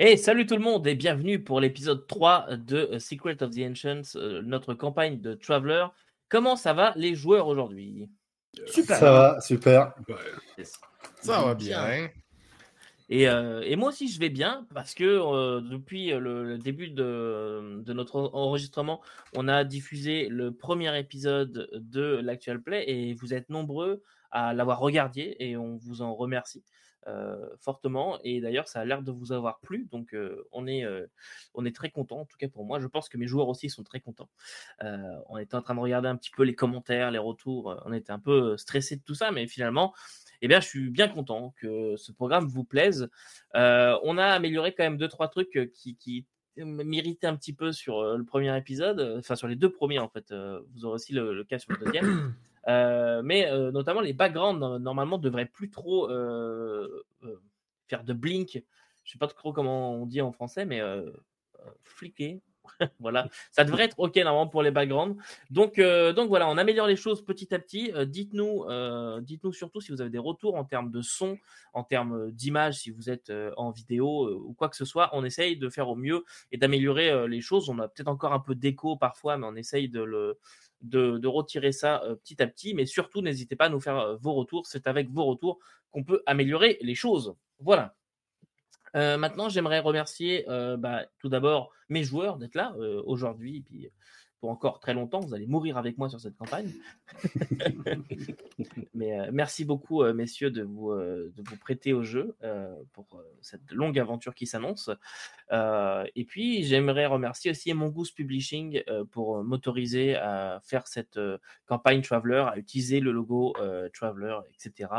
Et salut tout le monde et bienvenue pour l'épisode 3 de Secret of the Ancients, euh, notre campagne de Traveler. Comment ça va les joueurs aujourd'hui? Super. Ça va, super. Ça va bien. Et, euh, et, moi aussi, je vais bien parce que euh, depuis le, début de, de, notre enregistrement, on a diffusé le premier épisode de l'Actual Play et vous êtes nombreux à l'avoir regardé et on vous en remercie. Euh, fortement. Et d'ailleurs, ça a l'air de vous avoir plu. Donc, euh, on, est, euh, on est très content, en tout cas pour moi. Je pense que mes joueurs aussi sont très contents. on était en train de regarder un petit peu les commentaires, les retours. On était un peu stressé de tout ça, mais finalement, eh bien, je suis bien content que ce programme vous plaise. on a amélioré quand même deux, trois trucs qui, qui m'irritaient un petit peu sur le premier épisode, enfin sur les deux premiers en fait. vous aurez aussi le, le cas sur le deuxième. Euh, mais euh, notamment les backgrounds normalement devraient plus trop euh, faire de blink. Je sais pas trop comment on dit en français, mais fliquer. voilà, ça devrait être ok normalement pour les backgrounds. Donc, donc voilà, on améliore les choses petit à petit. dites-nous, dites-nous surtout si vous avez des retours en termes de son, en termes d'image, si vous êtes en vidéo ou quoi que ce soit. On essaye de faire au mieux et d'améliorer les choses. On a peut-être encore un peu d'écho parfois, mais on essaye de le, de, retirer ça euh, petit à petit. Mais surtout, n'hésitez pas à nous faire euh, vos retours. C'est avec vos retours qu'on peut améliorer les choses. Voilà. Euh, maintenant, j'aimerais remercier bah, tout d'abord mes joueurs d'être là aujourd'hui. Encore très longtemps. Vous allez mourir avec moi sur cette campagne. Mais euh, merci beaucoup, euh, messieurs, de vous, euh, de vous prêter au jeu pour cette longue aventure qui s'annonce. et puis, j'aimerais remercier aussi Mongoose Publishing pour m'autoriser à faire cette campagne Traveler, à utiliser le logo Traveler, etc.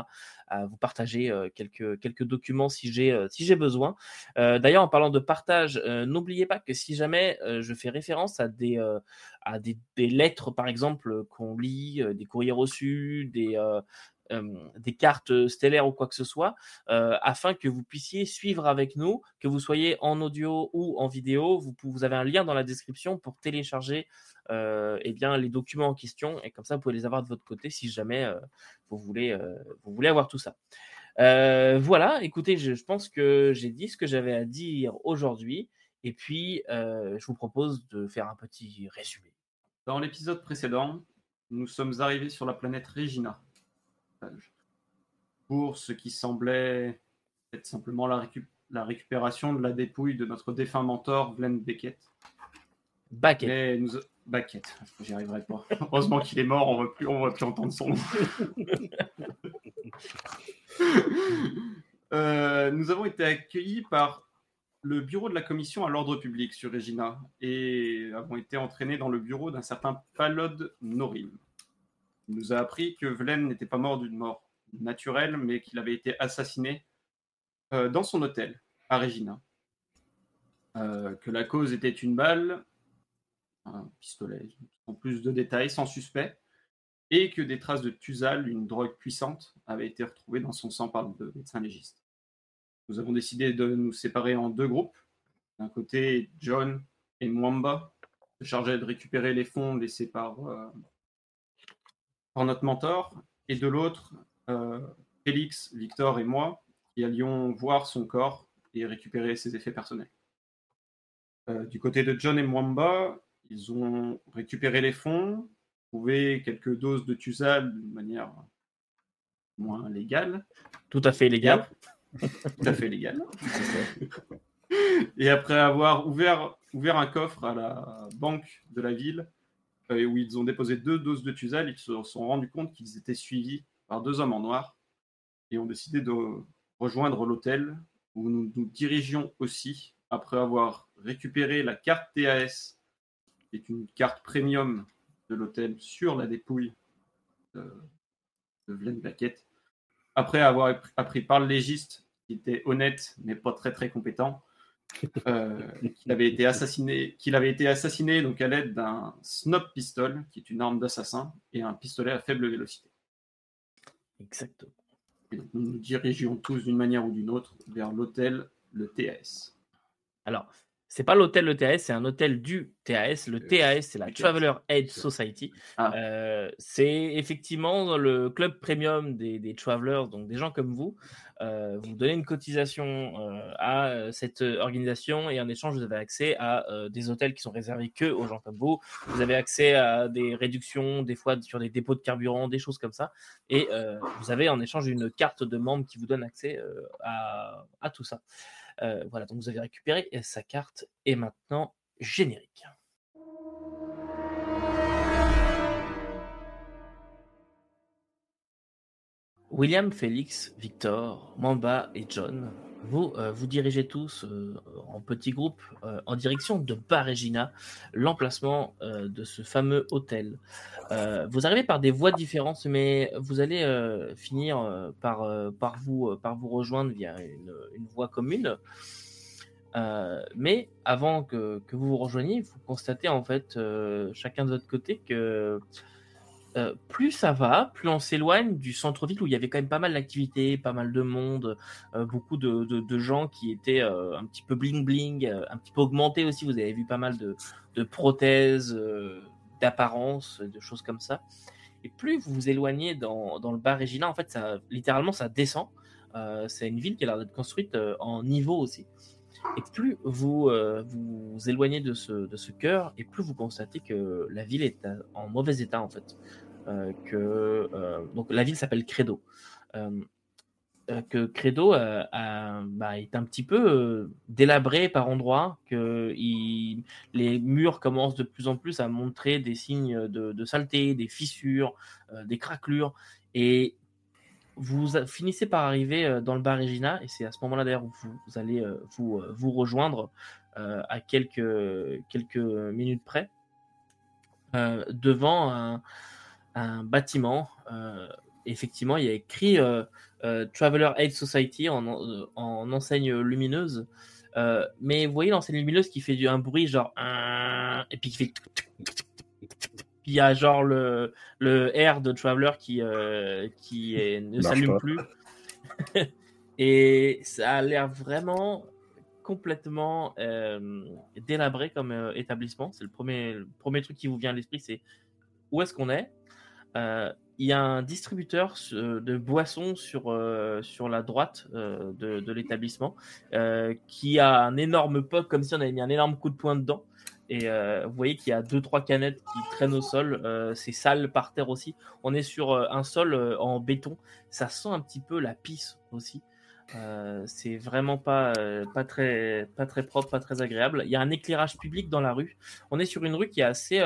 À vous partager quelques, quelques documents si j'ai j'ai besoin. D'ailleurs, en parlant de partage, n'oubliez pas que si jamais je fais référence à des lettres, par exemple, qu'on lit, euh, des courriers reçus, des, euh, des cartes stellaires ou quoi que ce soit, afin que vous puissiez suivre avec nous, que vous soyez en audio ou en vidéo. Vous, avez un lien dans la description pour télécharger eh bien, les documents en question et comme ça, vous pouvez les avoir de votre côté si jamais vous, voulez, vous voulez avoir tout ça. voilà, écoutez, je, je pense que j'ai dit ce que j'avais à dire aujourd'hui. Et puis, je vous propose de faire un petit résumé. Dans l'épisode précédent, nous sommes arrivés sur la planète Regina. Pour ce qui semblait être simplement la, récupération de la dépouille de notre défunt mentor, Glenn Beckett. Beckett. nous... Beckett, j'y arriverai pas. Heureusement qu'il est mort, on ne va plus, on va plus entendre son nom. Euh, nous avons été accueillis par le bureau de la commission à l'ordre public sur Regina et avons été entraînés dans le bureau d'un certain Palod Norim. Nous a appris que Vlen n'était pas mort d'une mort naturelle, mais qu'il avait été assassiné euh, dans son hôtel à Regina. Euh, que la cause était une balle, un pistolet, en plus de détails, sans suspect, et que des traces de Tuzal, une drogue puissante, avaient été retrouvées dans son sang par le médecin légiste nous avons décidé de nous séparer en deux groupes. D'un côté, John et Mwamba se chargeaient de récupérer les fonds laissés par, euh, par notre mentor, et de l'autre, euh, Félix, Victor et moi, qui allions voir son corps et récupérer ses effets personnels. Euh, du côté de John et Mwamba, ils ont récupéré les fonds, trouvé quelques doses de Tuzal d'une manière moins légale. Tout à fait légale tout à fait légal. Et après avoir ouvert, ouvert un coffre à la banque de la ville, euh, où ils ont déposé deux doses de Tuzal, ils se sont rendus compte qu'ils étaient suivis par deux hommes en noir et ont décidé de rejoindre l'hôtel où nous nous dirigions aussi après avoir récupéré la carte TAS, qui est une carte premium de l'hôtel sur la dépouille de, de Blackett. Après avoir appris par le légiste qui était honnête mais pas très très compétent, euh, qu'il avait été assassiné, qu'il avait été assassiné donc à l'aide d'un snob pistol, qui est une arme d'assassin, et un pistolet à faible vélocité. Exactement. nous nous dirigions tous d'une manière ou d'une autre vers l'hôtel, le TAS. Alors, c'est pas l'hôtel le TAS, c'est un hôtel du TAS. Le TAS, c'est la Traveler Aid Society. Ah. Euh, c'est effectivement le club premium des, des, travelers, donc des gens comme vous. Euh, vous donnez une cotisation euh, à cette organisation et en échange, vous avez accès à des hôtels qui sont réservés que aux gens comme vous. Vous avez accès à des réductions, des fois sur des dépôts de carburant, des choses comme ça. Et vous avez en échange une carte de membre qui vous donne accès à, à tout ça. Euh, voilà, donc vous avez récupéré sa carte et maintenant générique. William, Félix, Victor, Mamba et John vous euh, vous dirigez tous euh, en petits groupes euh, en direction de Bar Regina, l'emplacement de ce fameux hôtel. vous arrivez par des voies différentes, mais vous allez finir par, par, vous, par vous rejoindre via une, une voie commune. mais avant que, que, vous vous rejoigniez, vous constatez en fait chacun de votre côté que euh, plus ça va, plus on s'éloigne du centre-ville où il y avait quand même pas mal d'activités, pas mal de monde, euh, beaucoup de, gens qui étaient euh, un petit peu bling-bling, un petit peu augmentés aussi. Vous avez vu pas mal de, prothèses, d'apparence, de choses comme ça. Et plus vous vous éloignez dans, le bas Régina, en fait, ça, littéralement, ça descend. c'est une ville qui a l'air d'être construite en niveau aussi. Et plus vous vous éloignez de ce, de ce cœur, et plus vous constatez que la ville est en mauvais état en fait. Euh, que euh, donc la ville s'appelle Credo. Euh, que Credo bah, est un petit peu délabré par endroits, que les murs commencent de plus en plus à montrer des signes de, saleté, des fissures, des craquelures, et vous finissez par arriver dans le bar Regina, et c'est à ce moment-là d'ailleurs où vous, allez vous, vous rejoindre à quelques, quelques minutes près, devant un un bâtiment. Euh, effectivement, il y a écrit euh, euh, Traveler Aid Society en, enseigne lumineuse. mais vous voyez l'enseigne lumineuse qui fait du, un bruit genre et puis qui fait il y a genre le, le R de Traveler qui, qui ne s'allume plus. et ça a l'air vraiment complètement délabré comme établissement. C'est le premier, le premier truc qui vous vient à l'esprit, c'est où est-ce qu'on est? Il y a un distributeur de boissons sur, euh, sur la droite euh, de, l'établissement qui a un énorme pot comme si on avait mis un énorme coup de poing dedans. Et vous voyez qu'il y a deux trois canettes qui traînent au sol. c'est sale par terre aussi. On est sur un sol en béton. Ça sent un petit peu la pisse aussi. c'est vraiment pas, pas, très, pas très propre, pas très agréable. Il y a un éclairage public dans la rue. On est sur une rue qui est assez,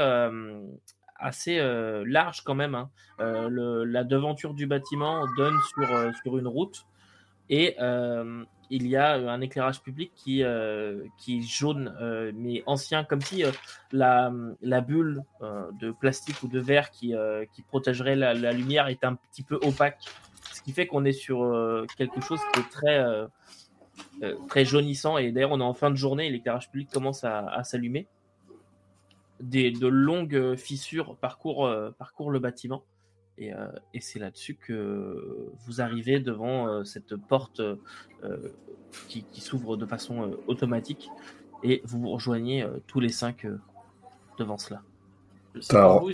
assez euh, large quand même. Hein. Euh, la devanture du bâtiment donne sur, euh, sur une route et il y a un éclairage public qui, qui est jaune mais ancien, comme si la, la, bulle de plastique ou de verre qui, qui protégerait la, lumière est un petit peu opaque. Ce qui fait qu'on est sur quelque chose qui est très, très jaunissant. Et d'ailleurs, on est en fin de journée et l'éclairage public commence à s'allumer de longues fissures parcourent, euh, le bâtiment. Et, euh, et c'est là-dessus que vous arrivez devant euh, cette porte qui, s'ouvre de façon automatique et vous vous rejoignez tous les cinq devant cela. vous,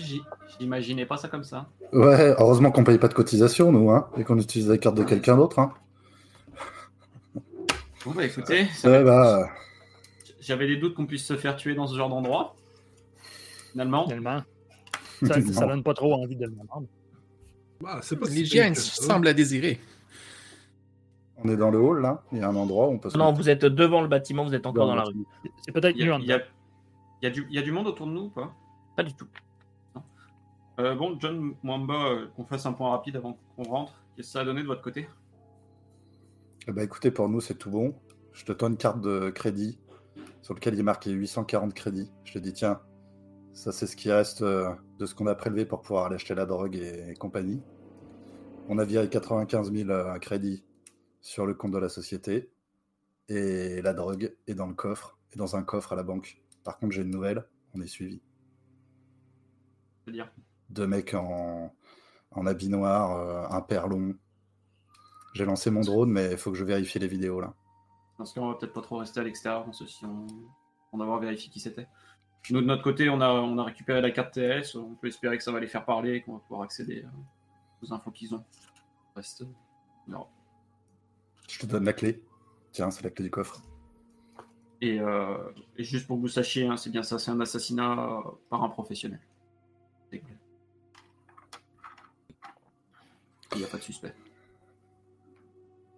j'imaginais pas ça comme ça. Ouais, heureusement qu'on paye pas de cotisation, nous, hein, et qu'on utilise la carte de quelqu'un d'autre. Hein. Bon, bah écoutez, bah... j'avais des doutes qu'on puisse se faire tuer dans ce genre d'endroit. Finalement. Ça, ça donne pas trop envie de le demander. Bah, L'hygiène semble à désirer. On est dans le hall, là. Il y a un endroit où on peut se. Non, vous êtes devant le bâtiment, vous êtes encore dans, la rue. C'est peut-être mieux. Il y, a, y, a du, y a du monde autour de nous ou pas? Pas du tout. Euh, bon, John Mwamba, euh, qu'on fasse un point rapide avant qu'on rentre. Qu'est-ce que ça a donné de votre côté? Eh ben, Écoutez, pour nous, c'est tout bon. Je te donne une carte de crédit sur laquelle il est marqué 840 crédits. Je te dis, tiens, ça, c'est ce qui reste euh, de ce qu'on a prélevé pour pouvoir aller acheter la drogue et, compagnie. On a viré 95 000 euh, crédits sur le compte de la société. Et la drogue est dans le coffre, et dans un coffre à la banque. Par contre, j'ai une nouvelle, on est suivi. dire Deux mecs en, en habit noir, euh, un père long. J'ai lancé mon drone, mais il faut que je vérifie les vidéos là. Parce qu'on va peut-être pas trop rester à l'extérieur, on se si on en avoir vérifié qui c'était. Nous, de notre côté, on a, on a récupéré la carte TS. On peut espérer que ça va les faire parler et qu'on va pouvoir accéder euh, aux infos qu'ils ont. Reste. Non. Je te donne la clé. Tiens, c'est la clé du coffre. Et, euh, et juste pour que vous sachiez, hein, c'est bien ça, c'est un assassinat euh, par un professionnel. Il n'y a pas de suspect.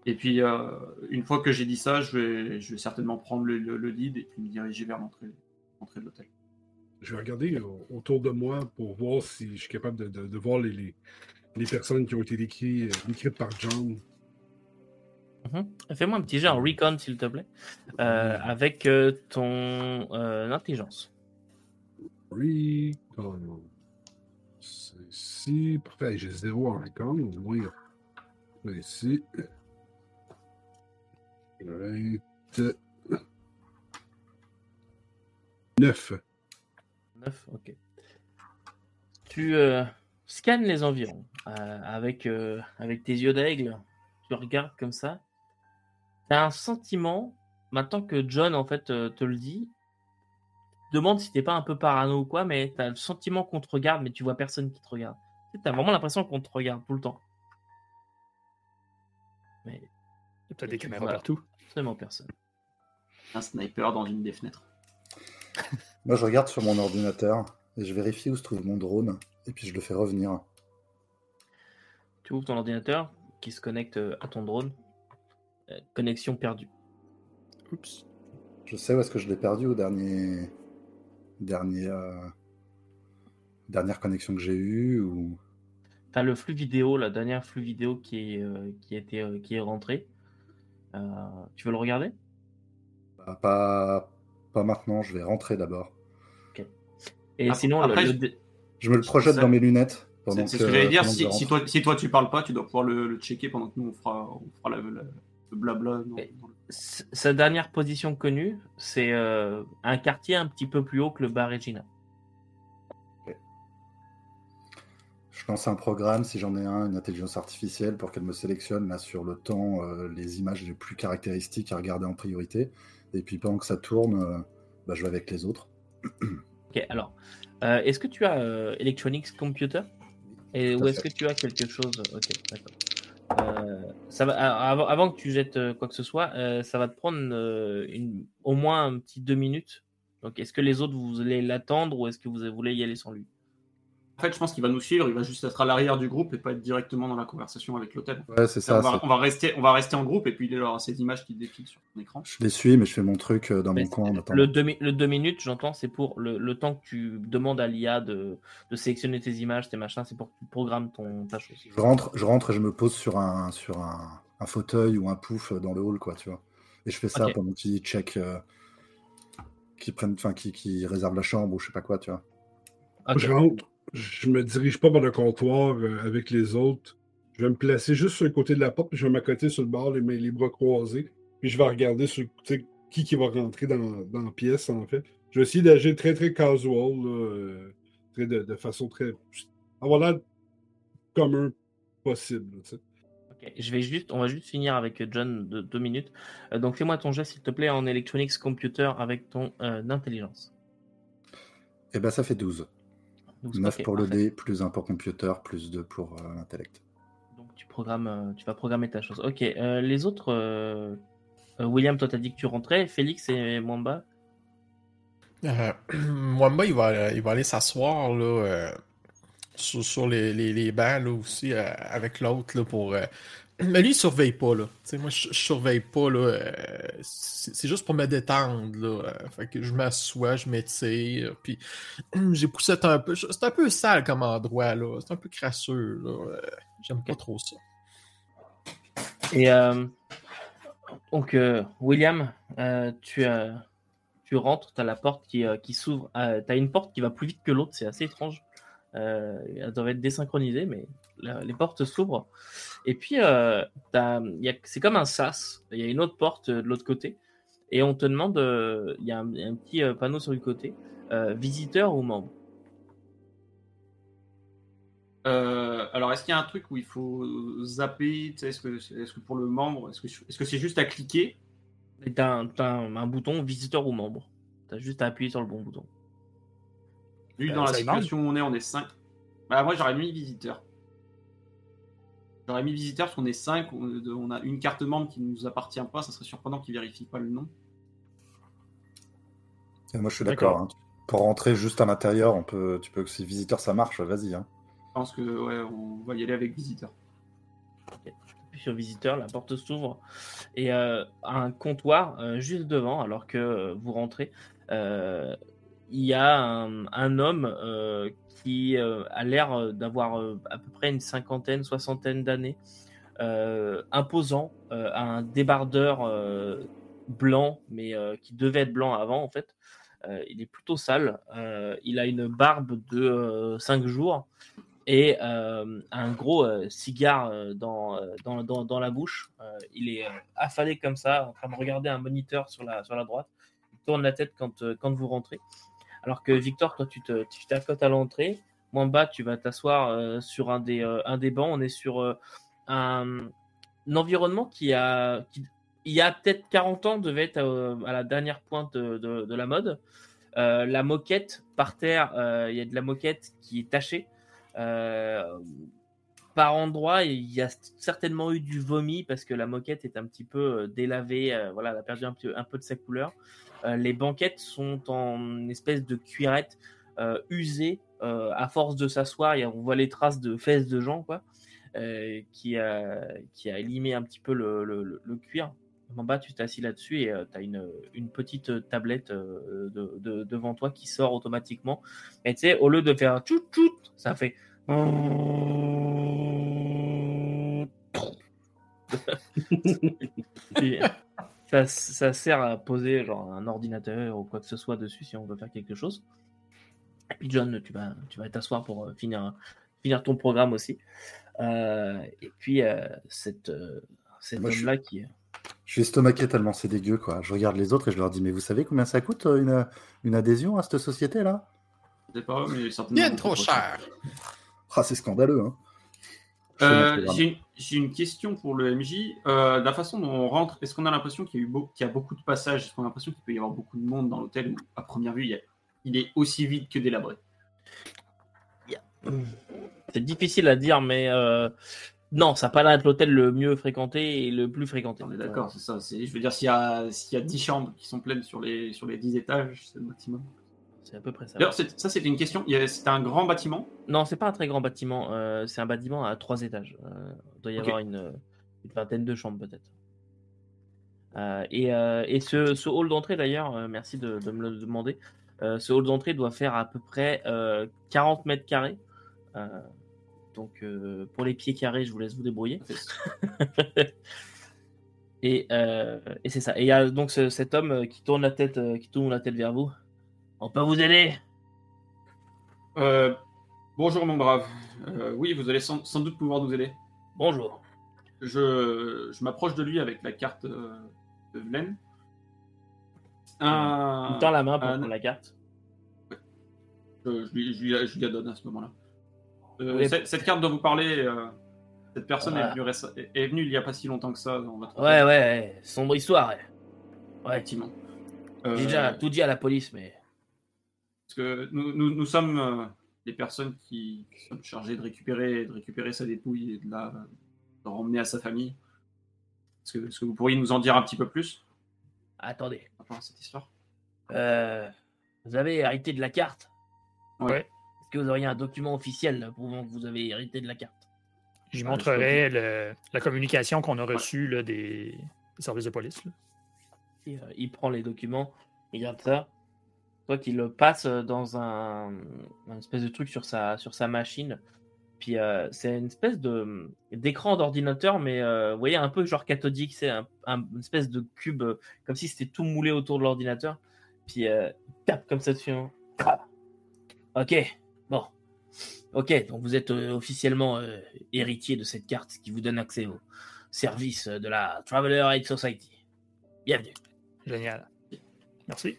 Et puis, euh, une fois que j'ai dit ça, je vais, je vais certainement prendre le, le- le lead et puis me diriger vers l'entrée de l'hôtel. Je vais regarder autour de moi pour voir si je suis capable de, de- de voir les, les, les personnes qui ont été décrites, euh, décrites par John. Mhm. Fais-moi un petit jet en recon, s'il te plaît, euh, avec euh, ton euh, intelligence. Recon. C'est ici. Parfait, j'ai zéro en recon. Au moins, ici. Right. Neuf. 9, ok. Tu euh, scannes les environs euh, avec, euh, avec tes yeux d'aigle. Tu regardes comme ça. Tu as un sentiment, maintenant que John en fait euh, te le dit, demande si t'es pas un peu parano ou quoi, mais tu as le sentiment qu'on te regarde, mais tu vois personne qui te regarde. Tu as vraiment l'impression qu'on te regarde tout le temps. Mais Il y a peut-être des caméras partout. absolument personne. Un sniper dans une des fenêtres. Moi, je regarde sur mon ordinateur et je vérifie où se trouve mon drone et puis je le fais revenir. Tu ouvres ton ordinateur qui se connecte euh, à ton drone. Euh, connexion perdue. Oups. Je sais où est-ce que je l'ai perdu au dernier. dernier euh, Dernière connexion que j'ai eue ou. T'as le flux vidéo, la dernière flux vidéo qui est, euh, qui euh, qui est rentré. Euh, tu veux le regarder? Bah, pas... pas maintenant, je vais rentrer d'abord. Et Ap- sinon, après, le, je- me le projette dans mes lunettes. pendant C'est ce que- que j'allais dire. Si, toi, si toi tu parles pas, tu dois pouvoir le, le checker pendant que nous on fera, on fera la- la- le blabla. dans- Et- dans le- s- sa dernière position connue, c'est euh, un quartier un petit peu plus haut que le bar Regina. Je lance un programme, si j'en ai un, une intelligence artificielle, pour qu'elle me sélectionne là sur le temps euh, les images les plus caractéristiques à regarder en priorité. Et puis pendant que ça tourne, euh, bah, je vais avec les autres. Ok, alors, euh, est-ce que tu as euh, Electronics Computer? Et ou est-ce que tu as quelque chose? Ok, d'accord. Euh, ça va, avant, avant que tu jettes quoi que ce soit, ça va te prendre une, au moins un petit deux minutes. Donc, est-ce que les autres vous allez l'attendre ou est-ce que vous voulez y aller sans lui? Fait, je pense qu'il va nous suivre. Il va juste être à l'arrière du groupe et pas être directement dans la conversation avec l'hôtel. Ouais, c'est ça. on, va, c'est- on, va rester, on va rester en groupe et puis il aura ces images qui défilent sur ton écran. Je les suis, mais je fais mon truc euh, dans Mais mon coin en le, deux, le deux minutes, j'entends, c'est pour le, le temps que tu demandes à l'IA de, de sélectionner tes images, tes machins, c'est pour que tu programmes ton, ta chose. Je rentre, je rentre et je me pose sur un, sur un, un fauteuil ou un pouf dans le hall, quoi, tu vois. Et je fais ça Ok. pendant qu'ils check, euh, qu'ils prennent, enfin, qu'ils qu'ils réservent la chambre ou je sais pas quoi, tu vois. Ok. Je rentre, je me dirige pas vers le comptoir euh, avec les autres. Je vais me placer juste sur le côté de la porte, puis je vais m'accoter sur le bord, les, mains- les bras croisés. Puis je vais regarder sur, qui, qui va rentrer dans, dans la pièce, en fait. Je vais essayer d'agir très, très casual, là, euh, très de, de façon très. avoir l'air commun possible. Ok, Je vais juste, on va juste finir avec John de deux minutes. Euh, donc fais-moi ton geste, s'il te plaît, en Electronics Computer avec ton euh, intelligence. Et ben ça fait 12. 12, 9 ok, pour le dé, plus 1 pour computer, plus 2 pour euh, l'intellect. Donc tu programmes, euh, tu vas programmer ta chose. Ok, euh, les autres, euh, William, toi t'as dit que tu rentrais, Félix et Mwamba? Euh, Mwamba, il va, il va aller s'asseoir là, euh, sur, sur les, les, les bancs là, aussi euh, avec l'autre là, pour. Mais lui, il surveille pas. Là. Tu sais, moi, je, surveille pas. Là, euh, c'est juste pour me détendre. Là. euh, Fait que je m'assois, je m'étire. Puis j'ai poussé un peu. C'est un peu sale comme endroit. là. C'est un peu crasseux. Là. euh, J'aime pas trop ça. Et donc William, tu, tu rentres, tu as la porte qui, qui s'ouvre. Euh, tu as une porte qui va plus vite que l'autre, c'est assez étrange. Euh, elles doivent être désynchronisées, mais la- les portes s'ouvrent. Et puis, euh, c'est comme un sas. Il y a une autre porte euh, de l'autre côté. Et on te demande, euh, il y a un, petit euh, panneau sur le côté, visiteur ou membre. Alors, est-ce qu'il y a un truc où il faut zapper Est-ce que, est que pour le membre, est-ce que c'est juste à cliquer? T'as un, un, un bouton visiteur ou membre. T'as juste à appuyer sur le bon bouton. Vu Euh, dans la situation où on est, on est 5. Bah, moi, j'aurais mis visiteur. J'aurais mis visiteur parce qu'on est 5. On, on a une carte membre qui ne nous appartient pas. Ça serait surprenant qu'ils vérifient pas le nom. Et moi, je suis D'accord. hein. Pour rentrer juste à l'intérieur, on peut, tu peux, si visiteur ça marche, vas-y. hein. Je pense que ouais, on va y aller avec visiteur. Puis sur visiteur, la porte s'ouvre et euh, un comptoir euh, juste devant, alors que euh, vous rentrez, euh, il y a un, homme euh, qui euh, a l'air euh, d'avoir à peu près une cinquantaine, soixantaine d'années, imposant, un débardeur blanc, mais qui devait être blanc avant en fait. Il est plutôt sale. Il a une barbe de 5 jours et un gros cigare dans, dans, dans, la bouche. Il est affalé comme ça, en train de regarder un moniteur sur la, sur la droite. Il tourne la tête quand, quand vous rentrez. Alors que Victor, toi, tu te- tu t'accotes à l'entrée. Mwamba, tu vas t'asseoir euh, sur un des, euh, un des bancs. On est sur euh, un, environnement qui a, il y a peut-être 40 ans, devait être à la dernière pointe de, la mode. La moquette par terre, il y a de la moquette qui est tachée. Par endroits, il y a certainement eu du vomi parce que la moquette est un petit peu euh, délavée. euh, voilà, elle a perdu un, peu- un peu de sa couleur. Euh, les banquettes sont en espèce de cuirette usée à force de s'asseoir. On voit les traces de fesses de gens, quoi, qui, a, qui a élimé un petit peu le, le- cuir. En bas, tu t'es assis là-dessus et tu as une, une petite tablette de, de- devant toi qui sort automatiquement. Et tu sais, au lieu de faire tchout tchout, ça fait. Et ça, ça sert à poser genre un ordinateur ou quoi que ce soit dessus si on veut faire quelque chose. Et puis John, tu vas tu vas t'asseoir pour euh, finir finir ton programme aussi. Euh, et puis euh, cette euh, cet Moi, je là qui Je suis estomaqué tellement c'est dégueu, quoi. Je regarde les autres et je leur dis, mais vous savez combien ça coûte euh, une, une adhésion à cette société-là? Je sais pas, mais certainement. Bien trop cher. Ah, c'est scandaleux, hein. Euh. J'ai une, question pour le MJ. Euh, la façon dont on rentre, est-ce qu'on a l'impression qu'il y, a eu beau- qu'il y a beaucoup de passages? Est-ce qu'on a l'impression qu'il peut y avoir beaucoup de monde dans l'hôtel où, à première vue, il, y a- il est aussi vide que délabré? C'est difficile à dire, mais euh, non, ça n'a pas l'air d'être l'hôtel le mieux fréquenté et le plus fréquenté. On est d'accord, c'est ça. Je veux dire, s'il y, a, s'il y a 10 chambres qui sont pleines sur les, sur les 10 étages, c'est le maximum. C'est à peu près ça. D'ailleurs, c'est- ça, c'était une question. C'était un grand bâtiment? Non, c'est pas un très grand bâtiment. euh, c'est un bâtiment à trois étages. Euh, il doit y avoir une, une vingtaine de chambres peut-être. Euh, et euh, et ce, ce hall d'entrée d'ailleurs, euh, merci de, de me le demander. euh, ce hall d'entrée doit faire à peu près euh, 40 mètres carrés. Euh, donc euh, pour les pieds carrés, je vous laisse vous débrouiller. et euh, et c'est ça. Et il y a donc ce- cet homme euh, qui tourne la tête, euh, qui tourne la tête vers vous. On peut vous aider? Euh, bonjour, mon brave. Euh, oui, vous allez sans, sans doute pouvoir nous aider. Bonjour. Je, je m'approche de lui avec la carte euh, de Vlen. Un- Il tend la main pour un- prendre la carte. Je, je lui, je lui- je lui la donne à ce moment-là. Euh, Oui. cette, cette carte dont vous parlez, euh, cette personne Voilà. est, venue réce- est- venue il n'y a pas si longtemps que ça dans votre Ouais, ouais, ouais, sombre histoire. Ouais. Ouais, Effectivement. Euh, j'ai déjà tout dit à la police, mais Parce que nous, nous, nous sommes euh, des personnes qui, qui sont chargées de récupérer, de récupérer sa dépouille et de la de ramener à sa famille. Est-ce que, est-ce que vous pourriez nous en dire un petit peu plus? Attendez. à cette histoire Euh, vous avez hérité de la carte? Ouais. Est-ce que vous auriez un document officiel prouvant que vous avez hérité de la carte? J'y Ah, montrerai le- la communication qu'on a reçue là, des, des services de police. là. Et, euh, Il prend les documents, il regarde ça. Toi qui le passe euh, dans un, espèce de truc sur sa, sur sa machine. Puis euh, c'est une espèce de d'écran d'ordinateur, mais euh, vous voyez un peu genre cathodique, c'est un, un- une espèce de cube, comme si c'était tout moulé autour de l'ordinateur. Puis il tape comme ça dessus. hein. Ok, bon. Ok, donc vous êtes officiellement héritier de cette carte qui vous donne accès au service de la Traveler Aid Society. Bienvenue. Génial. Merci.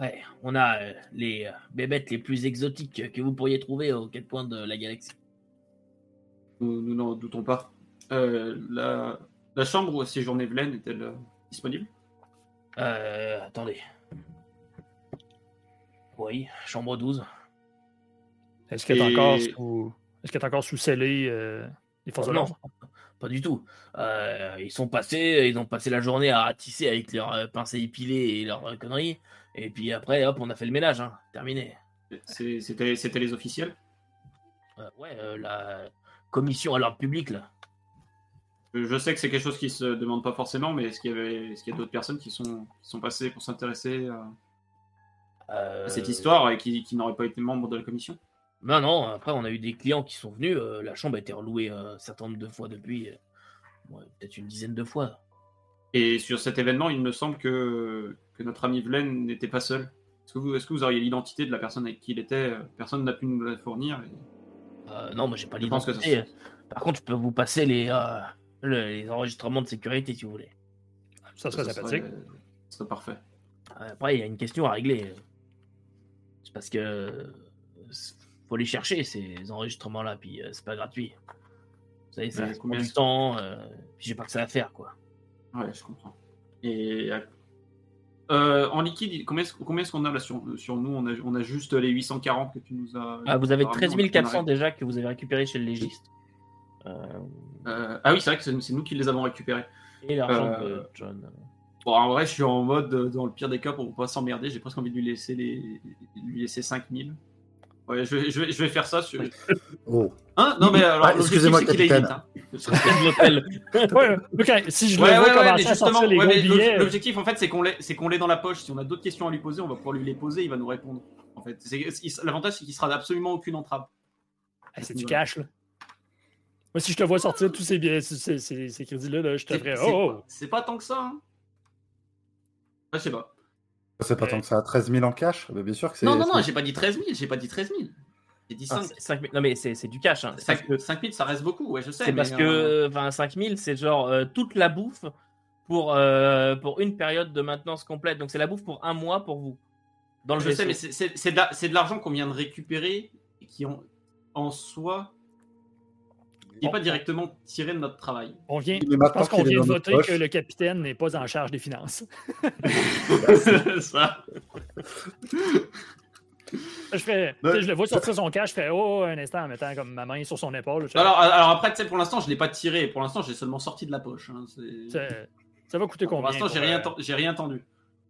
Ouais, on a euh, les euh, bébêtes les plus exotiques que vous pourriez trouver aux quatre coins de la galaxie. Nous nous n'en doutons pas. Euh, la, la chambre où séjournait Vlen est-elle euh, disponible? Euh, attendez. Oui, chambre 12. Est-ce qu'elle est Et- encore sous. Est-ce qu'elle est encore sous scellé euh, les forces de non, l'ordre? Pas du tout. Euh, ils sont passés, ils ont passé la journée à ratisser avec leurs euh, pinces épilées et leurs euh, conneries. Et puis après, hop, on a fait le ménage, hein. terminé. C'était les officiels? Euh, ouais, euh, la commission à l'ordre public, là. Je sais que c'est quelque chose qui se demande pas forcément, mais est-ce qu'il y, avait... est qu'il y a d'autres personnes qui sont, qui sont passées pour s'intéresser à... À cette histoire et qui, qui n'auraient pas été membres de la commission? Non, non, après, on a eu des clients qui sont venus. euh, la chambre a été relouée euh, un certain nombre de fois depuis. euh, ouais, Peut-être une dizaine de fois. Et sur cet événement, il me semble que, que notre ami Vlen n'était pas seul. Est-ce que, vous, est-ce que vous auriez l'identité de la personne avec qui il était Personne n'a pu nous la fournir. et- Euh, non, moi, j'ai pas Je ça l'identité. Par contre, je peux vous passer les, euh, le- les enregistrements de sécurité si vous voulez. Ça serait ça sympathique. serait, parfait. Après, il y a une question à régler. C'est parce que faut les chercher ces enregistrements-là, puis euh, c'est pas gratuit. Vous savez, ça prend combien du temps, euh, puis j'ai pas que ça à faire, quoi. Ouais, je comprends. Et euh, en liquide, combien est-ce, combien est-ce qu'on a là sur, sur nous? On a, on a juste les 840 que tu nous as. Ah, vous avez ramené, 13 on a- on a 400 ré- déjà que vous avez récupéré chez le légiste. Euh, Euh, ah oui, c'est vrai que c'est, c'est nous qui les avons récupérés. et l'argent de John. Bon, en vrai, je suis en mode, dans le pire des cas, pour pas s'emmerder, j'ai presque envie de lui laisser, les... lui laisser 5000. Ouais, je vais, je vais, je vais faire ça. Sur... Oh, Hein? Non, mais alors, Ah, l'objectif, excusez-moi, capitaine. vite, hein. Ouais, ok, si je le Ouais, vois ouais, ouais, mais commencer à justement, les billets. l'objectif en fait, c'est qu'on l'ait, c'est qu'on l'ait dans la poche. Si on a d'autres questions à lui poser, on va pouvoir lui les poser, il va nous répondre. En fait, l'avantage c'est qu'il sera absolument aucune entrave. Ah, c'est du cash, là. Moi, si je te vois sortir tous ces, billets, ces, ces- ces- crédits-là, là, je te ferais. c'est Oh, pas, c'est pas tant que ça. Hein. Ah, je sais pas. C'est pas Ouais. tant que ça. 13 000 en cash Bah, Bien sûr que c'est. Non, non, non, j'ai pas dit 13 000, j'ai pas dit 13 000. J'ai dit Ah, 5 c'est 5 000. Non, mais c'est c'est du cash. Hein. C'est parce que, 5 000, ça reste beaucoup, ouais, je sais. c'est mais, parce euh, que enfin, 5 000, c'est genre euh, toute la bouffe pour, euh, pour une période de maintenance complète. Donc, c'est la bouffe pour un mois pour vous. Dans le Je sais, mais c'est, de, la- c'est de l'argent qu'on vient de récupérer et qui en, en soi n'est pas directement tiré de notre travail. on vient. Je pense qu'on vient de voter que le capitaine n'est pas en charge des finances. ça. Je fais, je le vois sortir son cash, je fais oh un instant en mettant comme ma main sur son épaule. Alors, alors après, tu sais, pour l'instant, je l'ai pas tiré. Pour l'instant, j'ai seulement sorti de la poche. hein. Ça, ça va coûter Pour combien l'instant, j'ai pour, rien, euh, j'ai rien tendu.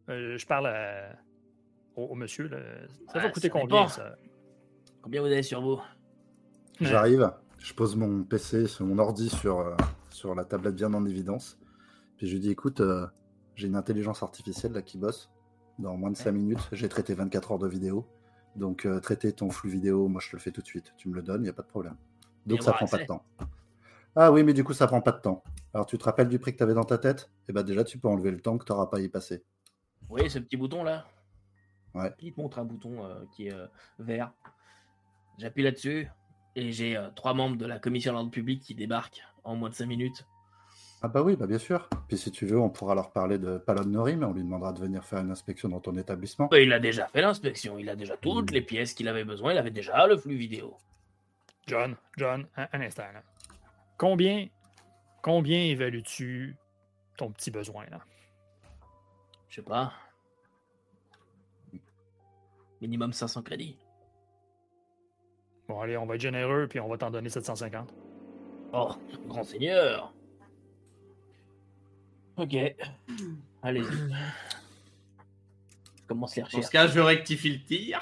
euh, je parle à- au, au monsieur. Là. Ça va Ouais, coûter ça combien ça? Combien vous avez sur vous? J'arrive, je pose mon PC, mon ordi sur, euh, sur la tablette bien en évidence. Puis je lui dis écoute, euh, j'ai une intelligence artificielle là qui bosse. Dans moins de 5 minutes, j'ai traité 24 heures de vidéo. Donc euh, traiter ton flux vidéo, moi je te le fais tout de suite. Tu me le donnes, il n'y a pas de problème. Donc Et ça prend pas de temps. Ah oui, mais du coup ça prend pas de temps. Alors tu te rappelles du prix que tu avais dans ta tête? Eh ben déjà tu peux enlever le temps que tu n'auras pas à y passer. Voyez ce petit bouton là Ouais. Il te montre un bouton qui est vert. J'appuie là-dessus et j'ai euh, trois membres de la commission de l'ordre public qui débarquent en moins de 5 minutes. Ah bah oui, bah bien sûr. Puis si tu veux, on pourra leur parler de Palon Norim, on lui demandera de venir faire une inspection dans ton établissement. Bah, il a déjà fait l'inspection, il a déjà toutes les pièces qu'il avait besoin, il avait déjà le flux vidéo. John, John, un, un instant. Là. Combien, combien évalues-tu ton petit besoin là? Je sais pas. Minimum 500 crédits. Bon, allez, on va être généreux puis on va t'en donner 750. Oh, grand seigneur. Ok. Allez-y. Je commence les Dans recherches. ce cas, je rectifie le tir.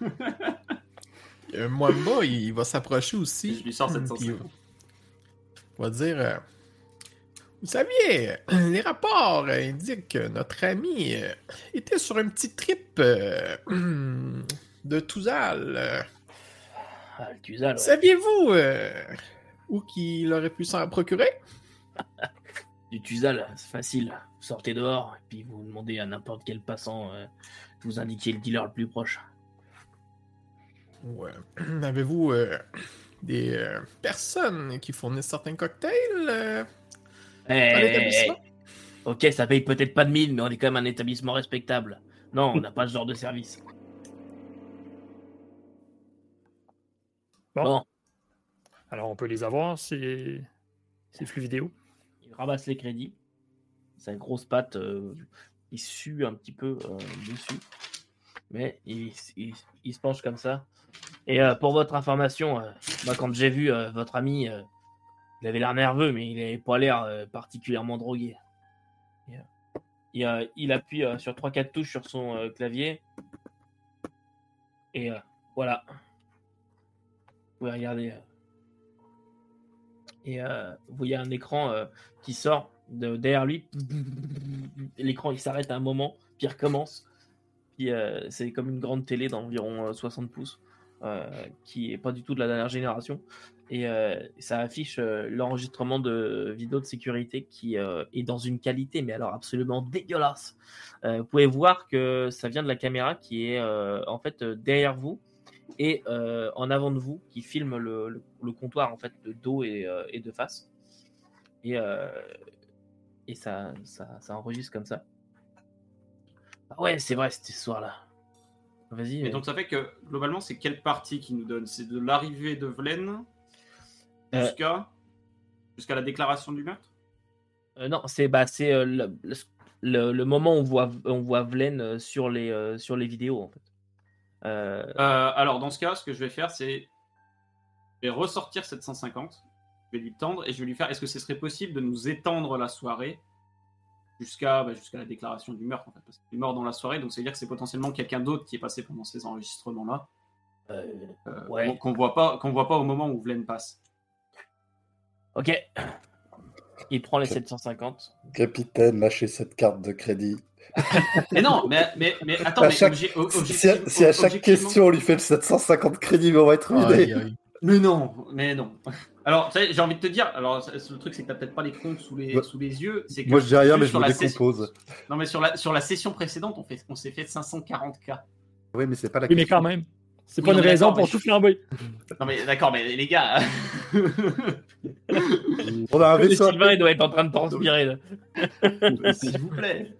Euh, Mwamba, il va s'approcher aussi. Je lui sors Puis 750. Il va dire euh, Vous saviez, les rapports euh, indiquent que notre ami euh, était sur un petit trip euh, de Touzal. Ah, ouais. Saviez-vous euh, où qu'il aurait pu s'en procurer? Du Tuzal, c'est facile. Vous sortez dehors, et puis vous demandez à n'importe quel passant euh, de vous indiquer le dealer le plus proche. Ouais. Avez-vous euh, des euh, personnes qui fournissent certains cocktails euh, Eh, à eh, l'établissement? eh. Ok, ça paye peut-être pas de mille, mais on est quand même un établissement respectable. Non, on n'a pas ce genre de service. Bon. Bon, Alors, on peut les avoir, ces, ces flux vidéo. il ramasse les crédits. Sa grosse patte, euh, il sue un petit peu euh, dessus. Mais il, il- il se penche comme ça. Et euh, pour votre information, euh, moi, quand j'ai vu euh, votre ami, euh, il avait l'air nerveux, mais il n'avait pas l'air euh, particulièrement drogué. Et, euh, il, euh, il appuie euh, sur 3-4 touches sur son euh, clavier. Et euh, voilà. Pouvez regarder. euh. Et euh, vous voyez un écran euh, qui sort de, derrière lui. L'écran il s'arrête à un moment, puis il recommence. Puis euh, c'est comme une grande télé d'environ euh, 60 pouces, qui est pas du tout de la dernière génération. Et ça affiche l'enregistrement de vidéos de sécurité qui est dans une qualité, mais alors absolument dégueulasse. Vous pouvez voir que ça vient de la caméra qui est en fait derrière vous et euh, en avant de vous, qui filme le, le- le comptoir en fait de dos et, euh, et de face. Et, euh, et ça, ça, ça enregistre comme ça. Ah ouais, c'est vrai cette histoire-là. Vas-y. Euh, donc ça fait que globalement, c'est quelle partie qui nous donne? C'est de l'arrivée de Vlen jusqu'à jusqu'à la déclaration du meurtre? Non, c'est bah, c'est le, le- moment où on voit, on voit Vlen sur les, sur les vidéos en fait. Euh, Euh, alors, dans ce cas, ce que je vais faire, c'est. Je vais ressortir 750. Je vais lui tendre et je vais lui faire. Est-ce que ce serait possible de nous étendre la soirée jusqu'à bah, jusqu'à la déclaration du meurtre en fait, Parce qu'il est mort dans la soirée, donc ça veut dire que c'est potentiellement quelqu'un d'autre qui est passé pendant ces enregistrements-là. euh, euh, Ouais. qu'on- Qu'on voit pas, qu'on voit pas au moment où Vlen passe. ok. Il prend les 750. Capitaine, lâchez cette carte de crédit. Mais non, mais, mais, mais attends, À mais obje- Si, à chaque question on lui fait le 750 crédits, mais on va être ruiné. Mais non, mais non. Alors, tu sais, j'ai envie de te dire, alors le truc c'est que t'as peut-être pas les comptes sous les, sous les yeux. c'est que Moi je dis rien, mais je sur me session- décompose. Non, mais sur la, sur la session précédente, on, fait, on s'est fait 540K. Oui, mais c'est pas la Oui, mais question. quand même. C'est Oui, pas une mais raison pour mais tout flamber. Non, mais d'accord, mais les gars. On a un vaisseau. Sylvain, il doit être en train de transpirer là. S'il vous plaît.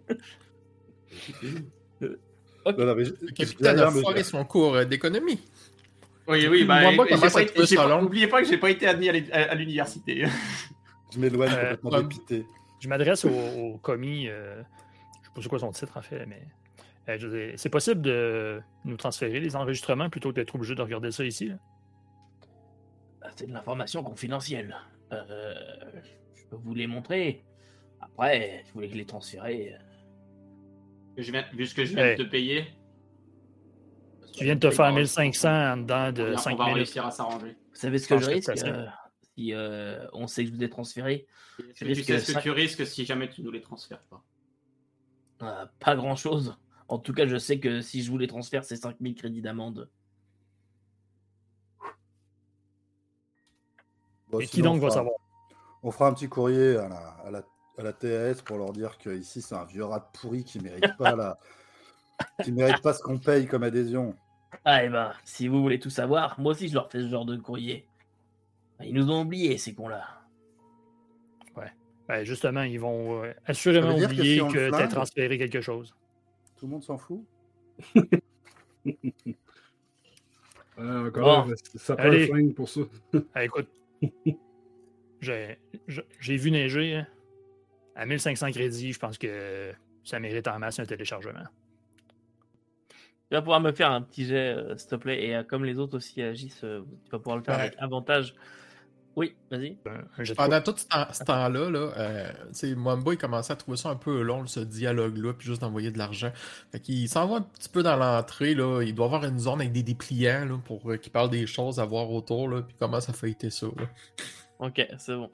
Non, non, mais je- Le je capitaine a foiré son cours euh, d'économie. Oui, oui, bah. Moi, moi, j'ai comment pas pas- N'oubliez que j'ai pas été admis à l'é- à à l'université. je m'éloigne Euh, complètement dépité. Je m'adresse au, au commis. euh, je sais pas c'est quoi son titre en fait, mais. euh, je c'est possible de nous transférer les enregistrements plutôt que d'être obligé de regarder ça ici. Ah, C'est de l'information confidentielle. Euh, je peux vous les montrer. Après, vous voulez que je les transférer. Que je viens- Vu ce que je viens Ouais. de te payer, Tu viens de te faire 1500 en dedans on de va- on 5 va minutes. réussir à s'arranger. Vous savez ce que Je je risque euh, si euh, on sait que je vous ai transféré? Est-ce que Je tu risque sais ce que tu risques si jamais tu nous les transfères pas? Euh, Pas grand chose. En tout cas, je sais que si je vous les transfère, c'est 5000 crédits d'amende. Bon, Et qui donc on va fera- savoir? On fera un petit courrier à la, à la, à la TAS pour leur dire que ici c'est un vieux rat pourri qui mérite pas la, qui mérite pas ce qu'on paye comme adhésion. Ah, et ben, si vous voulez tout savoir, moi aussi je leur fais ce genre de courrier. Ils nous ont oubliés, ces cons-là. Ben, justement, ils vont euh, assurément que oublier si le que tu as flingue- transféré quelque chose. Tout le monde s'en fout? Euh, Bon. ça prend flingue pour ça. Ah, écoute, j'ai vu neiger. hein. À 1500 crédits, je pense que ça mérite en masse un téléchargement. Tu vas pouvoir me faire un petit jet, euh, s'il te plaît. Et euh, comme les autres aussi agissent, euh, tu vas pouvoir le faire Ouais. avec avantage. Oui, vas-y. Un, un jet de Pendant tout ce temps- ce temps-là, là, euh, Mwamba, il commençait à trouver ça un peu long, ce dialogue-là, puis juste d'envoyer de l'argent. Fait qu'il s'en va un petit peu dans l'entrée, là. Il doit avoir une zone avec des dépliants, là, pour euh, qu'il parle des choses à voir autour, là, puis comment ça fait été ça, là. Ok, c'est bon.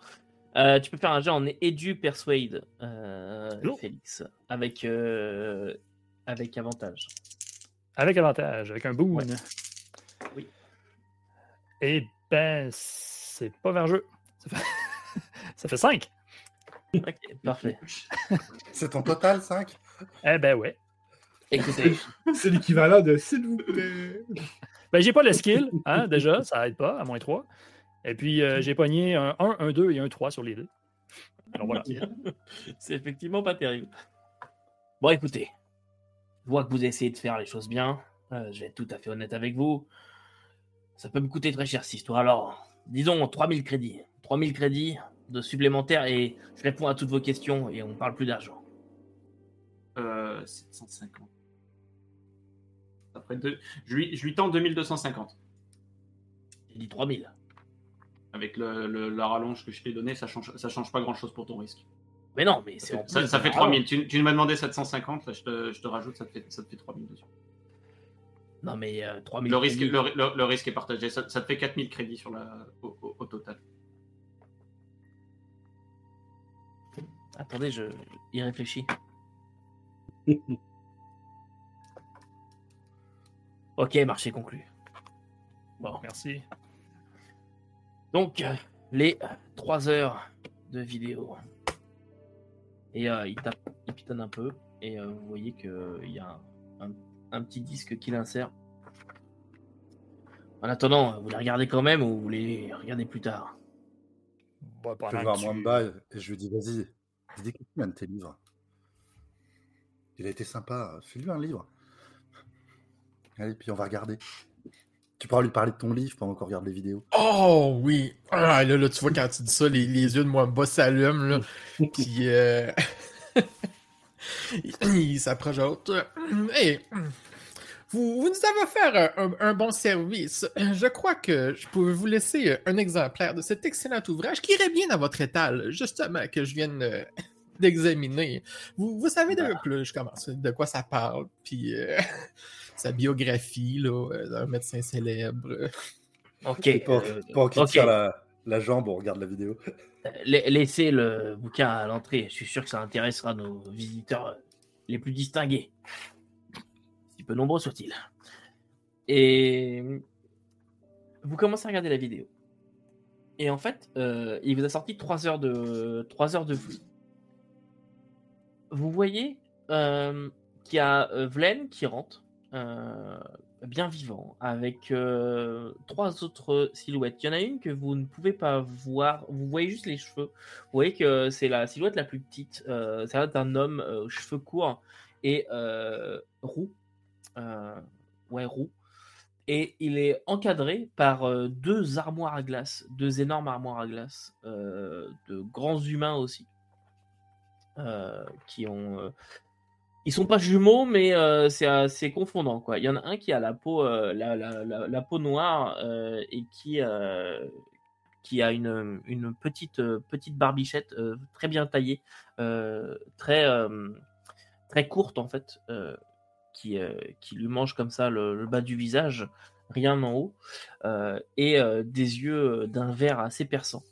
Euh, tu peux faire un jet en Edu Persuade, euh. Félix, avec, euh, avec avantage. Avec avantage, avec un boon. Ouais. Oui. Eh ben, c'est pas vers jeu. Ça fait, ça fait 5. Ok, parfait. C'est ton total 5 Eh ben ouais. Écoutez, C'est l'équivalent de s'il vous plaît. Ben j'ai pas le skill, hein, déjà, ça aide pas, à moins 3. Et puis euh, j'ai pogné un 1, un 2 et un 3 sur les deux. Alors voilà. c'est effectivement pas terrible. Bon, écoutez, je vois que vous essayez de faire les choses bien. Euh, je vais être tout à fait honnête avec vous. Ça peut me coûter très cher cette histoire. Alors, disons 3000 crédits. 3000 crédits de supplémentaires et je réponds à toutes vos questions et on parle plus d'argent. Euh, 750. après deux... je, lui, je lui tends 2250. J'ai dit 3000. Avec le, le- la rallonge que je t'ai donnée, ça change, ça change pas grand chose pour ton risque. Mais non, mais c'est Ça, en ça- ça de fait la 3000. Tu, tu m'as demandé 750, là je te, je te rajoute, ça te fait, ça te fait 3000 dessus. Non, mais euh, 3000. Le risque, crédits. le, le- le risque est partagé, ça, ça te fait 4000 crédits sur la, au, au- au total. Attendez, je y réfléchis. ok, marché conclu. Bon, Merci. Donc euh, les 3 heures de vidéo. Et euh, il tape, il pitonne un peu. Et euh, vous voyez qu'il y a un, un petit disque qu'il insère. En attendant, vous les regardez quand même ou vous les regardez plus tard? Bon, Je vais voir tu- Mwamba et et je lui dis vas-y, dis combien de tes livres? Il a été sympa, fais-lui un livre. Allez, puis on va regarder. Tu pourras lui parler de ton livre pendant qu'on regarde les vidéos. Oh oui! Ah, là, là, tu vois, quand tu dis ça, les, les yeux de Mwamba s'allument, là. Puis, euh... il s'approche d'autre. Hey, vous, vous nous avez offert un, bon service. Je crois que je pouvais vous laisser un exemplaire de cet excellent ouvrage qui irait bien dans votre étal, justement, que je viens de- d'examiner. Vous, vous savez de, là, je commence, de quoi ça parle, puis euh, sa biographie là, euh, d'un médecin célèbre. Ok. Pour, euh, pour qu'il ok. tire la, la jambe, on regarde la vidéo. La- Laissez le bouquin à l'entrée. Je suis sûr que ça intéressera nos visiteurs les plus distingués. Si peu nombreux soient-ils. Et vous commencez à regarder la vidéo. Et en fait, euh, il vous a sorti 3 heures de, 3 heures de flux. Vous voyez euh, qu'il y a euh, Vlen qui rentre, euh, bien vivant, avec euh, trois autres silhouettes. Il y en a une que vous ne pouvez pas voir, vous voyez juste les cheveux. Vous voyez que c'est la silhouette la plus petite. Euh, c'est d'un homme euh, aux cheveux courts et roux. Ouais, roux. Et il est encadré par deux armoires à glace, deux énormes armoires à glace, de grands humains aussi, qui ont. Ils sont pas jumeaux, mais euh, c'est assez confondant quoi. Il y en a un qui a la peau, euh, la, peau noire euh, et qui euh, qui a une, une petite euh, petite barbichette euh, très bien taillée, euh, très euh, très courte en fait, euh, qui euh, qui lui mange comme ça le, le bas du visage, rien en haut, euh, et euh, des yeux euh, d'un vert assez perçant.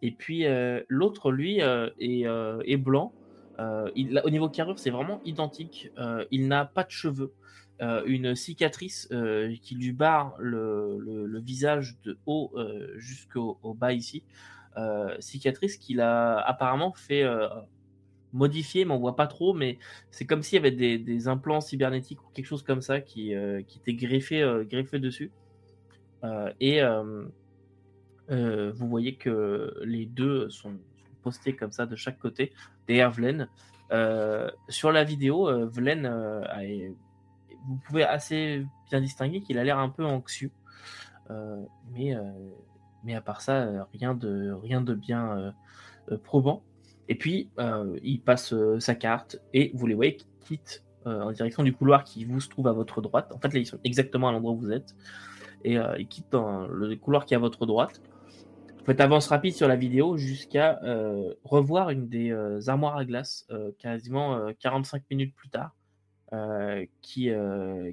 Et puis euh, l'autre lui euh, est, euh, est blanc. Euh, il, au niveau carrure, c'est vraiment identique. Euh, il n'a pas de cheveux. Euh, une cicatrice qui lui barre le, visage de haut jusqu'au au bas ici. Cicatrice qu'il a apparemment fait modifier, mais on voit pas trop. Mais c'est comme s'il y avait des, implants cybernétiques ou quelque chose comme ça qui, euh, qui euh, greffés dessus. Et vous voyez que les deux sont postés comme ça de chaque côté derrière Vlen. Euh, sur la vidéo, euh, Vlen, euh, vous pouvez assez bien distinguer qu'il a l'air un peu anxieux. Mais, à part ça, rien de, rien de bien probant. Et puis, il passe sa carte et vous les voyez qui quittent euh, en direction du couloir qui vous se trouve à votre droite. En fait, là, ils sont exactement à l'endroit où vous êtes. Et ils quittent dans le couloir qui est à votre droite. Vous faites avance rapide sur la vidéo jusqu'à euh, revoir une des euh, armoires à glace euh, quasiment euh, 45 minutes plus tard, qui,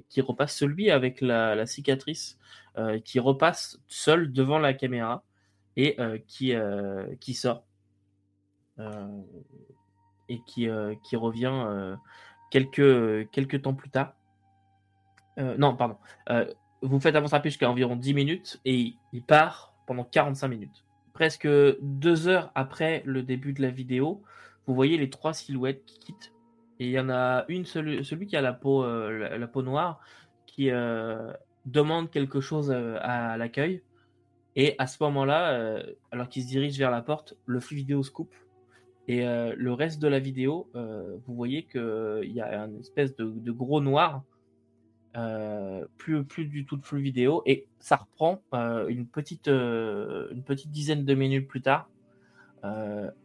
qui repasse celui avec la, cicatrice, qui repasse seul devant la caméra et qui, qui sort. Et qui, qui revient quelques, quelques temps plus tard. Non, pardon. Vous faites avance rapide jusqu'à environ 10 minutes et il part pendant 45 minutes. Presque deux heures après le début de la vidéo, vous voyez les trois silhouettes qui quittent. Et il y en a une, celui, celui qui a la peau, euh, la, peau noire, qui euh, demande quelque chose euh, à l'accueil. Et à ce moment-là, alors qu'il se dirige vers la porte, le flux vidéo se coupe. Et le reste de la vidéo, vous voyez qu'il y a une espèce de, de gros noir euh, plus, plus du tout de flux vidéo et ça reprend euh, une, petite, euh, une petite dizaine de minutes plus tard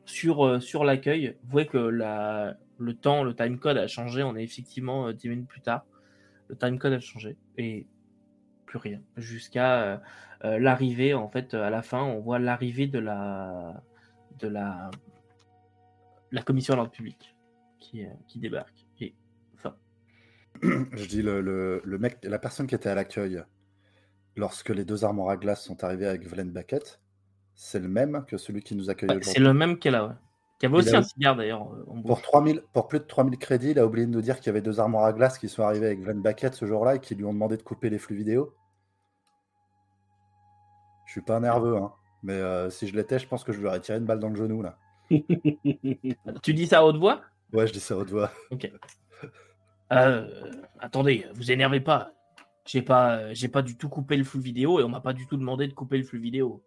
sur, sur l'accueil. Vous voyez que le temps, le timecode a changé, on est effectivement euh, 10 minutes plus tard. le timecode a changé et plus rien. Jusqu'à l'arrivée, en fait, à la fin, on voit l'arrivée de la, de la, commission de l'ordre public qui débarque. Je dis le, le, le, mec, la personne qui était à l'accueil lorsque les deux armoires à glace sont arrivées avec Vlen Baquette, c'est le même que celui qui nous accueille aujourd'hui. C'est le même qu'elle a, ouais. Qui avait aussi un cigare d'ailleurs. Pour, 3000, pour plus de 3000 crédits, il a oublié de nous dire qu'il y avait deux armoires à glace qui sont arrivées avec Vlen Baquette ce jour-là et qui lui ont demandé de couper les flux vidéo. Je suis pas nerveux, hein. mais euh, si je l'étais, je pense que je lui aurais tiré une balle dans le genou là. tu dis ça à haute voix? Ouais, je dis ça à haute voix. Ok. Euh, attendez, vous énervez pas. J'ai pas, j'ai pas du tout coupé le flux vidéo et on m'a pas du tout demandé de couper le flux vidéo.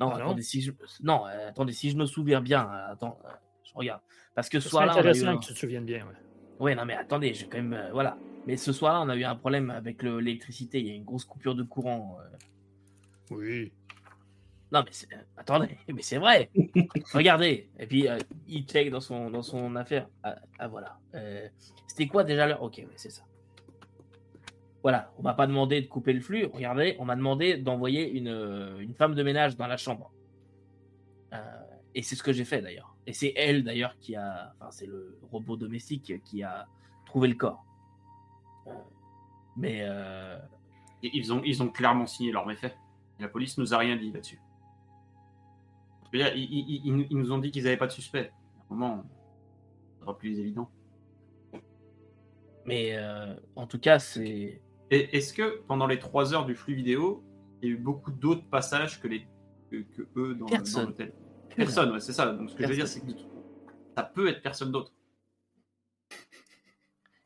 Non, Ah non attendez, si je... non, euh, attendez, si je me souviens bien, euh, attends, euh, je regarde. Parce que ce soir-là, eu intéressant un- que tu te souviennes bien. ouais. Ouais, non, mais attendez, j'ai quand même, euh, voilà. Mais ce soir-là, on a eu un problème avec le- l'électricité. Il y a une grosse coupure de courant. euh. Oui. Non, mais c'est- attendez, mais c'est vrai. Regardez. Et puis euh, il check dans son dans son affaire. Ah, ah, voilà. Euh, C'était quoi déjà l'heure Ok, c'est ça. Voilà, on m'a pas demandé de couper le flux. Regardez, on m'a demandé d'envoyer une, euh, une femme de ménage dans la chambre. Euh, et c'est ce que j'ai fait d'ailleurs. Et c'est elle d'ailleurs qui a, enfin c'est le robot domestique qui a trouvé le corps. Euh, mais euh, Ils ont, ils ont clairement signé leur méfait. La police nous a rien dit là-dessus. Je veux dire, Ils, ils- ils- ils nous ont dit qu'ils n'avaient pas de suspect. À un moment, ça sera plus évident. mais euh, en tout cas c'est Et est-ce que pendant les trois heures du flux vidéo, il y a eu beaucoup d'autres passages que, les, que, que eux dans, dans Personne. l'hôtel? Personne, ouais, c'est ça. Donc ce que je veux dire, c'est que ça peut être personne d'autre.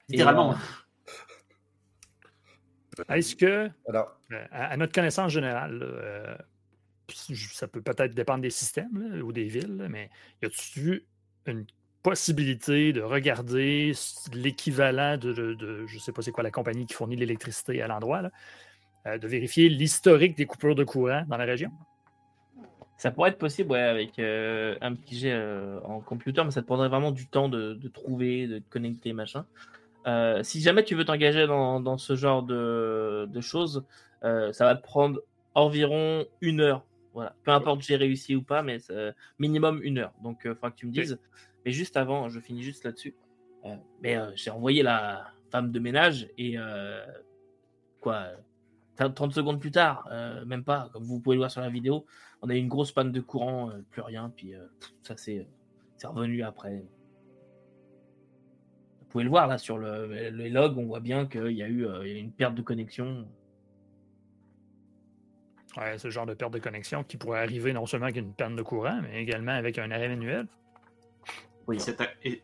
Littéralement. euh, Est-ce que, Alors, euh, à, à notre connaissance générale, euh, ça peut peut-être dépendre des systèmes ou des villes, mais y a-tu une possibilité de regarder l'équivalent de, de- de- je sais pas c'est quoi la compagnie qui fournit l'électricité à l'endroit, euh, de vérifier l'historique des coupures de courant dans la région? Ça pourrait être possible, ouais, avec euh, un petit jet euh, en computer, mais ça te prendrait vraiment du temps de, trouver, de te connecter, machin. Si jamais tu veux t'engager dans, ce genre de, de choses, ça va te prendre environ une heure. Voilà. Peu importe j'ai réussi ou pas, mais c'est minimum une heure. Donc, il faudra que tu me dises. Mais juste avant, je finis juste là-dessus. Euh, mais euh, j'ai envoyé la femme de ménage et euh, quoi, 30 secondes plus tard, euh, même pas, comme vous pouvez le voir sur la vidéo, on a eu une grosse panne de courant, euh, plus rien, puis euh, pff, ça c'est revenu après. Vous pouvez le voir là sur le, les logs, on voit bien qu'il euh, y a eu une perte de connexion. Ouais, ce genre de perte de connexion qui pourrait arriver non seulement avec une panne de courant, mais également avec un arrêt manuel. Et, cet, a- et-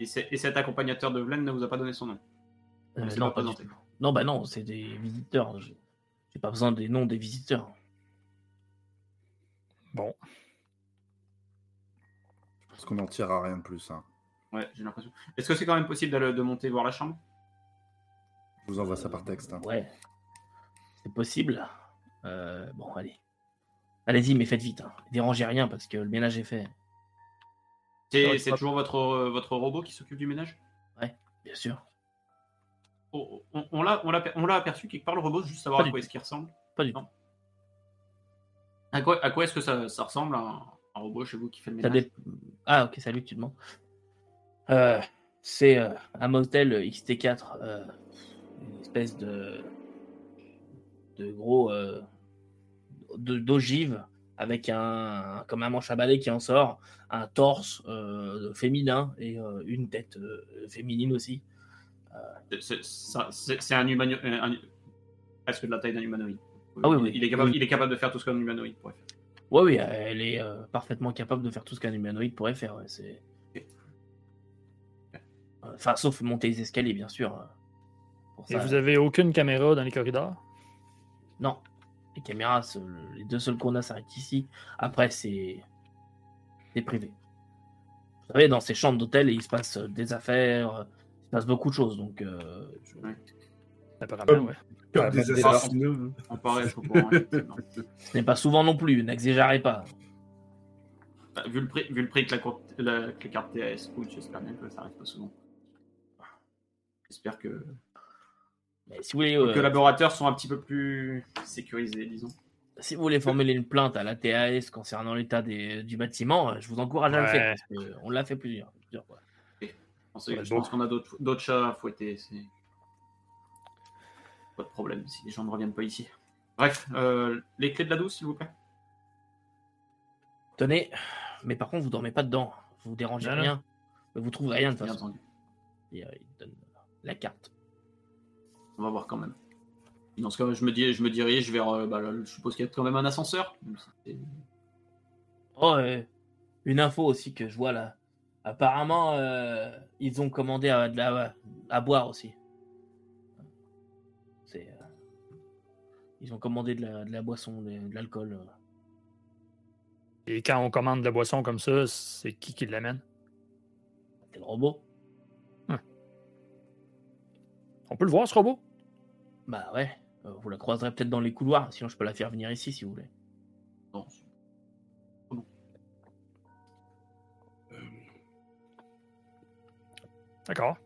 et c'est- et cet accompagnateur de Vlen ne vous a pas donné son nom? Euh, non, pas pas du présenté. tout. Non, bah non, c'est des visiteurs. J'ai pas besoin des noms des visiteurs. Bon, je pense qu'on n'en tirera rien de plus. hein. Ouais, j'ai l'impression. Est-ce que c'est quand même possible d'aller- de monter voir la chambre? Je vous envoie ça par texte. hein. Ouais, c'est possible. Euh, bon, allez. Allez-y, mais faites vite. Hein. Dérangez rien parce que le ménage est fait. C'est Ouais, toujours votre, euh, votre robot qui s'occupe du ménage? Bien sûr. Oh, On, on l'a on l'a- on l'a aperçu quelque part le robot, juste savoir Pas à quoi est-ce qu'il ressemble? Pas du tout. À quoi, à quoi est-ce que ça, ça ressemble un, un robot chez vous qui fait le ménage? Ah, ok, salut, tu demandes. Euh, c'est euh, un motel XT4, euh, une espèce de, de gros d'ogive avec un comme un manche à balai qui en sort, un torse euh, féminin et euh, une tête euh, féminine aussi. C'est- un humanoïde. presque de la taille d'un humanoïde. Ah oui, il, oui. il est capable, Oui. il est capable de faire tout ce qu'un humanoïde pourrait faire. Ouais, oui, elle est euh, parfaitement capable de faire tout ce qu'un humanoïde pourrait faire. ouais, c'est... Enfin, sauf monter les escaliers, bien sûr. Pour et ça, vous avez aucune caméra dans les corridors? Non. Les caméras, les deux seuls qu'on a s'arrêtent ici. Après, c'est privé. Vous savez, dans ces chambres d'hôtel, il se passe euh, des affaires, euh, il se passe beaucoup de choses. Donc, euh, je- Ouais. Ouais. Comme des effectivement. ce n'est pas souvent non plus, n'exagérez pas. Bah, vu, le prix, vu le prix que la, cour- la- que les cartes TAS coûtent, j'espère bien que ça arrive pas souvent. J'espère que. Mais si vous voulez, Les euh, collaborateurs sont un petit peu plus sécurisés, disons. si vous voulez formuler une plainte à la TAS concernant l'état des- du bâtiment, euh, je vous encourage à le Ouais. faire. parce que on l'a fait plusieurs. plusieurs fois. Je pense, je Ouais, pense qu'on a d'autres d'autres chats à fouetter. c'est- Pas de problème si les gens ne reviennent pas ici. Bref, euh, les clés de la douce, s'il vous plaît. Tenez, mais par contre, vous dormez pas dedans. Vous vous dérangez Non, non. rien. Vous trouverez rien de toute Bien façon. entendu. Euh, il donne la carte. On va voir quand même. Dans ce cas, je me, dis, je me dirige vers. euh, bah, là, je suppose qu'il y a quand même un ascenseur. Oh, euh, une info aussi que je vois là. Apparemment, euh, ils ont commandé à, de la- à boire aussi. C'est, euh, ils ont commandé de la, de la boisson, de, de l'alcool. euh. Et quand on commande de la boisson comme ça, c'est qui qui l'amène? C'est le robot. On peut le voir, ce robot? Bah ouais, euh, vous la croiserez peut-être dans les couloirs, sinon je peux la faire venir ici si vous voulez. Bon, D'accord.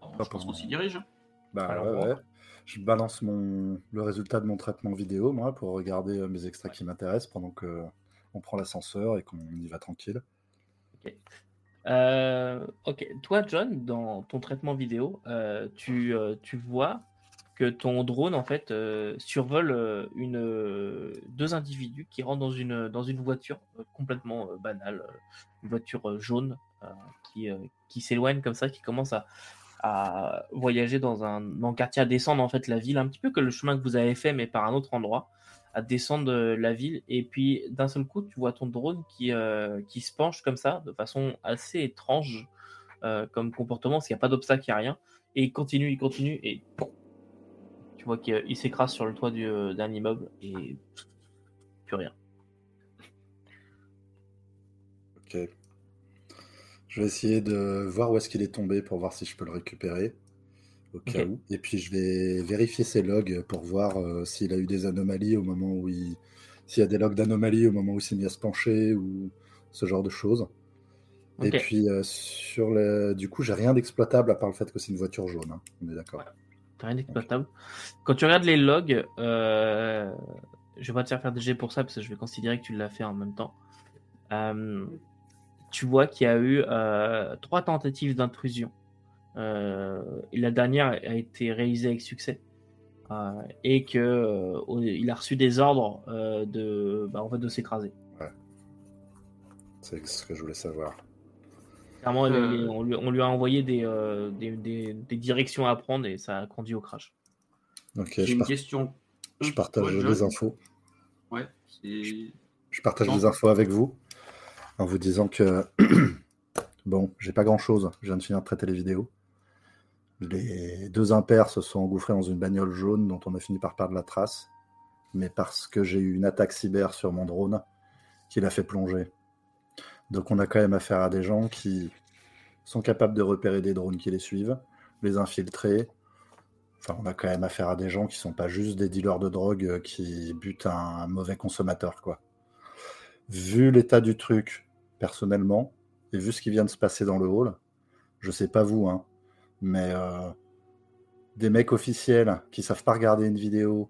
bon, Pas je pense qu'on s'y dirige. Bah Alors, ouais, ouais. Je balance mon... le résultat de mon traitement vidéo, moi, pour regarder euh, mes extraits qui m'intéressent pendant que on prend l'ascenseur et qu'on y va tranquille. Euh, ok, toi John, dans ton traitement vidéo, euh, tu, euh, tu vois que ton drone en fait euh, survole euh, une, euh, deux individus qui rentrent dans une, dans une voiture complètement banale, une voiture jaune qui, qui s'éloigne comme ça, qui commence à, à voyager dans un, dans quartier, à descendre en fait la ville, un petit peu que le chemin que vous avez fait mais par un autre endroit, à descendre la ville. Et puis d'un seul coup tu vois ton drone qui, qui se penche comme ça de façon assez étrange comme comportement parce qu'il n'y a pas d'obstacle, il n'y a rien. Et il continue, il continue et tu vois qu'il il s'écrase sur le toit du- euh, d'un immeuble et plus rien. Ok. Je vais essayer de voir où est-ce qu'il est tombé pour voir si je peux le récupérer. Au cas où. Et puis je vais vérifier ses logs pour voir euh, s'il a eu des anomalies au moment où il. S'il y a des logs d'anomalies au moment où il s'est mis à se pencher ou ce genre de choses. Et puis euh, sur le. Du coup, j'ai rien d'exploitable à part le fait que c'est une voiture jaune. hein. On est d'accord. Rien. Quand tu regardes les logs, euh, je vais pas te faire faire des jets pour ça parce que je vais considérer que tu l'as fait en même temps. Euh, tu vois qu'il y a eu euh, trois tentatives d'intrusion. Et la dernière a été réalisée avec succès. Et que il a reçu des ordres de, bah, en fait, de s'écraser. C'est ce que je voulais savoir. Clairement, Euh. on, lui, on lui a envoyé des, euh, des, des- des directions à prendre et ça a conduit au crash. Ok, J'ai je, une par- question. je partage Ouais, les infos. Ouais, c'est. Je partage les infos avec vous en vous disant que bon, j'ai pas grand chose. Je viens de finir de traiter les vidéos. Les deux impairs se sont engouffrés dans une bagnole jaune dont on a fini par perdre la trace, mais parce que j'ai eu une attaque cyber sur mon drone qui l'a fait plonger. Donc on a quand même affaire à des gens qui sont capables de repérer des drones qui les suivent, les infiltrer. Enfin, on a quand même affaire à des gens qui sont pas juste des dealers de drogue euh, qui butent un mauvais consommateur, quoi vu l'état du truc, personnellement, et vu ce qui vient de se passer dans le hall, je sais pas vous, hein, mais euh, des mecs officiels qui savent pas regarder une vidéo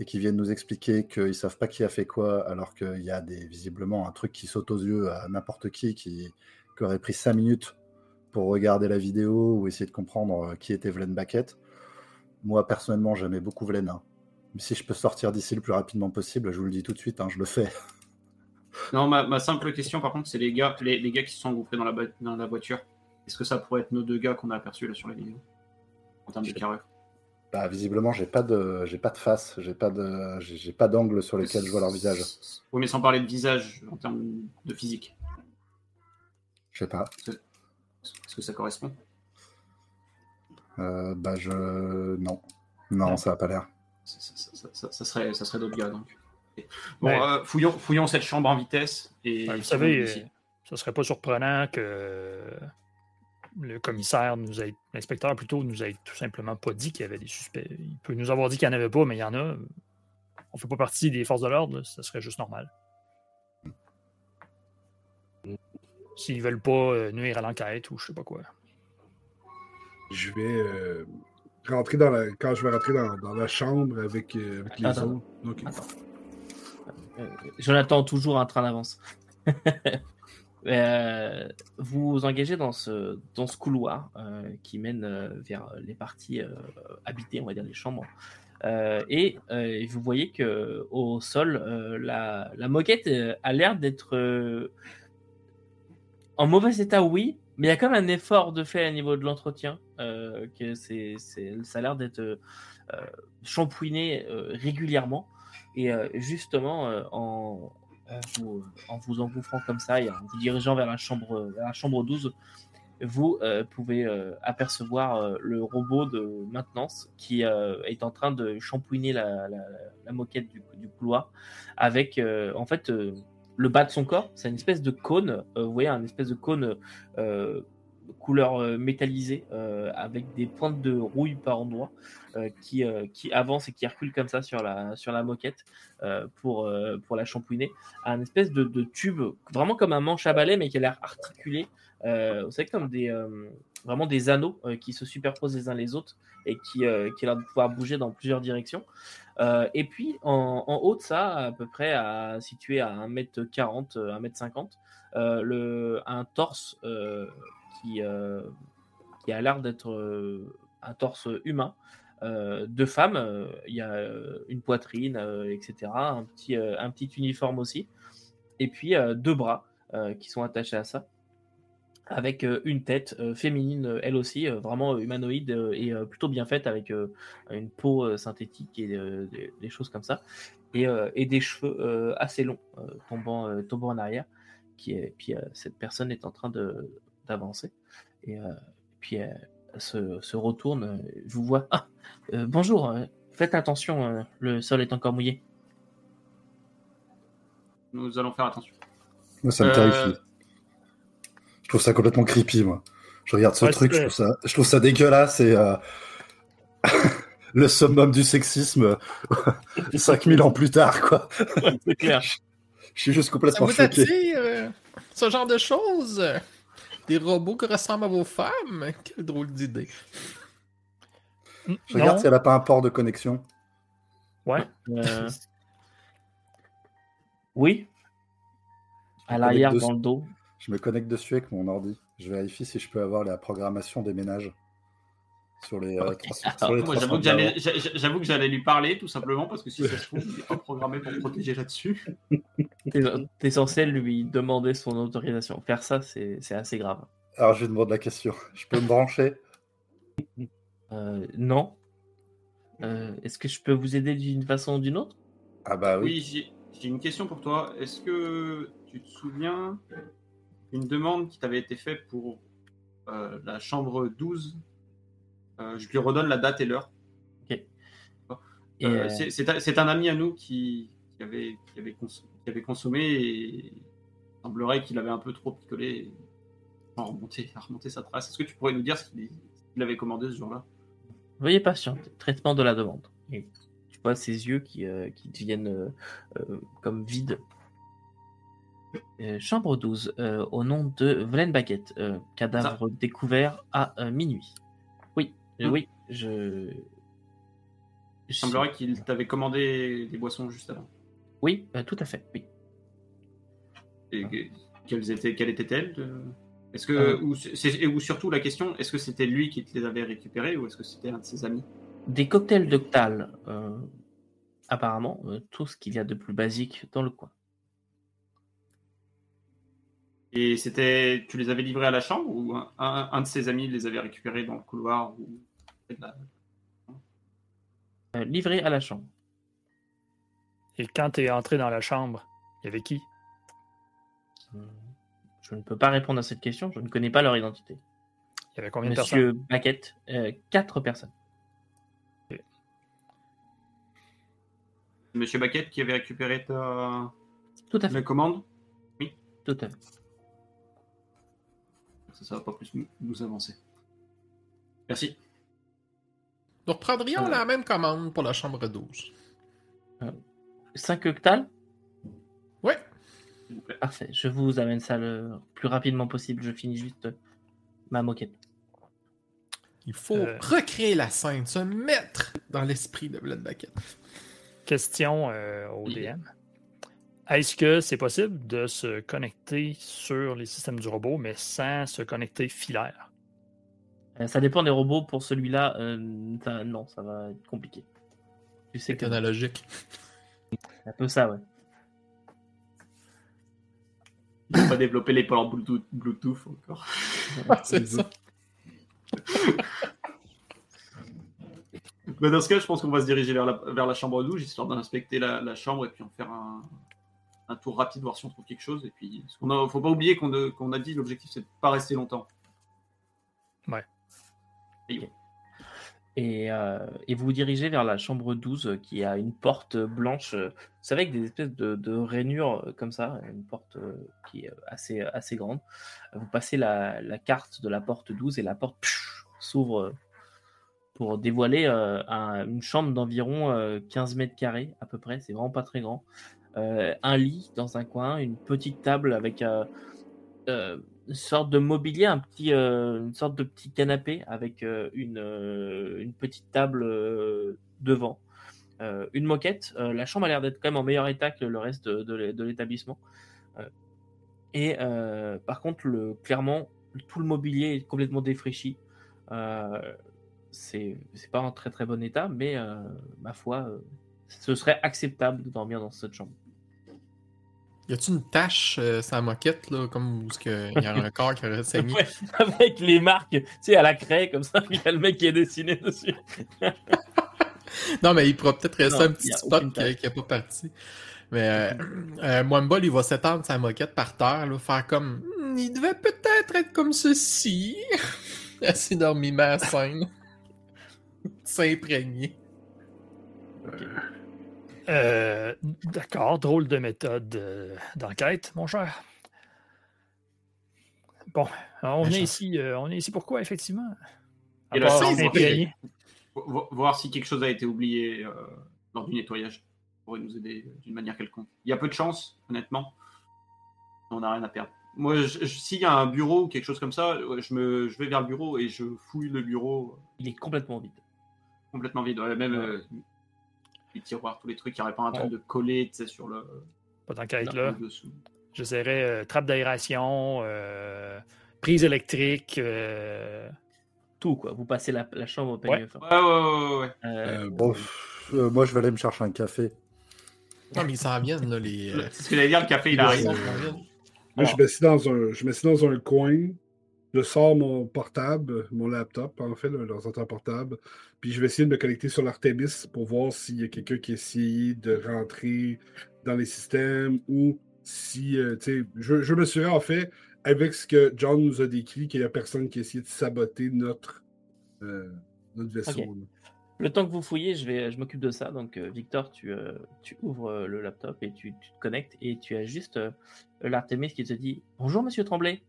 et qui viennent nous expliquer qu'ils savent pas qui a fait quoi, alors qu'il y a des, visiblement un truc qui saute aux yeux à n'importe qui, qui, qui aurait pris 5 minutes pour regarder la vidéo ou essayer de comprendre euh, qui était Vlen Baquette. Moi, personnellement, j'aimais beaucoup Vlen. hein. Mais si je peux sortir d'ici le plus rapidement possible, je vous le dis tout de suite, hein, je le fais. Non, ma, ma simple question, par contre, c'est les gars, les, les gars qui se sont engouffrés dans la, ba- dans la voiture. Est-ce que ça pourrait être nos deux gars qu'on a aperçus là sur la vidéo? En termes de carrure. Bah, visiblement, j'ai pas de, j'ai pas de face, j'ai pas de, j'ai pas d'angle sur lequel je vois leur visage. Oui, mais sans parler de visage en termes de physique. Je sais pas. Est-ce que ça correspond? Euh, bah, je, non, non, ça a pas l'air. ça, ça- ça- ça- ça serait, ça serait d'autres gars donc. Bon, Ouais. euh, fouillons, fouillons cette chambre en vitesse et. Ouais, vous savez, d'ici. euh, ce serait pas surprenant que le commissaire nous ait, l'inspecteur plutôt, nous ait tout simplement pas dit qu'il y avait des suspects. Il peut nous avoir dit qu'il n'y en avait pas, mais il y en a. On fait pas partie des forces de l'ordre, ça serait juste normal. S'ils veulent pas euh, nuire à l'enquête ou je sais pas quoi. Je vais, euh, rentrer dans la, quand je vais rentrer dans, dans la chambre avec, euh, avec les Attends. autres. Ok. Attends. Euh, Jonathan, toujours un train d'avance. Euh, vous engagez dans ce, couloir euh, qui mène euh, vers les parties habitées, on va dire les chambres. Et vous voyez que au sol, la, moquette a l'air d'être en mauvais état, oui, mais il y a quand même un effort de fait à niveau de l'entretien. que ça a l'air d'être euh, régulièrement. Et justement, en, en vous, en vous engouffrant comme ça et en vous dirigeant vers la chambre, vers la chambre 12, vous euh, pouvez euh, apercevoir euh, le robot de maintenance qui euh, est en train de shampouiner la, moquette du, couloir avec euh, en fait euh, le bas de son corps. C'est une espèce de cône, euh, vous voyez, un espèce de cône euh, couleur euh, métallisée euh, avec des pointes de rouille par endroits euh, qui, qui avance et qui recule comme ça sur la, sur la moquette pour, pour la shampouiner. Un espèce de, de tube, vraiment comme un manche à balai, mais qui a l'air articulé. Vous savez, comme des, vraiment des anneaux qui se superposent les uns les autres et qui, qui a l'air de pouvoir bouger dans plusieurs directions. Et puis en, en haut de ça, à peu près à, situé à 1m40, euh, 1m50, euh, le, un torse qui, euh, qui a l'air d'être euh, un torse humain. euh, de femmes, il y a une poitrine, etc., un petit, un petit uniforme aussi, et puis deux bras qui sont attachés à ça, avec une tête féminine, elle aussi, vraiment humanoïde et plutôt bien faite, avec une peau synthétique et des, choses comme ça, et, et des cheveux assez longs tombant, tombant en arrière. Qui est, puis cette personne est en train de d'avancer, et euh, puis euh, se, se retourne, euh, je vous vois. Ah, euh, bonjour, faites attention, euh, le sol est encore mouillé. Nous allons faire attention. Moi, ça me Euh, terrifie. Je trouve ça complètement creepy, moi. Je regarde ce Ouais, truc, je trouve, ça, je trouve ça dégueulasse et euh, le summum du sexisme 5000 ans plus tard, quoi. c'est clair. Je suis juste Ça complètement vous choqué. attire euh, ce genre de choses? Des robots qui ressemblent à vos femmes? Quelle drôle d'idée. Je regarde Non. si elle a pas un port de connexion. Ouais. Euh, Oui. À l'arrière, dans le dos. Je me connecte dessus avec mon ordi. Je vérifie si je peux avoir la programmation des ménages sur les, euh, sur les Moi, j'avoue que j'allais- j'a- j'avoue que j'allais lui parler, tout simplement, parce que si ça se trouve, il n'est pas programmé pour me protéger là-dessus. T'es t'es censé lui demander son autorisation. Faire ça, c'est c'est assez grave. Alors, je lui demande la question. Je peux me brancher? Euh, non. Euh, Est-ce que je peux vous aider d'une façon ou d'une autre? Ah bah oui. Oui, j'ai- j'ai une question pour toi. Est-ce que tu te souviens d'une demande qui t'avait été faite pour euh, la chambre 12 Euh, Je lui redonne la date et l'heure. Euh, euh, c'est- un, ami à nous qui, qui avait, qui, avait cons- qui avait consommé et il semblerait qu'il avait un peu trop picolé et a remonté sa trace. Est-ce que tu pourrais nous dire ce qu'il avait commandé ce jour-là? Veuillez patienter. Traitement de la demande. Et tu vois ses yeux qui, euh, qui deviennent euh, euh, comme vides. Euh, chambre 12, euh, au nom de Vlen Baguette, euh, cadavre découvert à euh, minuit. Oui, euh, Hmm. oui, je. Il semblerait qu'il t'avait commandé des boissons juste avant. Oui, euh, tout à fait, oui. Et que- quelles étaient, quelles étaient-elles de- Est-ce que, Euh. ou, c'est- et ou surtout la question, est-ce que c'était lui qui te les avait récupérées ou est-ce que c'était un de ses amis? Des cocktails d'octal, euh, apparemment, euh, tout ce qu'il y a de plus basique dans le coin. Et c'était, tu les avais livrés à la chambre ou un, un- un de ses amis les avait récupérés dans le couloir ou... Euh, livré à la chambre. Et quand tu es entré dans la chambre, il y avait qui? Euh, Je ne peux pas répondre à cette question, je ne connais pas leur identité. Il y avait combien de Monsieur Baquette, euh, quatre personnes. Monsieur Baquette qui avait récupéré ta Tout à la fait, commande tout à fait. Ça, ça va pas plus nous- avancer. Merci. Nous reprendrions Euh. la même commande pour la chambre 12. 5 octales? Ouais. s'il vous plaît. Parfait, je vous amène ça le plus rapidement possible, je finis juste euh, ma moquette. Il faut Euh. recréer la scène, se mettre dans l'esprit de Blood Bucket. Question euh, au Oui. DM. Est-ce que c'est possible de se connecter sur les systèmes du robot, mais sans se connecter filaire? Euh, ça dépend des robots. Pour celui-là, euh, ça- non, ça va être compliqué. Tu sais C'est que analogique. c'est un peu ça, ouais. Il faut pas développer les ports Bluetooth, Bluetooth encore. c'est ça. Mais dans ce cas, je pense qu'on va se diriger vers la, vers la chambre 12, histoire d'inspecter la, la chambre et puis en faire un, un tour rapide, voir si on trouve quelque chose. Et puis, qu'on a- faut pas oublier qu'on a, dit l'objectif c'est de pas rester longtemps. Et, euh, et vous vous dirigez vers la chambre 12 euh, qui a une porte blanche, euh, vous savez, avec des espèces de, de rainures comme ça, une porte qui est assez, assez grande. Vous passez la, la carte de la porte 12 et la porte s'ouvre pour dévoiler euh, un- une chambre d'environ euh, 15 mètres carrés à peu près, c'est vraiment pas très grand. Euh, un lit dans un coin, une petite table avec euh, euh, une sorte de mobilier, un petit, une sorte de petit canapé avec une, une petite table devant, une moquette. La chambre a l'air d'être quand même en meilleur état que le reste de, de l'é- de l'établissement. Et par contre, le, clairement, tout le mobilier est complètement défraîchi. C'est pas en très très bon état, mais ma foi, ce serait acceptable de dormir dans cette chambre. Y a-tu une tache euh, sur la moquette, là, comme où il y a un corps qui aurait saigné? Ouais, avec les marques, tu sais, à la craie, comme ça, il y a le mec qui est dessiné dessus. Non, mais il pourra peut-être rester Non, un petit a spot qui n'est pas parti. Mais euh, euh, Mwamba, lui, il va s'étendre sa moquette par terre, là, faire comme. Hmm, il devait peut-être être comme ceci. Assez dormir à la scène. S'imprégner. Euh, D'accord, drôle de méthode euh, d'enquête, mon cher. Bon, on est ici, euh, on est ici pourquoi, effectivement? À Et Voir si quelque chose a été oublié euh, lors du nettoyage. Ça pourrait nous aider d'une manière quelconque. Il y a peu de chance, honnêtement. On n'a rien à perdre. Moi, s'il y a un bureau ou quelque chose comme ça, je, me, je vais vers le bureau et je fouille le bureau Il est complètement vide. complètement vide. Ouais, même Ouais. euh, les tiroirs, tous les trucs, il n'y aurait pas un Ouais. truc de coller tu sais, sur le, Pas Non, là. J'essaierai euh, trappe d'aération, euh, prise électrique. euh, Tout, quoi. Vous passez la, la chambre au peigne Ouais. fin. Ouais, ouais, ouais, ouais, ouais. Euh, Euh, bon, pff, euh, moi, je vais aller me chercher un café. Non, mais ils s'en viennent, là, les. C'est ce que j'allais dire, le café, il arrive. Moi, je m'assieds dans un, dans un coin, je sors mon portable, mon laptop, en fait, l'ordinateur portable, puis je vais essayer de me connecter sur l'Artemis pour voir s'il y a quelqu'un qui a essayé de rentrer dans les systèmes ou si, euh, tu sais, je, je me suis en fait, avec ce que John nous a décrit, qu'il n'y a personne qui a essayé de saboter notre, euh, notre vaisseau. Le temps que vous fouillez, je, vais, je m'occupe de ça. Donc, euh, Victor, tu, tu ouvres le laptop et tu, tu te connectes et tu as juste l'Artemis qui te dit Bonjour, monsieur Tremblay.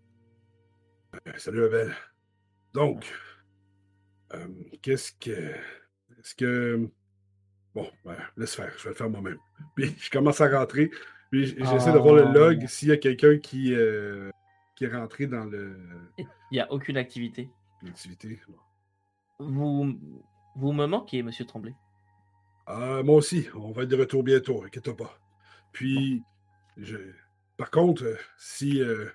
Euh, Salut Abel. Donc, euh, qu'est-ce que. Est-ce que. Bon, ben, laisse faire, je vais le faire moi-même. Puis je commence à rentrer, puis j'essaie de voir le Oh. log s'il y a quelqu'un qui, euh, qui est rentré dans le- Il n'y a aucune activité. l'activité. Bon. Vous, vous me manquez, monsieur Tremblay. Ah, moi aussi, on va être de retour bientôt, inquiète pas. Puis, je... par contre, euh, si euh,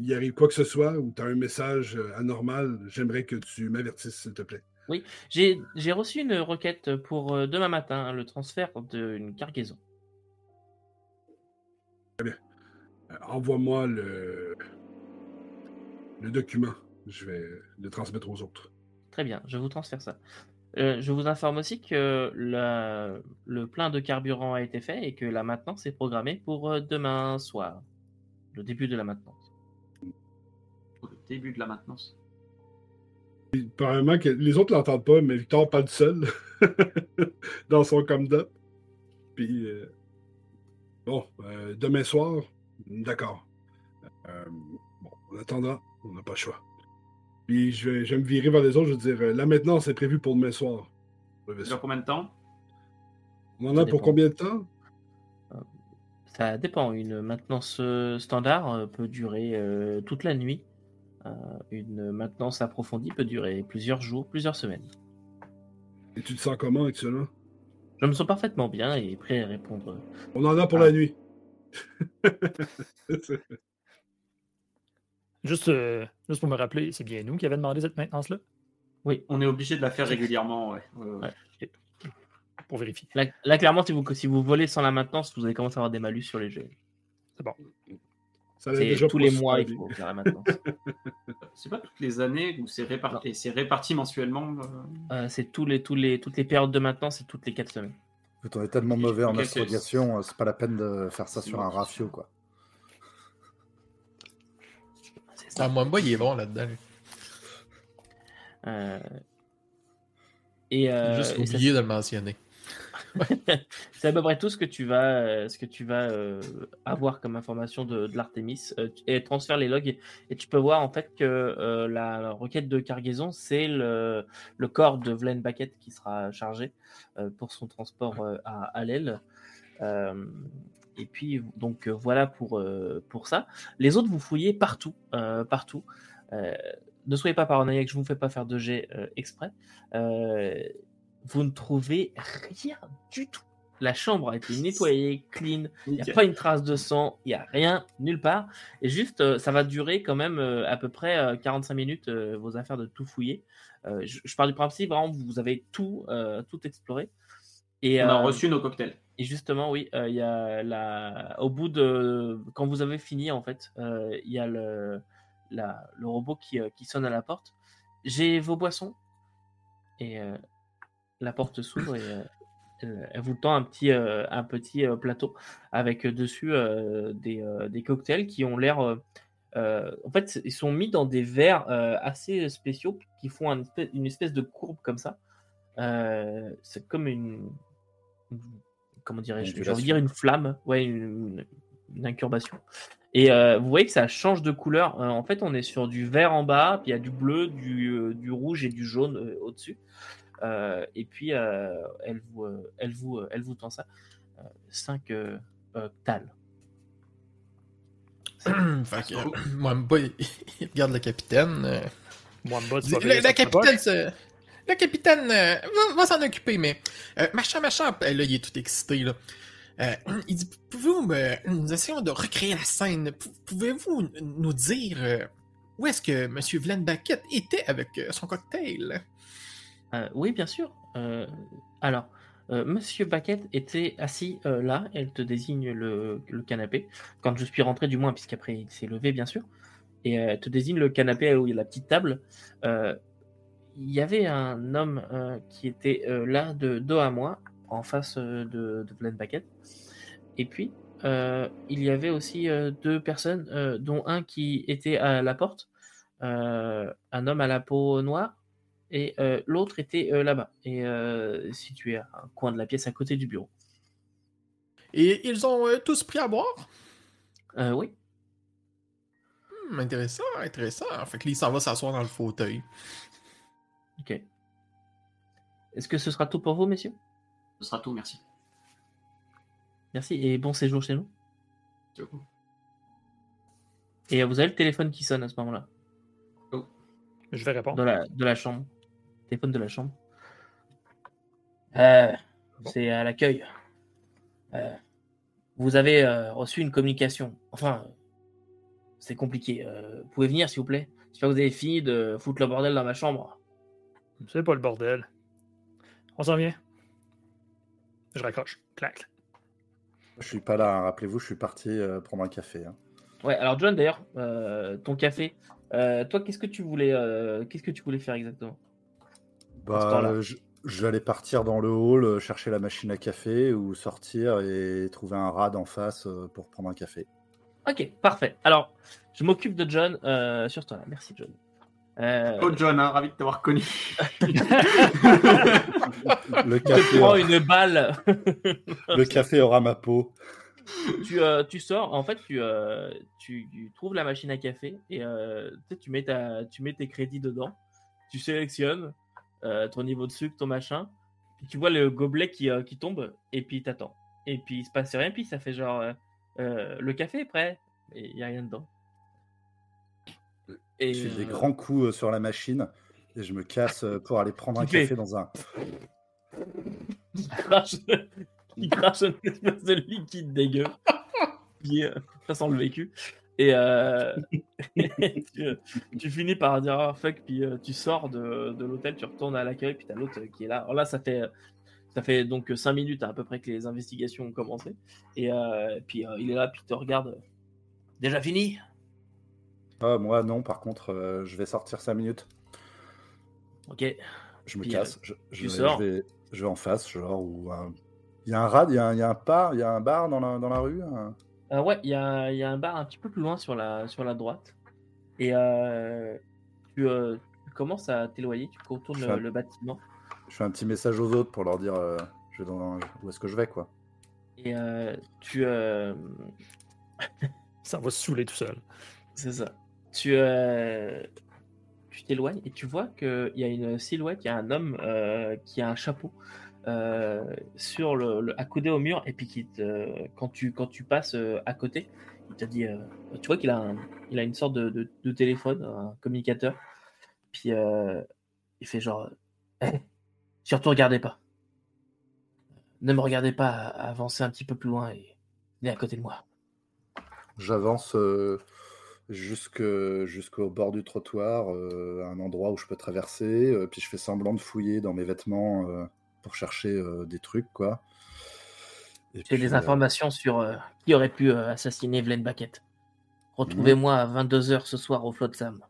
il y arrive quoi que ce soit ou tu as un message euh, anormal, j'aimerais que tu m'avertisses, s'il te plaît. J'ai j'ai reçu une requête pour euh, demain matin, le transfert d'une cargaison. Euh, Envoie-moi le... le document. Je vais le transmettre aux autres. Très bien, je vous transfère ça. Euh, je vous informe aussi que la- le plein de carburant a été fait et que la maintenance est programmée pour demain soir, le début de la maintenance. Début de la maintenance. Apparemment que les autres l'entendent pas, mais Victor parle seul dans son come-up. Puis, euh, bon, euh, demain soir, d'accord. Euh, bon, en attendant, on n'a pas le choix. Puis, je vais, je vais me virer vers les autres, je vais dire, euh, là maintenant, c'est prévu pour demain soir. Dans combien de temps? On en a pour combien de temps? Ça dépend, une maintenance standard peut durer euh, toute la nuit. Une maintenance approfondie peut durer plusieurs jours, plusieurs semaines. Et tu te sens comment actuellement Je me sens parfaitement bien et prêt à répondre. On en a pour la nuit. juste, euh, juste pour me rappeler, c'est bien nous qui avons demandé cette maintenance-là? Oui, on est obligé de la faire régulièrement, ouais. ouais, ouais. Pour vérifier. Là, là, clairement, si vous, si vous volez sans la maintenance, vous allez commencer à avoir des malus sur les jeux. C'est bon. C'est tous les mois, il faut faire la maintenance. C'est pas toutes les années où c'est réparti, c'est réparti mensuellement. euh, Euh, c'est tous les, tous les, toutes les périodes de maintenance et toutes les 4 semaines. Écoute, on est tellement mauvais en astrogation, euh, c'est pas la peine de faire ça sur un rafio, quoi. C'est ça. Ah, Mwamba, il est bon là-dedans. Euh, Et, euh, J'ai juste et ça, oublié de le mentionner. C'est à peu près tout ce que tu vas, euh, ce que tu vas euh, avoir comme information de, de l'Artemis. Euh, et transfère les logs et, et tu peux voir en fait que euh, la requête de cargaison, c'est le, le corps de Vlen Baquet qui sera chargé pour son transport à, à l'aile. Et puis donc voilà pour, pour ça. Les autres, vous fouillez partout, partout. Ne soyez pas paranoïaque, je ne vous fais pas faire de jet exprès. Vous ne trouvez rien du tout. La chambre a été nettoyée, clean, il n'y a pas une trace de sang, il n'y a rien, nulle part. Et juste, euh, ça va durer quand même euh, à peu près euh, 45 minutes, euh, vos affaires de tout fouiller. Je, je pars du principe, vraiment, vous avez tout, tout exploré. Et, On a reçu nos cocktails. et justement, oui, euh, il y a la... au bout de. Quand vous avez fini, en fait, euh, il y a le, la... le robot qui, euh, qui sonne à la porte. J'ai vos boissons. Et la porte s'ouvre et euh, elle, elle vous tend un petit, euh, un petit euh, plateau avec euh, dessus euh, des, euh, des cocktails qui ont l'air. euh, euh, en fait, ils sont mis dans des verres euh, assez spéciaux qui font un espèce- une espèce de courbe comme ça. Euh, c'est comme une, comment dirais-je J'ai envie de dire une flamme, ouais, une, une incubation. Et euh, vous voyez que ça change de couleur. Euh, en fait, on est sur du vert en bas, puis il y a du bleu, du, euh, du rouge et du jaune euh, au-dessus. Euh, et puis elle vous, euh, elle vous, euh, elle vous tend ça. 5 euh, euh, tal. fait que, euh, Mwamba, il, il regarde le capitaine. euh, Mwamba, tu le, capitaine, se- le capitaine euh, va, va s'en occuper, mais euh, machin, machin, euh, là, il est tout excité, là. Euh, il dit, pouvez-vous me, nous essayons de recréer la scène. Pou- Pouvez-vous nous dire euh, où est-ce que M. Vlen Baquette était avec euh, son cocktail? Euh, oui, bien sûr. Euh, alors, euh, Monsieur Baquette était assis euh, là. Elle te désigne le, canapé. Quand je suis rentré, du moins, puisqu'après il s'est levé, bien sûr. Et elle te désigne le canapé où il y a la petite table. Il y avait un homme qui était là de dos à moi, en face de, de Glenn Baquette. Et puis, il y avait aussi deux personnes, dont un qui était à la porte, un homme à la peau noire, et euh, l'autre était euh, là-bas, et euh, situé à un coin de la pièce à côté du bureau. Et ils ont euh, tous pris à boire? Euh, oui, Hmm, intéressant, intéressant. Fait que lui, il s'en va s'asseoir dans le fauteuil. ok. Est-ce que ce sera tout pour vous, messieurs? Ce sera tout, merci. Merci, et bon séjour chez nous. Et euh, vous avez le téléphone qui sonne à ce moment-là, Je vais répondre. de la, de la chambre. Téléphone de la chambre. Euh, C'est à l'accueil. Euh, vous avez euh, reçu une communication. Enfin, c'est compliqué. Euh, vous pouvez venir, s'il vous plaît J'espère que vous avez fini de foutre le bordel dans ma chambre. C'est pas le bordel. On s'en vient. Je raccroche. Clac. Je suis pas là, hein. rappelez-vous, je suis parti euh, prendre un café. hein. Ouais, alors John, d'ailleurs, euh, ton café. euh, toi, qu'est-ce que tu voulais, euh, qu'est-ce que tu voulais faire exactement? Bah, je, je vais aller partir dans le hall, euh, chercher la machine à café ou sortir et trouver un rad en face euh, pour prendre un café. Ok, parfait. Alors, je m'occupe de John euh, sur toi là. Merci, John. Euh, Oh John, hein, ravi de t'avoir connu. Le je café, prends aura- une balle. le café aura ma peau. tu, euh, tu sors, en fait, tu, euh, tu, tu trouves la machine à café et euh, tu, mets ta, tu mets tes crédits dedans. Tu sélectionnes ton niveau de sucre, ton machin. Puis tu vois le gobelet qui, euh, qui tombe et puis t'attends. Et puis il se passe rien, puis ça fait genre euh, euh, le café est prêt et il n'y a rien dedans. Et Je fais des euh, grands coups euh, sur la machine et je me casse euh, pour aller prendre un café dans un. il crache, il crache une espèce de liquide dégueu. Puis, euh, ça sent le vécu. Et euh, tu, tu finis par dire ah, fuck, puis euh, tu sors de, de l'hôtel, tu retournes à l'accueil, puis t'as l'autre qui est là. Alors là, ça fait, ça fait donc 5 minutes à peu près que les investigations ont commencé. Et euh, puis euh, il est là, puis il te regarde. Déjà fini Ah, moi, non, par contre, euh, je vais sortir 5 minutes. Ok. Je me Puis, casse. Je, je vais, je vais, je vais en face, genre, ou Il y a un rad, il y a un, il y a un bar, il y a un bar dans la, dans la rue. un- Euh, ouais, il y a, il y a un bar un petit peu plus loin sur la, sur la droite. Et euh, tu, euh, tu commences à t'éloigner, tu contournes le, fais un- le bâtiment. Je fais un petit message aux autres pour leur dire euh, je vais dans- où est-ce que je vais, quoi. Et euh, tu. euh, Ça va se saouler tout seul. C'est ça. Tu euh, tu t'éloignes et tu vois qu'il y a une silhouette, il y a un homme euh, qui a un chapeau euh, sur le, accoudé au mur et puis quand tu passes euh, à côté, il te dit, euh, tu vois qu'il a un- une sorte de, téléphone, un communicateur. Puis il fait genre, Eh, surtout regardez pas, ne me regardez pas, avancez un petit peu plus loin et venez à côté de moi. J'avance jusqu'au bord du trottoir, un endroit où je peux traverser, puis je fais semblant de fouiller dans mes vêtements pour chercher euh, des trucs, quoi. J'ai des euh, informations sur euh, qui aurait pu assassiner Vlen Baquette. Retrouvez-moi à 22h ce soir au Flotsam.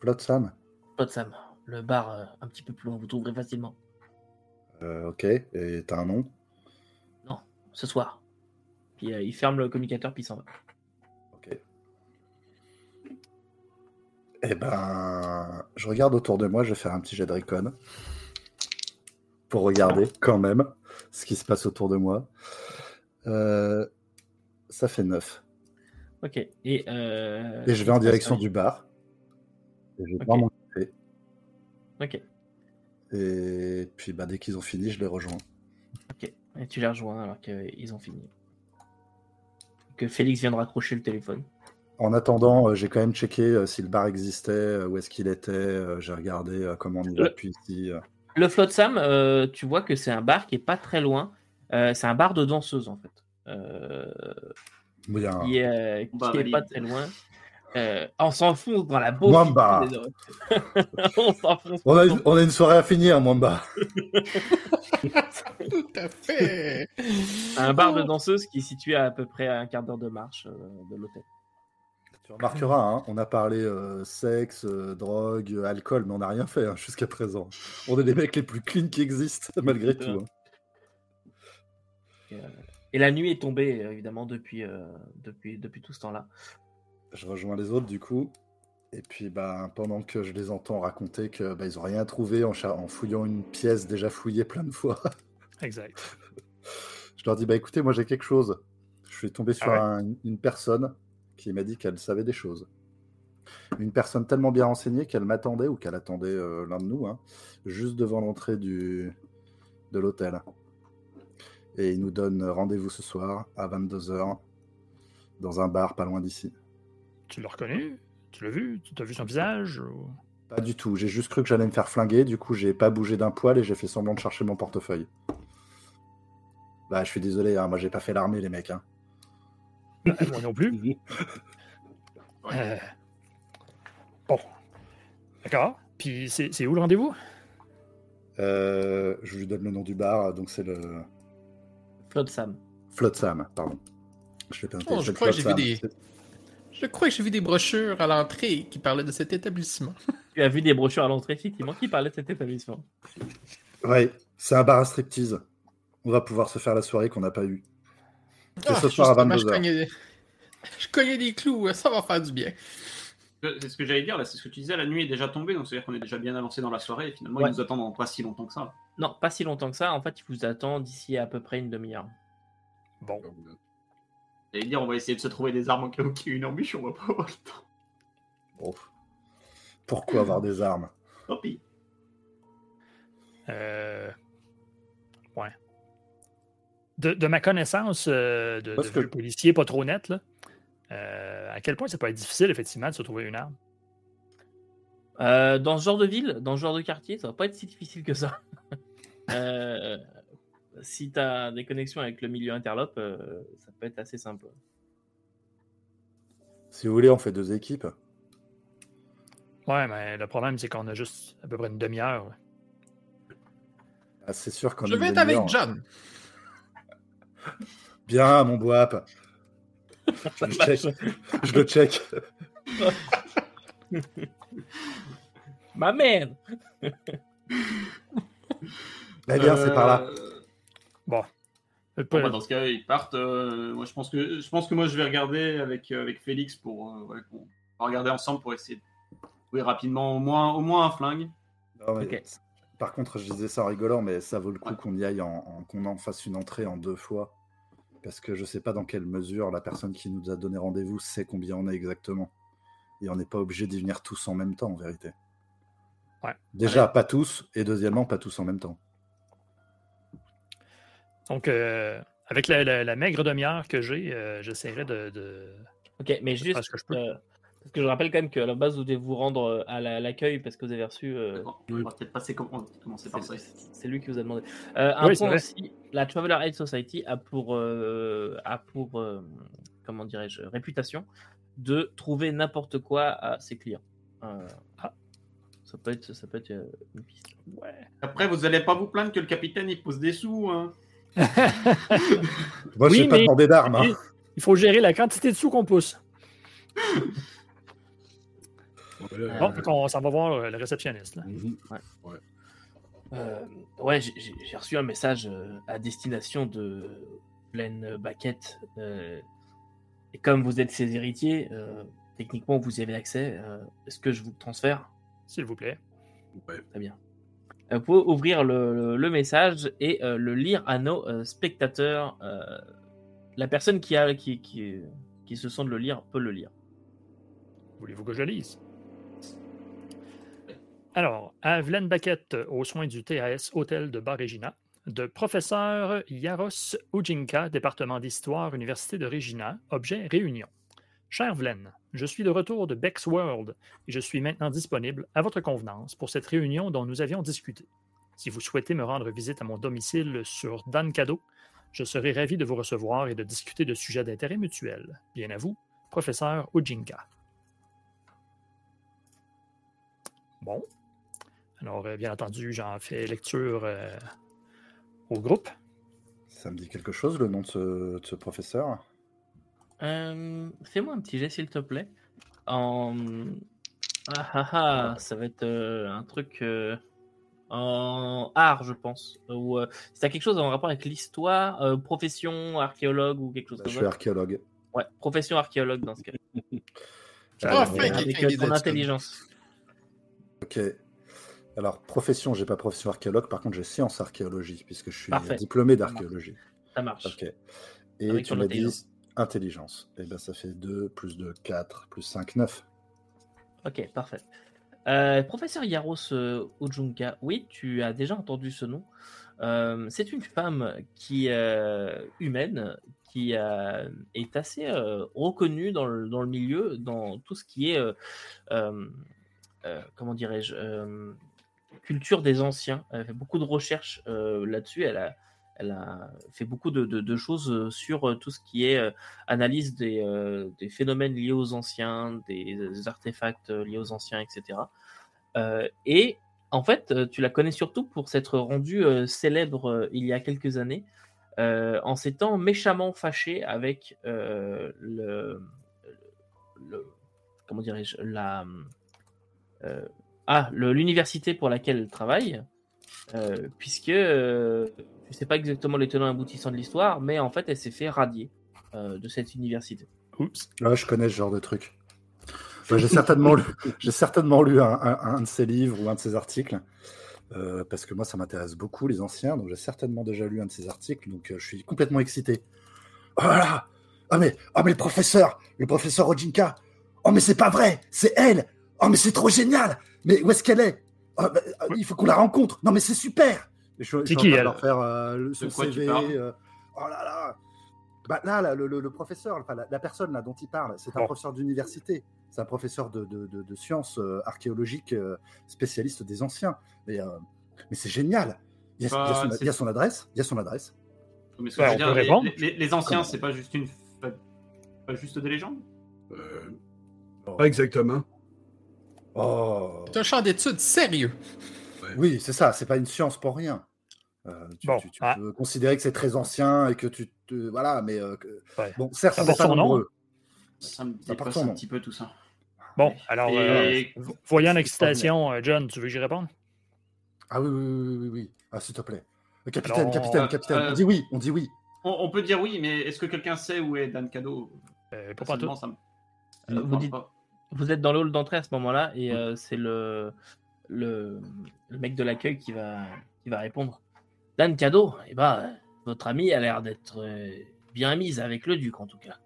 Flotte Sam Flotsam, le bar un petit peu plus loin, vous trouverez facilement. Ok, et t'as un nom? Ce soir. Puis euh, il ferme le communicateur, puis il s'en va. Ok. Eh ben, je regarde autour de moi, je vais faire un petit jet de recon pour regarder quand même ce qui se passe autour de moi. Euh, ça fait 9. Ok. Et, euh, Et je vais en direction du bar. Et je Ok. mon café. Ok. Et puis bah, dès qu'ils ont fini, je les rejoins. Ok. Et tu les rejoins alors qu'ils ont fini. Que Félix vient de raccrocher le téléphone. En attendant, euh, j'ai quand même checké euh, si le bar existait, euh, où est-ce qu'il était. euh, j'ai regardé euh, comment on y va depuis ici. Le Flotsam, euh, tu vois que c'est un bar qui est pas très loin. Euh, c'est un bar de danseuses en fait. Euh, Il y a un- qui est, euh, Bah, qui est pas très loin. Euh, on s'enfonce dans la bouffe. Mwamba. on s'enfonce. On a, une, on a une soirée à finir, Mwamba. Tout à fait. Un bar de danseuses qui est situé à, à peu près à un quart d'heure de marche euh, de l'hôtel. Tu remarqueras, hein, on a parlé euh, sexe, euh, drogue, euh, alcool, mais on n'a rien fait hein, jusqu'à présent. On est les mecs les plus clean qui existent, malgré tout. hein. Et, euh, et la nuit est tombée évidemment depuis, euh, depuis, depuis tout ce temps-là. Je rejoins les autres, du coup. Et puis, bah, pendant que je les entends raconter que bah, ils ont rien trouvé en, fouillant une pièce déjà fouillée plein de fois, Exact. je leur dis bah écoutez, moi j'ai quelque chose. Je suis tombé sur Ah ouais. un- une personne qui m'a dit qu'elle savait des choses. Une personne tellement bien renseignée qu'elle m'attendait ou qu'elle attendait euh, l'un de nous, hein, juste devant l'entrée du de l'hôtel. Et il nous donne rendez-vous ce soir à 22h dans un bar pas loin d'ici. Tu l'as reconnu? Tu l'as vu? Tu as vu son visage ou- Pas du tout, j'ai juste cru que j'allais me faire flinguer, du coup j'ai pas bougé d'un poil et j'ai fait semblant de chercher mon portefeuille. Bah je suis désolé, hein, moi j'ai pas fait l'armée les mecs. hein. Moi non plus. Euh, Bon. D'accord. Puis c'est c'est où le rendez-vous? Euh, je lui donne le nom du bar, donc c'est le Flotsam. Flotsam, pardon. Je Oh, je crois que j'ai vu des- Je crois que j'ai vu des brochures à l'entrée qui parlaient de cet établissement. Tu as vu des brochures à l'entrée effectivement qui parlaient de cet établissement. Ouais, c'est un bar à striptease. On va pouvoir se faire la soirée qu'on n'a pas eue. C'est Ah, ce soir à justement, je 22h. cognais, je cognais des clous, ça va faire du bien. C'est ce que j'allais dire, là, c'est ce que tu disais, la nuit est déjà tombée, donc c'est-à-dire qu'on est déjà bien avancé dans la soirée, et finalement, Ouais. ils nous attendent pas si longtemps que ça. Non, pas si longtemps que ça. En fait, il vous attend d'ici à peu près une demi-heure. Bon. J'allais dire, on va essayer de se trouver des armes au cas où il y a une embûche, on va pas avoir le temps. Bon. Pourquoi avoir des armes? Tant pis. Euh. De, de ma connaissance euh, de, Parce de que- policier pas trop net, là, euh, à quel point ça peut être difficile, effectivement, de se trouver une arme? Euh, dans ce genre de ville, dans ce genre de quartier, ça va pas être si difficile que ça. Euh, si tu as des connexions avec le milieu interlope, euh, ça peut être assez simple. Si vous voulez, on fait deux équipes. Ouais, mais le problème, c'est qu'on a juste à peu près une demi-heure. Ah, c'est sûr qu'on Je vais être avec demi-heure. John. Bien, mon boap. Je le check. Je le check. Ma merde Eh bien, c'est par là. Euh, Bon. Bah, dans ce cas, ils partent. euh, moi, je pense que je pense que moi, je vais regarder avec euh, avec Félix pour euh, ouais, qu'on- on va regarder ensemble pour essayer de trouver rapidement au moins au moins un flingue. Non, mais Ok. Par contre, je disais ça en rigolant, mais ça vaut le coup Ouais. qu'on y aille, en, en- qu'on en fasse une entrée en deux fois. Parce que je sais pas dans quelle mesure la personne qui nous a donné rendez-vous sait combien on est exactement. Et on n'est pas obligé d'y venir tous en même temps, en vérité. Ouais. Déjà, pas tous, et deuxièmement, pas tous en même temps. Donc, euh, avec la, la- la maigre demi-heure que j'ai, euh, j'essaierai de, de Ok, mais juste, ce que je peux. euh, parce que je rappelle quand même qu'à la base, vous devez vous rendre euh, à la- l'accueil parce que vous avez reçu. euh, oui. On va peut-être passer com- on va commencer par ça. c'est lui qui vous a demandé. Euh, un Oui, point aussi, la Traveler Aid Society a pour, euh, a pour euh, comment dirais-je, réputation de trouver n'importe quoi à ses clients. Euh, Ah. Ça peut être, ça peut être euh, une piste. Ouais. Après, vous allez pas vous plaindre que le capitaine il pose des sous. Hein. Moi, Oui, je n'ai pas mais- demandé d'armes. hein. Il faut gérer la quantité de sous qu'on pousse. Voilà. Bon, donc on s'en va voir euh, le réceptionniste. là. Mhm. Euh, ouais, j'ai- j'ai j'ai reçu un message euh, à destination de Pleine Baquette. euh, et comme vous êtes ses héritiers, euh, techniquement vous y avez accès. euh, Est-ce que je vous le transfère? S'il vous plaît. Très bien. Euh, Vous pouvez ouvrir le, le- le message et euh, le lire à nos euh, spectateurs. euh, la personne qui, a, qui, qui, qui se sent de le lire peut le lire. Voulez-vous que je lise? Alors, à Vlen Baquette, aux soins du TAS Hôtel de Bas-Regina, de professeur Yaros Ujinka, département d'histoire, Université de Regina, objet réunion. Cher Vlen, je suis de retour de Beck's World et je suis maintenant disponible à votre convenance pour cette réunion dont nous avions discuté. Si vous souhaitez me rendre visite à mon domicile sur Dankado, je serai ravi de vous recevoir et de discuter de sujets d'intérêt mutuel. Bien à vous, professeur Ujinka. Bon. Alors, euh, bien entendu, j'en fais lecture euh, au groupe. Ça me dit quelque chose, le nom de ce, de ce professeur? Euh, Fais-moi un petit jet, s'il te plaît. En... Ah ah ah, ça va être euh, un truc euh, en art, je pense. Ou euh, si t'as quelque chose en rapport avec l'histoire, euh, profession, archéologue ou quelque chose Bah, comme Je suis ça. archéologue. Ouais, profession archéologue dans ce cas. Qu'il avec euh, ton intelligence. Ok. Alors, profession, j'ai pas profession archéologue, par contre, j'ai science archéologie, puisque je suis Parfait. diplômé d'archéologie. Ça marche. Ok. Et Avec tu m'as dit intelligence. Et ben ça fait 2 plus 2, 4, plus 5, 9. Ok, parfait. Euh, professeur Yaros euh, Ujunka, oui, tu as déjà entendu ce nom. Euh, c'est une femme qui euh, humaine, qui est assez reconnue dans le, dans le milieu, dans tout ce qui est, comment dirais-je, culture des anciens. Elle fait beaucoup de recherches euh, là-dessus. Elle a, elle a fait beaucoup de, choses euh, sur euh, tout ce qui est analyse des, phénomènes liés aux anciens, des, artefacts liés aux anciens, etc. Et en fait, tu la connais surtout pour s'être rendue célèbre il y a quelques années en s'étant méchamment fâchée avec le, le- comment dirais-je la ah l'université pour laquelle elle travaille euh, puisque euh, je sais pas exactement les tenants et aboutissants de l'histoire mais en fait elle s'est fait radier euh, de cette université Oups. Là, je connais ce genre de truc. J'ai certainement lu, j'ai certainement lu un, un- un de ses livres ou un de ses articles. euh, parce que moi, ça m'intéresse beaucoup, les anciens. Donc, j'ai certainement déjà lu un de ses articles. Donc, euh, je suis complètement excité. Oh là là Ah, mais, oh, mais le professeur Le professeur Ojinka Oh, mais c'est pas vrai C'est elle Oh, mais c'est trop génial Mais où est-ce qu'elle est, Oh, bah, euh, Il faut qu'on la rencontre Non, mais c'est super C'est qui, elle leur faire euh, le- son CV. euh, oh là là Bah, là, là, le, le- le professeur, enfin, la, la personne là, dont il parle, c'est un Bon. professeur d'université. C'est un professeur de, de- de- de sciences euh, archéologiques, euh, spécialiste des anciens. Mais, euh, mais c'est génial. Il y, a, Bah, il y a son, c'est- il y a son adresse. Il y a son adresse. Mais ce que Ouais, je veux on dire, peut les- répondre. les, les- les anciens, c'est pas juste une, pas, pas juste des légendes? Euh, Pas exactement. Oh. C'est un champ d'études sérieux. Oui, c'est ça. C'est pas une science pour rien. Euh, tu Bon, tu- tu ah. peux considérer que c'est très ancien et que tu te. Voilà, mais. euh, que- Ouais. Bon, certes, porte pas nombreux. Ça me dépasse un petit peu tout ça. Bon, alors, Et- euh, vo- voyant c'est l'excitation, John, tu veux que j'y réponde? Ah oui, oui, oui, oui, oui. Ah, s'il te plaît. Capitaine, Alors, capitaine, euh, capitaine. euh, On dit oui, on dit oui. On, on peut dire oui, mais est-ce que quelqu'un sait où est Dan Cadeau Euh, pas. Personnellement, ça me- Euh, vous dites- pas. Vous êtes dans le hall d'entrée à ce moment-là et euh, c'est le, le, le mec de l'accueil qui va, qui va répondre. Dan Cadeau, eh ben, votre ami a l'air d'être euh, bien mise avec le duc en tout cas.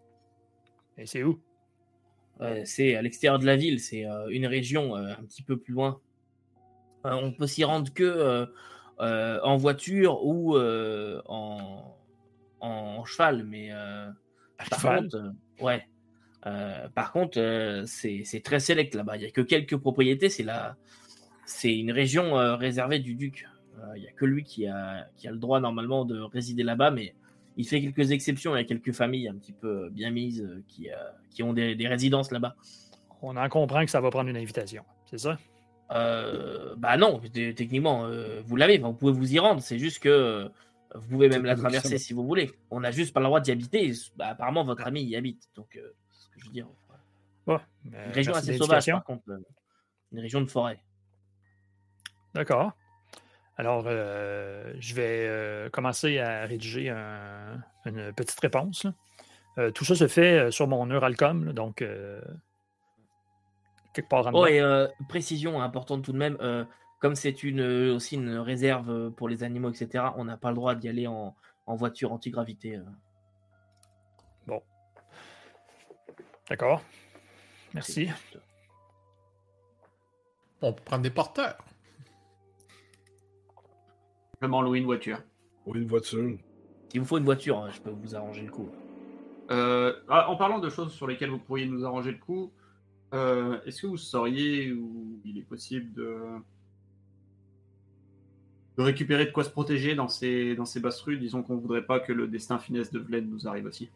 Et c'est où? Euh, c'est à l'extérieur de la ville, c'est euh, une région un petit peu plus loin. On peut s'y rendre que en voiture ou en, en cheval, mais euh, par cheval? contre, ouais. Euh, par contre, euh, c'est très sélect là-bas. Il n'y a que quelques propriétés. C'est la, c'est une région euh, réservée du duc. Euh, Il n'y a que lui qui a, qui a le droit normalement de résider là-bas, mais il fait quelques exceptions. Il y a quelques familles un petit peu bien mises euh, qui, euh, qui ont des, des résidences là-bas. On en comprend que ça va prendre une invitation. C'est ça? Euh, bah non, techniquement, euh, vous l'avez. Vous pouvez vous y rendre. C'est juste que vous pouvez même la traverser si vous voulez. On n'a juste pas le droit d'y habiter. Bah, apparemment, votre ami y habite. Donc, je veux dire. Une région assez sauvage, par contre. Une région de forêt. D'accord. Alors, euh, je vais euh, commencer à rédiger un- une petite réponse. Euh, tout ça se fait sur mon Neuralcom, là, donc quelque part en Oh, et précision importante tout de même. comme c'est une, aussi une réserve pour les animaux, etc., on n'a pas le droit d'y aller en, en voiture antigravité. euh. D'accord. Merci. On peut prendre des porteurs. Simplement louer une voiture. Ou une voiture. S'il vous faut une voiture, hein, je peux vous arranger le coup. Euh, ah, en parlant de choses sur lesquelles vous pourriez nous arranger le coup, euh, est-ce que vous sauriez où il est possible de, de récupérer de quoi se protéger dans ces, dans ces basses rues Disons qu'on voudrait pas que le destin finesse de Vlen nous arrive aussi.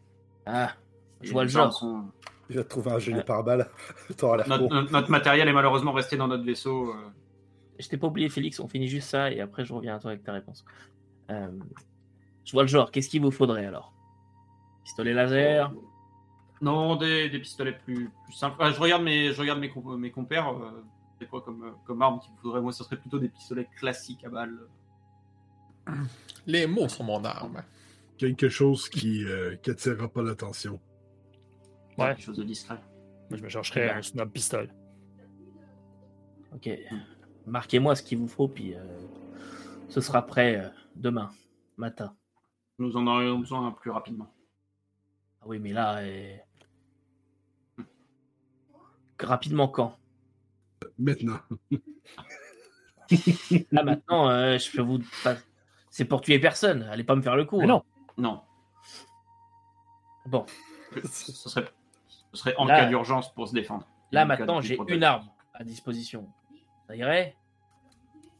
Ah, je Et vois le genre. sont- Il va te trouver un gilet Ouais. pare-balles. Notre, matériel est malheureusement resté dans notre vaisseau. euh. Je t'ai pas oublié, Félix, on finit juste ça et après je reviens à toi avec ta réponse. Euh, je vois le genre, qu'est-ce qu'il vous faudrait alors? Pistolet laser? Non, des, des pistolets plus, plus simples. Ah, je regarde mes, je regarde mes, comp- mes compères. euh, c'est quoi comme, euh, comme arme qu'il faudrait Moi, ce serait plutôt des pistolets classiques à balles. Les mots sont mon arme. Quelque chose qui euh, qui attirera pas l'attention. Ouais. Quelque chose de discret. Moi, je me chercherai un snob pistol. Ok. Marquez-moi ce qu'il vous faut, puis euh, ce sera prêt euh, demain matin. Nous en aurions besoin plus rapidement. Ah oui, mais là. euh, Rapidement quand? Maintenant. Là maintenant, euh, je peux vous. pas- C'est pour tuer personne. Allez pas me faire le coup. Mais hein. non, Non. Bon, Ce serait, ce serait en Là- cas d'urgence pour se défendre. là maintenant, j'ai une arme à disposition. Ça irait?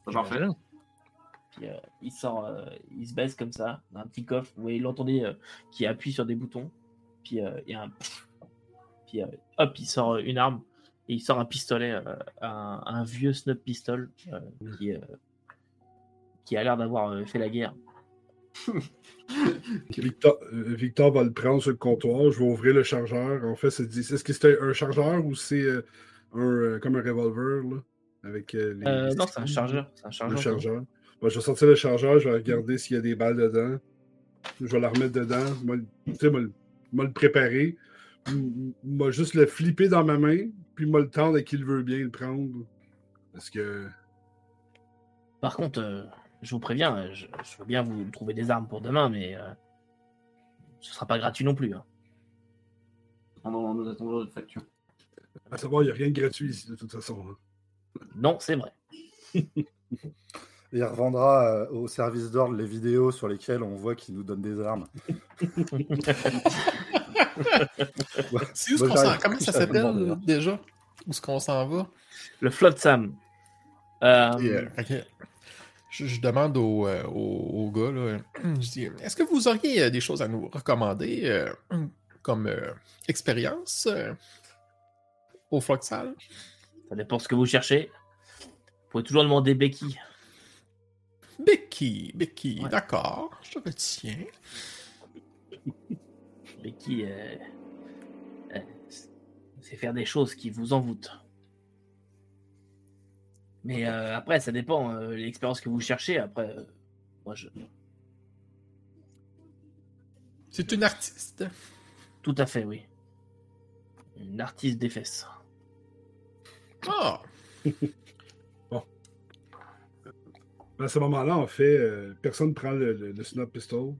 Parfait. J'imagine. Puis, euh, il sort, euh, il se baisse comme ça, dans un petit coffre. Vous voyez, l'entendez euh, qui appuie sur des boutons. Puis euh, il y a un. Puis euh, hop, il sort une arme. Et il sort un pistolet, euh, un, un vieux snub pistol euh, qui, euh, qui a l'air d'avoir euh, fait la guerre. Victor, euh, Victor va le prendre sur le comptoir. Je vais ouvrir le chargeur. En fait, c'est est-ce que c'est un chargeur ou c'est euh, un, euh, comme un revolver là, avec les, Euh, non, c'est un chargeur. Un chargeur. chargeur. Bon, je vais sortir le chargeur, je vais regarder s'il y a des balles dedans. Je vais la remettre dedans. Le- sais, moi, le- le préparer. M- Moi, juste le flipper dans ma main, puis moi le tendre à qui le veut bien le prendre. Parce que. Par contre, euh, je vous préviens, je, je veux bien vous trouver des armes pour demain, mais euh, ce sera pas gratuit non plus. hein. Pendant nous attendons notre facture. À savoir, il n'y a rien de gratuit ici, de toute façon. hein. Non, c'est vrai. il revendra euh, au service d'ordre les vidéos sur lesquelles on voit qu'il nous donne des armes. C'est où ce qu'on s'en... Comment ça s'appelle déjà Où est-ce qu'on s'en va Le Flood Sam. Euh, je, demande au, euh, au, gars, là, je dis, est-ce que vous auriez des choses à nous recommander comme expérience au Foxal Ça dépend ce que vous cherchez. Vous pouvez toujours demander Becky. Becky, Becky, d'accord, je retiens. Becky, euh, euh, c'est faire des choses qui vous envoûtent. Mais euh, après, ça dépend l'expérience que vous cherchez. Après, moi je. C'est une artiste. Tout à fait, oui. Une artiste des fesses. Ah! À ce moment-là, en fait, euh, personne ne prend le, le, snap pistol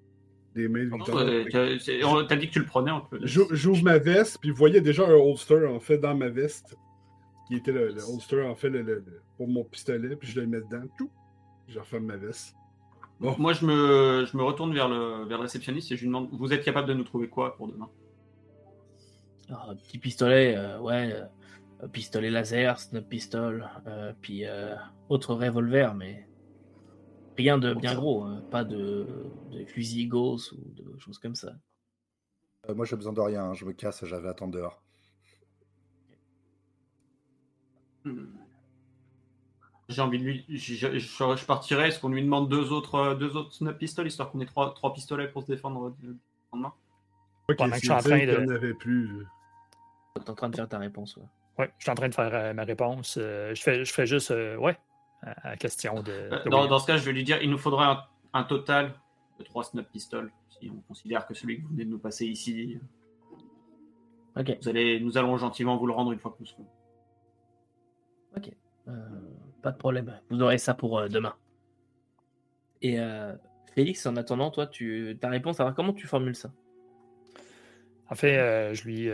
des mains de Victor. on t'a dit que tu le prenais un peu. J'ouvre ma veste, puis vous voyez déjà un holster, en fait, dans ma veste, qui était le, holster, en fait, pour mon pistolet, puis je le mets dedans, tout. Je referme ma veste. Bon. Moi, je me, je me retourne vers le, vers le réceptionniste et je lui demande Vous êtes capable de nous trouver quoi pour demain? Ah, Un petit pistolet, euh, ouais. Euh, pistolet laser, snap pistol, puis autre revolver, mais Rien de bien gros, hein. pas de, fusil Gauss ou de choses comme ça. Euh, moi, j'ai besoin de rien. Hein. Je me casse, j'avais attendre dehors. J'ai envie de lui. Je, je, partirais. Est-ce qu'on lui demande deux autres, deux autres snap pistoles histoire qu'on ait trois, trois pistolets pour se défendre le lendemain? Pendant que je suis en train de. plus. Tu es en train de faire ta réponse. Ouais, ouais je suis en train de faire euh, ma réponse. Euh, je, fais, je fais juste. ouais, à question de. Euh, dans, ce cas, je vais lui dire il nous faudrait un, total de 3 snap pistols, si on considère que celui que vous venez de nous passer ici. Ok. Vous allez, nous allons gentiment vous le rendre une fois que nous serons. Ok. Euh, pas de problème. Vous aurez ça pour euh, demain. Et Félix, en attendant, toi, tu, ta réponse, alors comment tu formules ça? En fait, je lui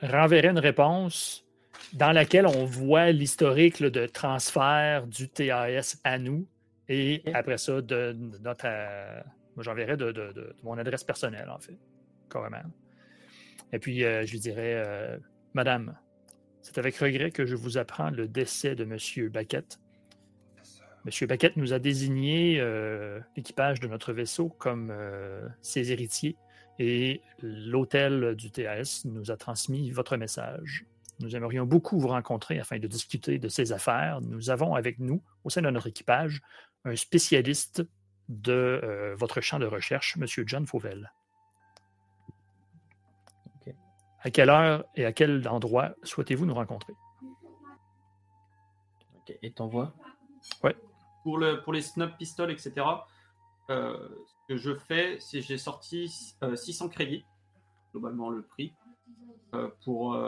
renverrai une réponse dans laquelle on voit l'historique de transfert du TAS à nous et après ça, de, notre. Euh, moi, j'enverrai de, mon adresse personnelle, en fait, carrément. Et puis, euh, je lui dirais euh, Madame, c'est avec regret que je vous apprends le décès de M. Baquette. M. Baquette nous a désigné l'équipage de notre vaisseau comme ses héritiers et l'hôtel du TAS nous a transmis votre message. Nous aimerions beaucoup vous rencontrer afin de discuter de ces affaires. Nous avons avec nous, au sein de notre équipage, un spécialiste de euh, votre champ de recherche, M. John Fauvel. À quelle heure et à quel endroit souhaitez-vous nous rencontrer? Et t'envoies? Oui. Pour, le, pour les snub pistols, etc., euh, ce que je fais, c'est j'ai sorti 600 euh, crédits, globalement le prix, pour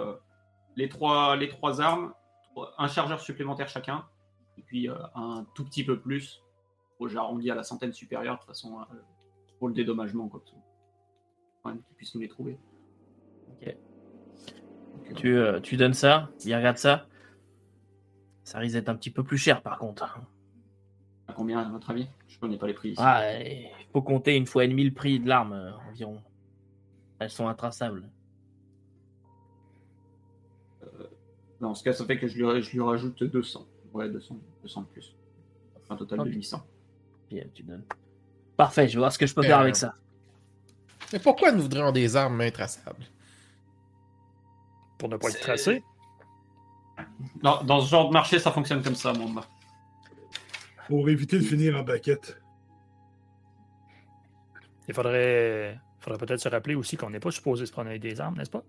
les trois, les trois armes, un chargeur supplémentaire chacun, et puis euh, un tout petit peu plus. J'ai arrondi à la centaine supérieure, de toute façon, euh, pour le dédommagement, quoi. Pour qu'ils puissent nous les trouver. Ok. Tu, euh, tu, donnes ça, il regarde ça. Ça risque d'être un petit peu plus cher, par contre. À combien, à votre avis? Je connais pas les prix. Ah, il faut compter une fois et demi le prix de l'arme, environ. Elles sont intraçables. Dans ce cas, ça fait que je lui, je lui rajoute 200. Ouais, 200, 200 de plus. Un total de 800. Puis, tu donnes. Parfait, je vais voir ce que je peux faire avec euh, ça. Mais pourquoi nous voudrions des armes intraçables? Pour ne pas être tracé dans, dans ce genre de marché, ça fonctionne comme ça, mon Pour éviter de finir en baquette. Il faudrait, faudrait peut-être se rappeler aussi qu'on n'est pas supposé se prendre avec des armes, n'est-ce pas?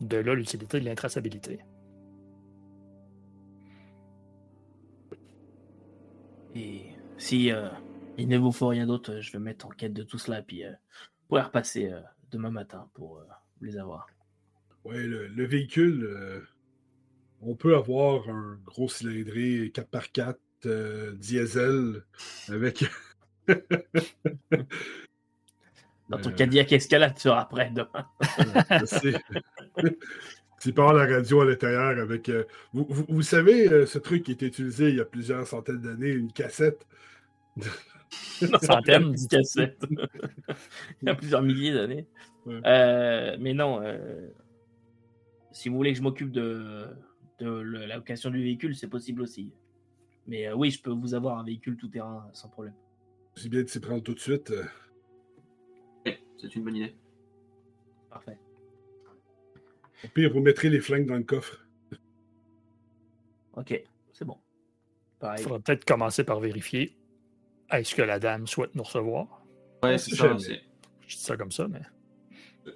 De là l'utilité de l'intraçabilité. Et si euh, il ne vous faut rien d'autre, je vais mettre en quête de tout cela, puis euh, pourrais repasser euh, demain matin pour les avoir. Oui, le, véhicule, on peut avoir un gros cylindré 4x4 diesel avec. Dans ton Cadillac Escalade, tu seras prêt demain. Tu parles à la radio à l'intérieur avec. euh, vous, vous- vous savez, euh, ce truc qui était utilisé il y a plusieurs centaines d'années, une cassette? Centaines. de cassettes. Il y a plusieurs milliers d'années. Ouais. Euh, mais non, euh, si vous voulez que je m'occupe de, de le- la location du véhicule, c'est possible aussi. Mais euh, oui, je peux vous avoir un véhicule tout terrain sans problème. C'est bien de s'y prendre tout de suite. euh. Ouais, c'est une bonne idée. Parfait. Au pire, vous mettrez les flingues dans le coffre. Ok, c'est bon. Il faudra peut-être commencer par vérifier est-ce que la dame souhaite nous recevoir. Ouais, sait c'est ça. Je dis ça comme ça, mais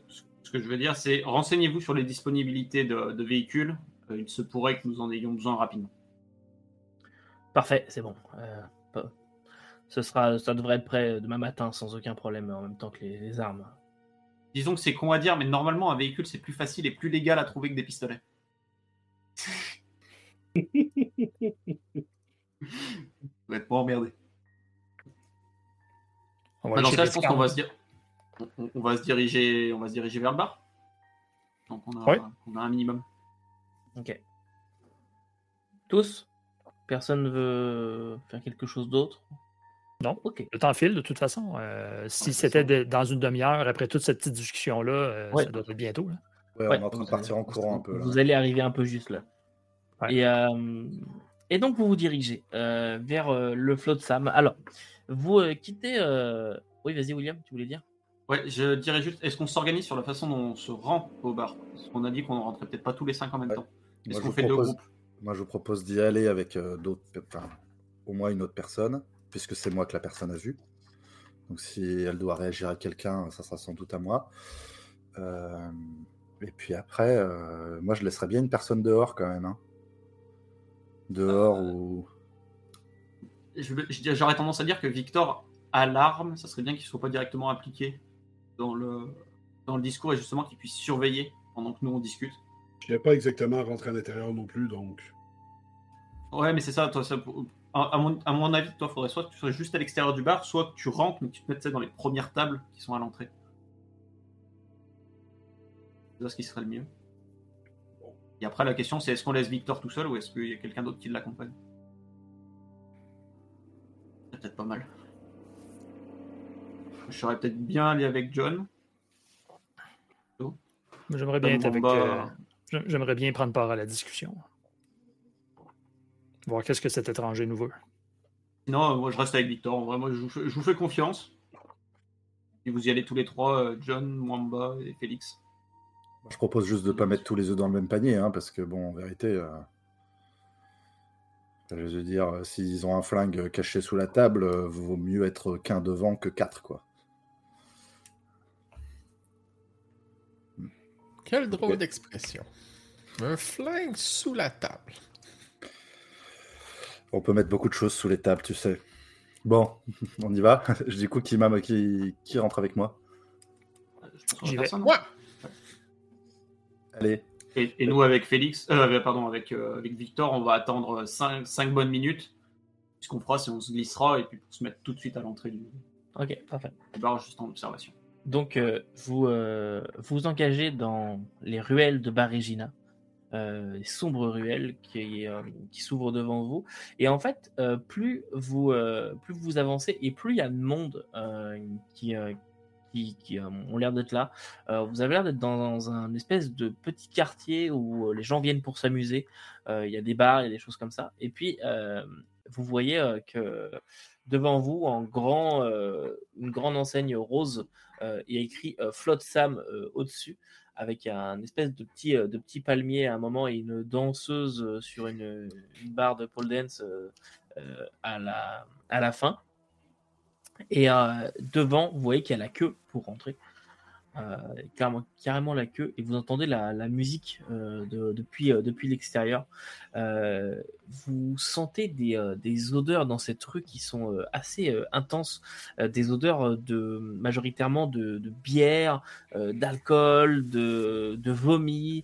Ce que je veux dire, c'est renseignez-vous sur les disponibilités de, de véhicules. Euh, il se pourrait que nous en ayons besoin rapidement. Parfait, c'est bon. Euh, ce sera, ça devrait être prêt demain matin sans aucun problème en même temps que les, les armes. Disons que c'est con à dire, mais normalement, un véhicule, c'est plus facile et plus légal à trouver que des pistolets. Vous êtes pas emmerdé. On va Bah, dans aller ce cas, chez je pense qu'on va se dire, on, on va se diriger, on va se diriger vers le bar. Donc on a, Ouais. on a un minimum. Ok. Tous? Personne ne veut faire quelque chose d'autre? Non. Ok. Le temps file, de toute façon. Euh, si c'était dans une demi-heure, après toute cette petite discussion-là, euh, Ouais. ça doit être bientôt. là. Ouais, Ouais, on est en train de vous- partir en courant un peu. Là. Vous allez arriver un peu juste là. Ouais. Et, euh, et donc vous vous dirigez euh, vers euh, le flot de Sam. Alors, vous euh, quittez. euh, Oui, vas-y, William, tu voulais dire? Ouais, je dirais juste, est-ce qu'on s'organise sur la façon dont on se rend au bar? Parce qu'on a dit qu'on ne rentrait peut-être pas tous les cinq en même Ouais. temps. Est-ce qu'on fait deux propose- groupes? Moi, je vous propose d'y aller avec euh, d'autres, enfin, au moins une autre personne, puisque c'est moi que la personne a vu. Donc, si elle doit réagir à quelqu'un, ça sera sans doute à moi. Euh, et puis après, euh, moi, je laisserais bien une personne dehors quand même. hein. Dehors Euh, ou. J'aurais tendance à dire que Victor a l'arme, ça serait bien qu'il ne soit pas directement impliqué dans le, dans le discours et justement qu'il puisse surveiller pendant que nous on discute. Je n'ai pas exactement rentré à l'intérieur non plus, donc. Ouais, mais c'est ça, toi, ça, à, à mon, à mon avis, toi, faudrait soit que tu sois juste à l'extérieur du bar, soit que tu rentres, mais que tu te mettes dans les premières tables qui sont à l'entrée. C'est ça ce qui serait le mieux. Et après, la question, c'est est-ce qu'on laisse Victor tout seul ou est-ce qu'il y a quelqu'un d'autre qui l'accompagne? Peut-être pas mal. Je serais peut-être bien aller avec John. J'aimerais bien être avec. Mamba, euh, J'aimerais bien prendre part à la discussion. Voir qu'est-ce que cet étranger nous veut. Sinon, euh, moi je reste avec Victor. En vrai, moi je vous fais, je vous fais confiance. Et vous y allez tous les trois, euh, John, Mwamba et Félix. Je propose juste de ne pas mettre tous les œufs dans le même panier, hein, parce que, bon, en vérité, euh, je veux dire, euh, s'ils ont un flingue caché sous la table, euh, vaut mieux être qu'un devant que quatre, quoi. Quelle drôle d'expression. Un flingue sous la table. On peut mettre beaucoup de choses sous les tables, tu sais. Bon, on y va. Je dis coup qui, m'a- qui, qui rentre avec moi? J'y va vais. Ouais. Allez, Et, et nous avec Félix, euh, pardon, avec, euh, avec Victor, on va attendre 5, bonnes minutes. Ce qu'on fera, c'est on se glissera et puis pour se mettre tout de suite à l'entrée du, Ok, parfait. juste en observation. Donc, euh, vous vous engagez dans les ruelles de Barégina, les sombres ruelles qui, qui s'ouvrent devant vous. Et en fait, plus, vous, plus vous avancez et plus il y a de monde qui, qui, euh, ont l'air d'être là. Euh, vous avez l'air d'être dans un espèce de petit quartier où euh, les gens viennent pour s'amuser. Il y a des bars, il y a des choses comme ça. Et puis, vous voyez que devant vous, en grand, une grande enseigne rose, il y a écrit Flotte Sam au-dessus, avec un espèce de petit, de petit palmier à un moment et une danseuse sur une, barre de pole dance à, la, à la fin. Et euh, devant, vous voyez qu'il y a la queue pour rentrer. Euh, carrément, carrément la queue et vous entendez la, la musique euh, de- depuis, depuis l'extérieur. Vous sentez des, des odeurs dans cette rue qui sont assez intenses, des odeurs de majoritairement de, de bière, d'alcool, de, de vomi.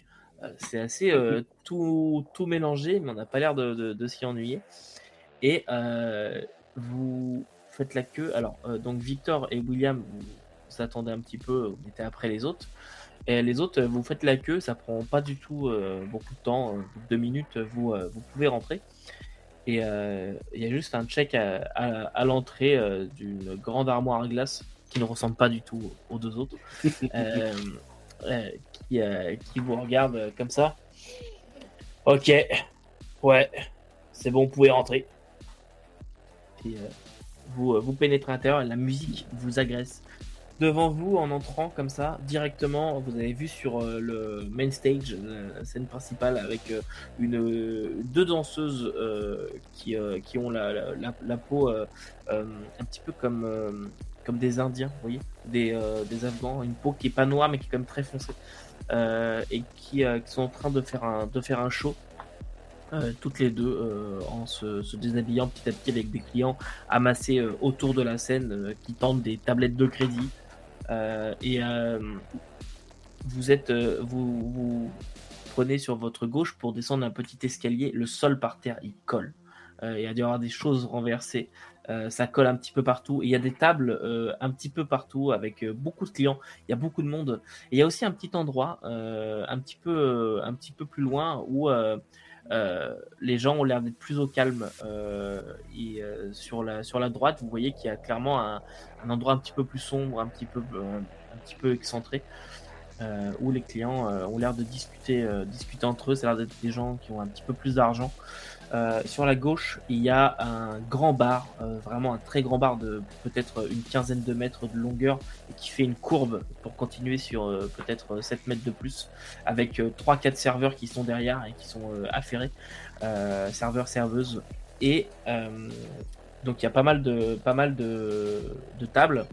C'est assez euh, tout, tout mélangé, mais on n'a pas l'air de, de- s'y ennuyer. Et vous faites la queue. Alors, euh, donc Victor et William, vous, vous attendez un petit peu, vous mettez après les autres. Et les autres, vous faites la queue, ça prend pas du tout euh, beaucoup de temps, euh, deux minutes, vous, euh, vous pouvez rentrer. Et euh, il y a juste un check à, à- à l'entrée euh, d'une grande armoire à glace qui ne ressemble pas du tout aux deux autres, euh, euh, qui, euh, qui vous regarde euh, comme ça. Ok, ouais, c'est bon, vous pouvez rentrer. Euh, vous, euh, vous pénétrez à l'intérieur la musique vous agresse. Devant vous, en entrant comme ça, directement, vous avez vu sur euh, le main stage, la scène principale, avec euh, une, euh, deux danseuses euh, qui, euh, qui ont la, la, peau euh, euh, un petit peu comme, euh, comme des Indiens, vous voyez, des, euh, des Afghans, une peau qui est pas noire mais qui est quand même très foncée, euh, et qui, euh, qui sont en train de faire un, de faire un show. Euh, toutes les deux euh, en se, déshabillant petit à petit avec des clients amassés euh, autour de la scène qui tentent des tablettes de crédit. Et vous êtes vous, prenez sur votre gauche pour descendre un petit escalier. Le sol par terre il colle. Il y a dû y avoir des choses renversées. Ça colle un petit peu partout. Et il y a des tables un petit peu partout avec beaucoup de clients. Il y a beaucoup de monde. Et il y a aussi un petit endroit un petit peu un petit peu plus loin où les gens ont l'air d'être plus au calme euh, et euh, sur la sur la droite vous voyez qu'il y a clairement un, endroit un petit peu plus sombre un petit peu euh, un petit peu excentré euh, où les clients euh, ont l'air de discuter euh, discuter entre eux ça a l'air d'être des gens qui ont un petit peu plus d'argent sur la gauche, il y a un grand bar, vraiment un très grand bar de peut-être une quinzaine de mètres de longueur et qui fait une courbe pour continuer sur peut-être 7 mètres de plus, avec euh, 3-4 serveurs qui sont derrière et qui sont affairés, serveurs, serveuses. Et donc il y a pas mal de, pas mal de tables.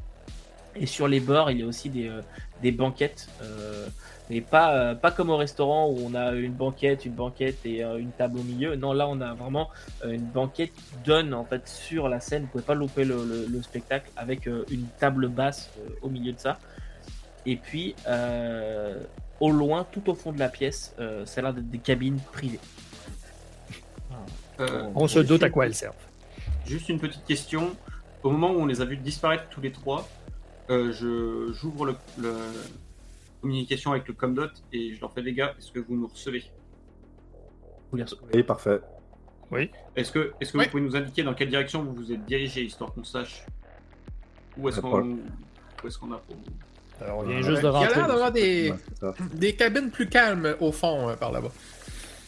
Et sur les bords, il y a aussi des, euh, des banquettes. euh, mais pas, euh, pas comme au restaurant où on a une banquette, une banquette et une table au milieu. Non, là on a vraiment une banquette qui donne en fait sur la scène. Vous pouvez pas louper le, le- le spectacle avec une table basse au milieu de ça. Et puis euh, au loin, tout au fond de la pièce, euh, ça a l'air d'être des cabines privées. Euh, On se doute à quoi elles servent. Juste une petite question. Au moment où on les a vus disparaître tous les trois, je j'ouvre le, le- communication avec le Comdot et je leur fais les gars, est-ce que vous nous recevez? Vous les rece- Oui, parfait. Est-ce que, est-ce que Oui. vous pouvez nous indiquer dans quelle direction vous vous êtes dirigé, histoire qu'on sache où est-ce qu'on où est-ce qu'on a pour vous? Alors, on vient Euh, juste de Il y a l'air d'avoir des, des cabines plus calmes au fond euh, par là-bas.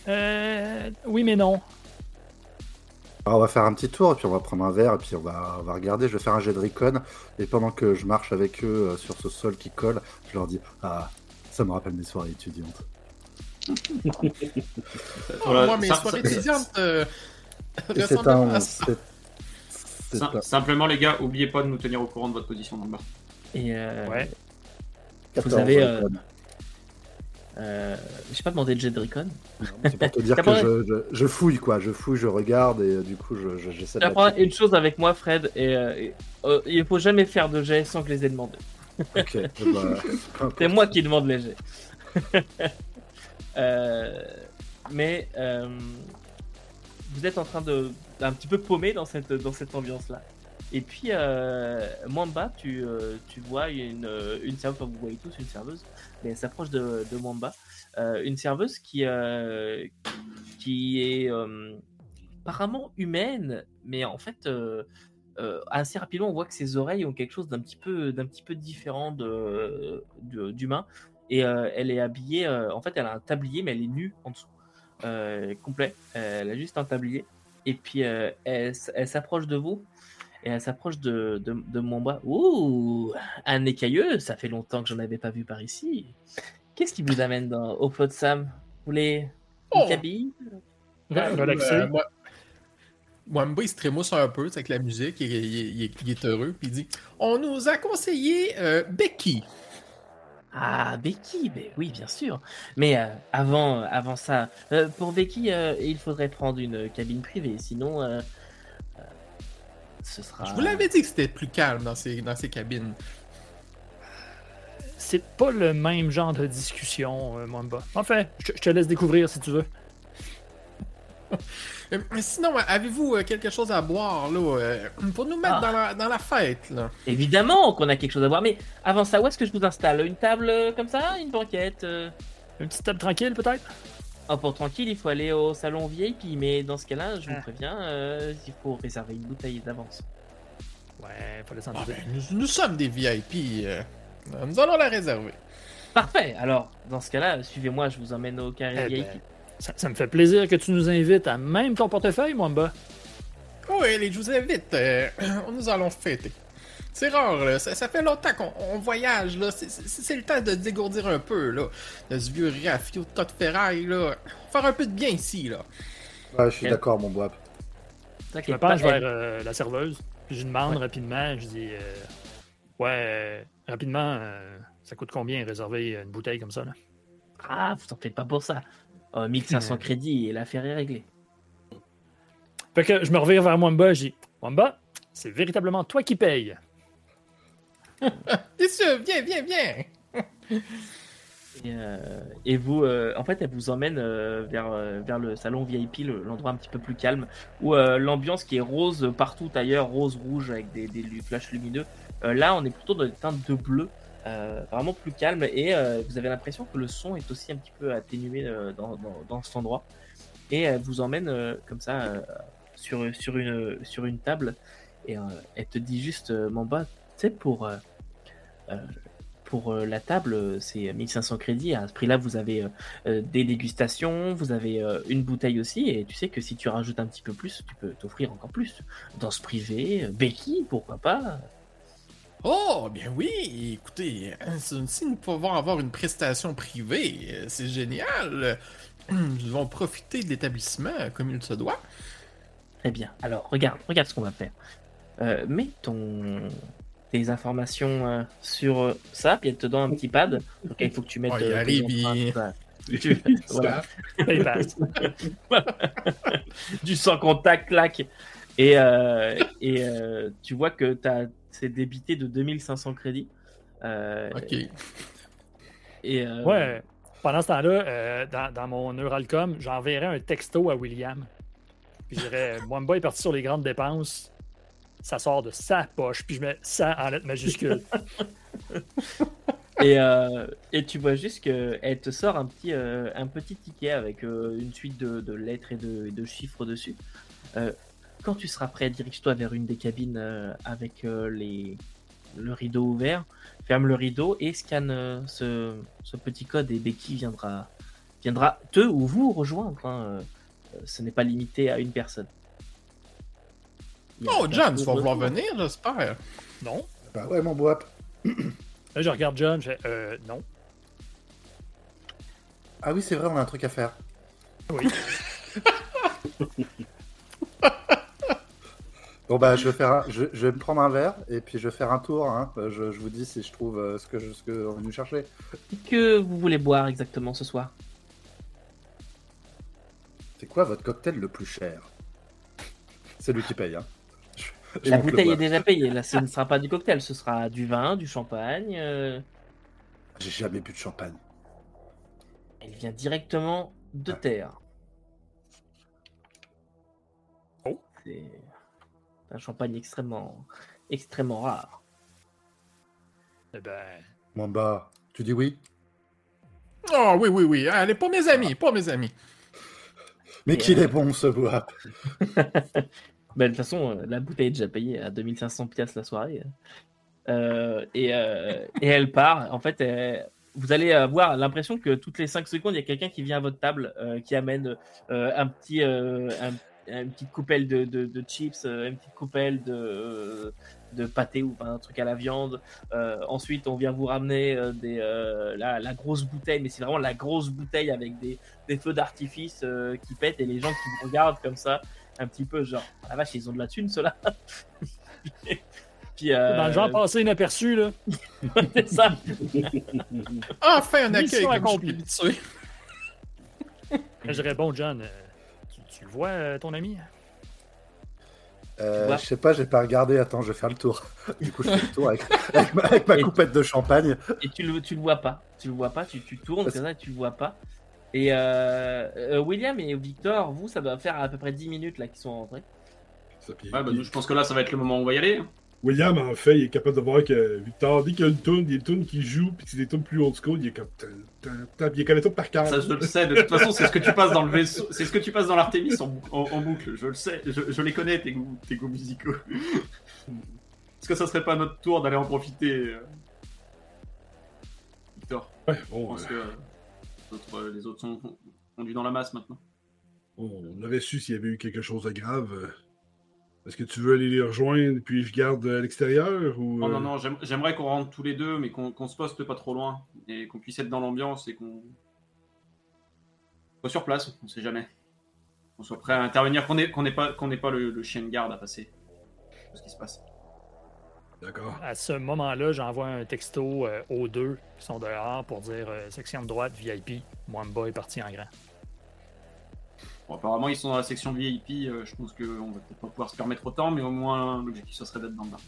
Euh, oui, mais non. Alors, on va faire un petit tour et puis on va prendre un verre et puis on va, on va regarder. Je vais faire un jet de recon et pendant que je marche avec eux euh, sur ce sol qui colle, je leur dis Ah, ça me rappelle mes soirées étudiantes. Voilà, Moi, mes ça- soirées ça- étudiantes euh, c'est un. à ça. Simplement les gars, oubliez pas de nous tenir au courant de votre position dans le bar. Et euh, Ouais. Vous 14 avez, euh, j'ai pas demandé de jet de recon. C'est pour te dire que je, je, je fouille, quoi. Je fouille, je regarde et euh, du coup, je- je- j'essaie de. Une chose avec moi, Fred, et, euh, et, euh, il faut jamais faire de jet sans que je les ai demandés. Ok. eh ben, C'est moi qui demande les jets. Euh, mais euh, vous êtes en train de d'un petit peu paumé dans cette dans cette ambiance là. Et puis euh, Mwamba, tu, euh, tu vois une une serveuse, enfin, vous voyez tous une serveuse, mais elle s'approche de, de Euh, une serveuse qui euh, qui est euh, apparemment humaine, mais en fait euh, euh, assez rapidement on voit que ses oreilles ont quelque chose d'un petit peu d'un petit peu différent de d'humain. Et euh, elle est habillée euh, en fait elle a un tablier mais elle est nue en dessous euh, complet. Euh, elle a juste un tablier. Et puis euh, elle s'approche de vous et elle s'approche de, de, de mon bras ouh un écailleux ça fait longtemps que j'en avais pas vu par ici qu'est-ce qui vous amène dans, au pot de Sam? Vous voulez une Oh. cabine? Relaxé. Euh, moi, Wamba, il se trémousse un peu avec la musique, il, il- il- il est heureux, puis il dit On nous a conseillé euh, Becky. Ah, Becky, ben oui, bien sûr. Mais euh, avant, avant ça, euh, pour Becky, euh, il faudrait prendre une cabine privée, sinon, euh, euh, ce sera. Je vous l'avais dit que c'était plus calme dans ces, dans ces cabines. C'est pas le même genre de discussion, euh, Mwamba. Enfin, je, je te laisse découvrir si tu veux. Euh, sinon, avez-vous quelque chose à boire là, pour nous mettre ah. dans, la, fête là? Évidemment qu'on a quelque chose à boire, mais avant ça, où est-ce que je vous installe? Une table comme ça? Une banquette Une petite table tranquille peut-être? Oh, pour tranquille, il faut aller au salon VIP, mais dans ce cas-là, je vous ah. préviens, il faut réserver une bouteille d'avance. Ouais, faut laisser ah, ben, nous, nous, sommes des VIP. nous allons la réserver. Parfait. Alors, dans ce cas-là, suivez-moi, je vous emmène au carré eh VIP. Ben, ça, me fait plaisir que tu nous invites à même ton portefeuille, Mwamba. Oui, allez, je vous invite. Euh, nous allons fêter. C'est rare, là. Ça, fait longtemps qu'on voyage, là. C'est le temps de dégourdir un peu, là. De ce vieux raffio de tas de ferraille, là. Faire un peu de bien ici, là. Ouais, je suis d'accord, mon bois. Je me penche vers euh, la serveuse. je demande rapidement. Je dis euh, Ouais, rapidement, ça coûte combien réserver une bouteille comme ça? Là? Ah, vous en faites pas pour ça. 1500 crédits et l'affaire est réglée. Fait que je me reviens vers Mwamba et je dis Mwamba, c'est véritablement toi qui payes. Bien sûr, viens, viens, viens. Et, euh, vous, euh, en fait, elle vous emmène euh, vers, vers le salon VIP, l'endroit un petit peu plus calme, où l'ambiance qui est rose partout ailleurs, rose, rouge, avec des, des flashs lumineux. là, on est plutôt dans des teintes de bleu. Vraiment plus calme et vous avez l'impression que le son est aussi un petit peu atténué dans, dans, cet endroit et elle vous emmène comme ça sur, sur, une, sur une table et elle te dit juste Mamba, tu sais pour pour la table, c'est 1500 crédits. À ce prix-là, vous avez des dégustations, vous avez une bouteille aussi. Et tu sais que si tu rajoutes un petit peu plus, tu peux t'offrir encore plus. Dans ce privé, Becky, pourquoi pas? Oh, bien oui, écoutez, si nous pouvons avoir une prestation privée, c'est génial. Nous allons profiter de l'établissement comme il se doit. Très bien. Alors, regarde, regarde ce qu'on va faire. Euh, mets ton tes informations euh, sur ça, puis elle te donne un petit pad. Donc il faut que tu mettes. Oh, il euh, voilà. du sans contact, clac. Et, et tu vois que tu as c'est débité de 2500 crédits. Euh, ok. Et, euh, Ouais, pendant ce temps-là, euh, dans, mon Neuralcom, j'enverrai un texto à William. Puis je dirais, Mwamba est parti sur les grandes dépenses. Ça sort de sa poche. Puis je mets ça en lettres majuscules. et, et, tu vois juste qu'elle te sort un petit, un petit ticket avec une suite de, lettres et de, de chiffres dessus quand tu seras prêt, dirige-toi vers une des cabines euh, avec euh, les... le rideau ouvert, ferme le rideau et scanne euh, ce... petit code et Becky viendra, viendra te ou vous rejoindre. Hein, ce n'est pas limité à une personne. Oh, John, tu vas vouloir venir, j'espère. Non? Bah ouais, mon boîte. Là, je regarde John, je fais euh, non. Ah oui, c'est vrai, on a un truc à faire. Oui. Bon bah je vais faire, je, vais me prendre un verre et puis je vais faire un tour. Hein. Euh, je, vous dis si je trouve euh, ce que je, ce que on est venu chercher. Que vous voulez boire exactement ce soir? C'est quoi votre cocktail le plus cher? C'est lui qui paye. Hein. La bouteille est déjà payée. Là, ce ne sera pas du cocktail, ce sera du vin, du champagne. Euh. J'ai jamais bu de champagne. Elle vient directement de ah. terre. Oh. C'est un champagne extrêmement, extrêmement rare. Eh ben. Mamba, tu dis oui? Oh oui, oui, oui. Allez, pour mes amis, pour mes amis. Mais qu'il est bon ce bois ben, de toute façon, euh, la bouteille est déjà payée à 2500 pièces la soirée. Euh, et, euh, et, elle part. En fait, vous allez avoir l'impression que toutes les 5 secondes, il y a quelqu'un qui vient à votre table, qui amène un petit, un, une petite coupelle de, de, chips, une petite coupelle de, de pâté ou un truc à la viande. Ensuite, on vient vous ramener des, la, la, grosse bouteille, mais c'est vraiment la grosse bouteille avec des, des feux d'artifice qui pètent et les gens qui vous regardent comme ça, un petit peu genre, ah, la vache, ils ont de la thune, ceux-là. Puis, Dans le genre passé inaperçu, là. c'est ça. enfin, un accueil accompli. Je dirais, bon, John, tu le vois, euh, ton ami? Euh, je sais pas, j'ai pas regardé. Attends, je vais faire le tour. Du coup, je fais le tour avec, ma, coupette de champagne. Et tu le, tu le vois pas. Tu le vois pas. Tu, tu tournes comme ça, tu le vois pas. Et euh, euh, William et Victor, vous, ça doit faire à peu près 10 minutes là qu'ils sont rentrés. Ça, puis- Ouais, bah, nous, je pense que là, ça va être le moment où on va y aller. William, en fait, il est capable de voir que Victor, dès qu'il y a une tune, des tunes qui joue, puis c'est des tunes plus old school, il est comme. il connaît tout par cœur. Ça, je le sais. De toute façon, c'est ce que tu passes dans le vaisseau. C'est ce que tu passes dans l'Artemis en, bou- en- en boucle. Je le sais. Je, je les connais, tes goûts, tes goûts musicaux. Est-ce que ça serait pas notre tour d'aller en profiter euh, Victor, Ouais, je bon, pense euh, que autres, euh, les autres sont fondus dans la masse maintenant. on avait su s'il y avait eu quelque chose de grave. Est-ce que tu veux aller les rejoindre, puis je garde à l'extérieur ou. Non, non, euh, non, j'aime- j'aimerais qu'on rentre tous les deux, mais qu'on se poste pas trop loin. Et qu'on puisse être dans l'ambiance et qu'on soit sur place, on sait jamais. Qu'on soit prêt à intervenir, qu'on n'ait pas, le chien de garde à passer. Ce qui se passe. D'accord. À ce moment-là, j'envoie un texto euh, aux deux qui sont dehors pour dire euh, section de droite VIP. Mwamba est parti en grand. Bon, apparemment, ils sont dans la section VIP. euh, je pense qu'on va peut-être pas pouvoir se permettre autant, mais au moins, l'objectif, ce serait d'être dans le bar.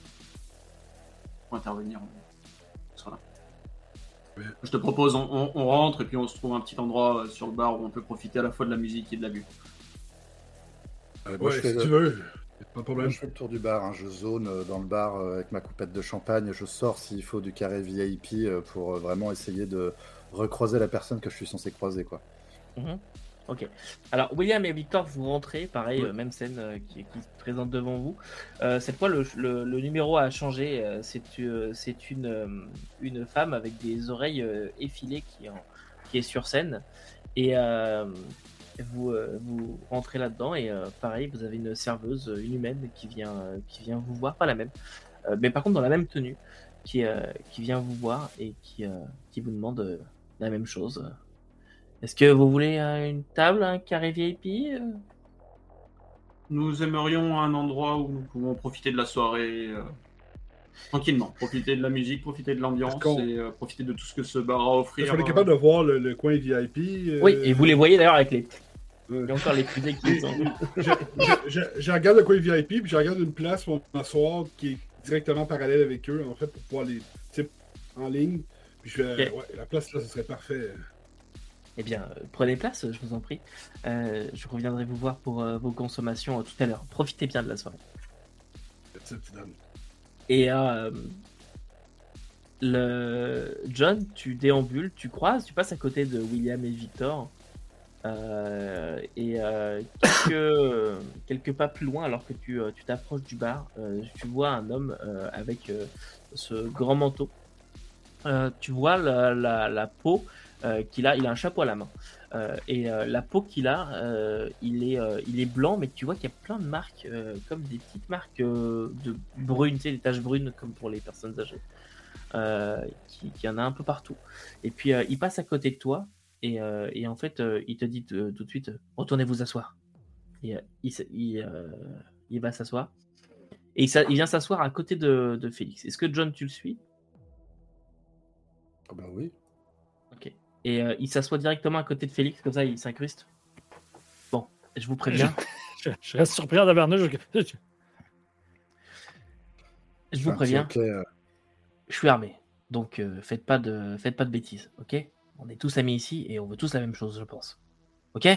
Pour intervenir. On sera là. Je te propose, on, on- on rentre et puis on se trouve un petit endroit euh, sur le bar où on peut profiter à la fois de la musique et de la vue. Euh, moi, Ouais, je fais si le- tu veux. Pas de problème. je fais le tour du bar, hein. je zone euh, dans le bar euh, avec ma coupette de champagne, je sors s'il faut du carré VIP euh, pour vraiment essayer de recroiser la personne que je suis censé croiser. Quoi. Ok. Alors, William et Victor, vous rentrez, pareil, Ouais. euh, même scène euh, qui, qui se présente devant vous. Euh, cette fois, le, le- le numéro a changé. euh, c'est euh, c'est une, euh, une femme avec des oreilles euh, effilées qui, est en- qui est sur scène. Et euh, vous, euh, vous rentrez là-dedans et euh, pareil, vous avez une serveuse, euh, une humaine qui vient, euh, qui vient vous voir, pas la même, euh, mais par contre dans la même tenue, qui, euh, qui vient vous voir et qui, euh, qui vous demande euh, la même chose. Est-ce que vous voulez euh, une table, un carré VIP euh? Nous aimerions un endroit où nous pouvons profiter de la soirée euh, tranquillement. Profiter de la musique, profiter de l'ambiance et euh, profiter de tout ce que ce bar a à Est-ce offrir. qu'on est capable de voir le, le coin VIP euh, Oui, et vous les voyez d'ailleurs avec les. euh, Il y a encore les fusées qui sont. je, je- je- regarde le coin VIP, puis je regarde une place pour m'asseoir qui est directement parallèle avec eux, en fait, pour pouvoir les. en ligne. Puis je fais. Ouais, la place là, ce serait parfait. Eh bien, euh, prenez place, je vous en prie. Euh, je reviendrai vous voir pour euh, vos consommations euh, tout à l'heure. Profitez bien de la soirée. Dan. Et euh, le John, tu déambules, tu croises, tu passes à côté de William et Victor. Euh, et euh, quelques, pas plus loin, alors que tu euh, t'approches du bar, tu vois un homme avec ce grand manteau. Tu vois la, la- peau qu'il a, il a un chapeau à la main. Et la peau qu'il a, il, est, il est blanc, mais tu vois qu'il y a plein de marques, comme des petites marques de brunes, tu sais, des taches brunes comme pour les personnes âgées. Qui, qui en a un peu partout. Et puis il passe à côté de toi, et, euh, et en fait, euh, il te dit euh, tout de suite Retournez vous asseoir. Et euh, il, s- il, euh, il va s'asseoir. Et il, vient s'asseoir à côté de, de Félix. Est-ce que John, tu le suis? Ah bah oui. Ok. Et euh, il s'assoit directement à côté de Félix, comme ça il s'incruste. Bon, je vous préviens. Je, je reste surpris en tabarnouche. Je- je- Je vous préviens, je suis armé. Donc euh, faites, pas de, faites pas de bêtises, ok? On est tous amis ici et on veut tous la même chose, je pense. Ok?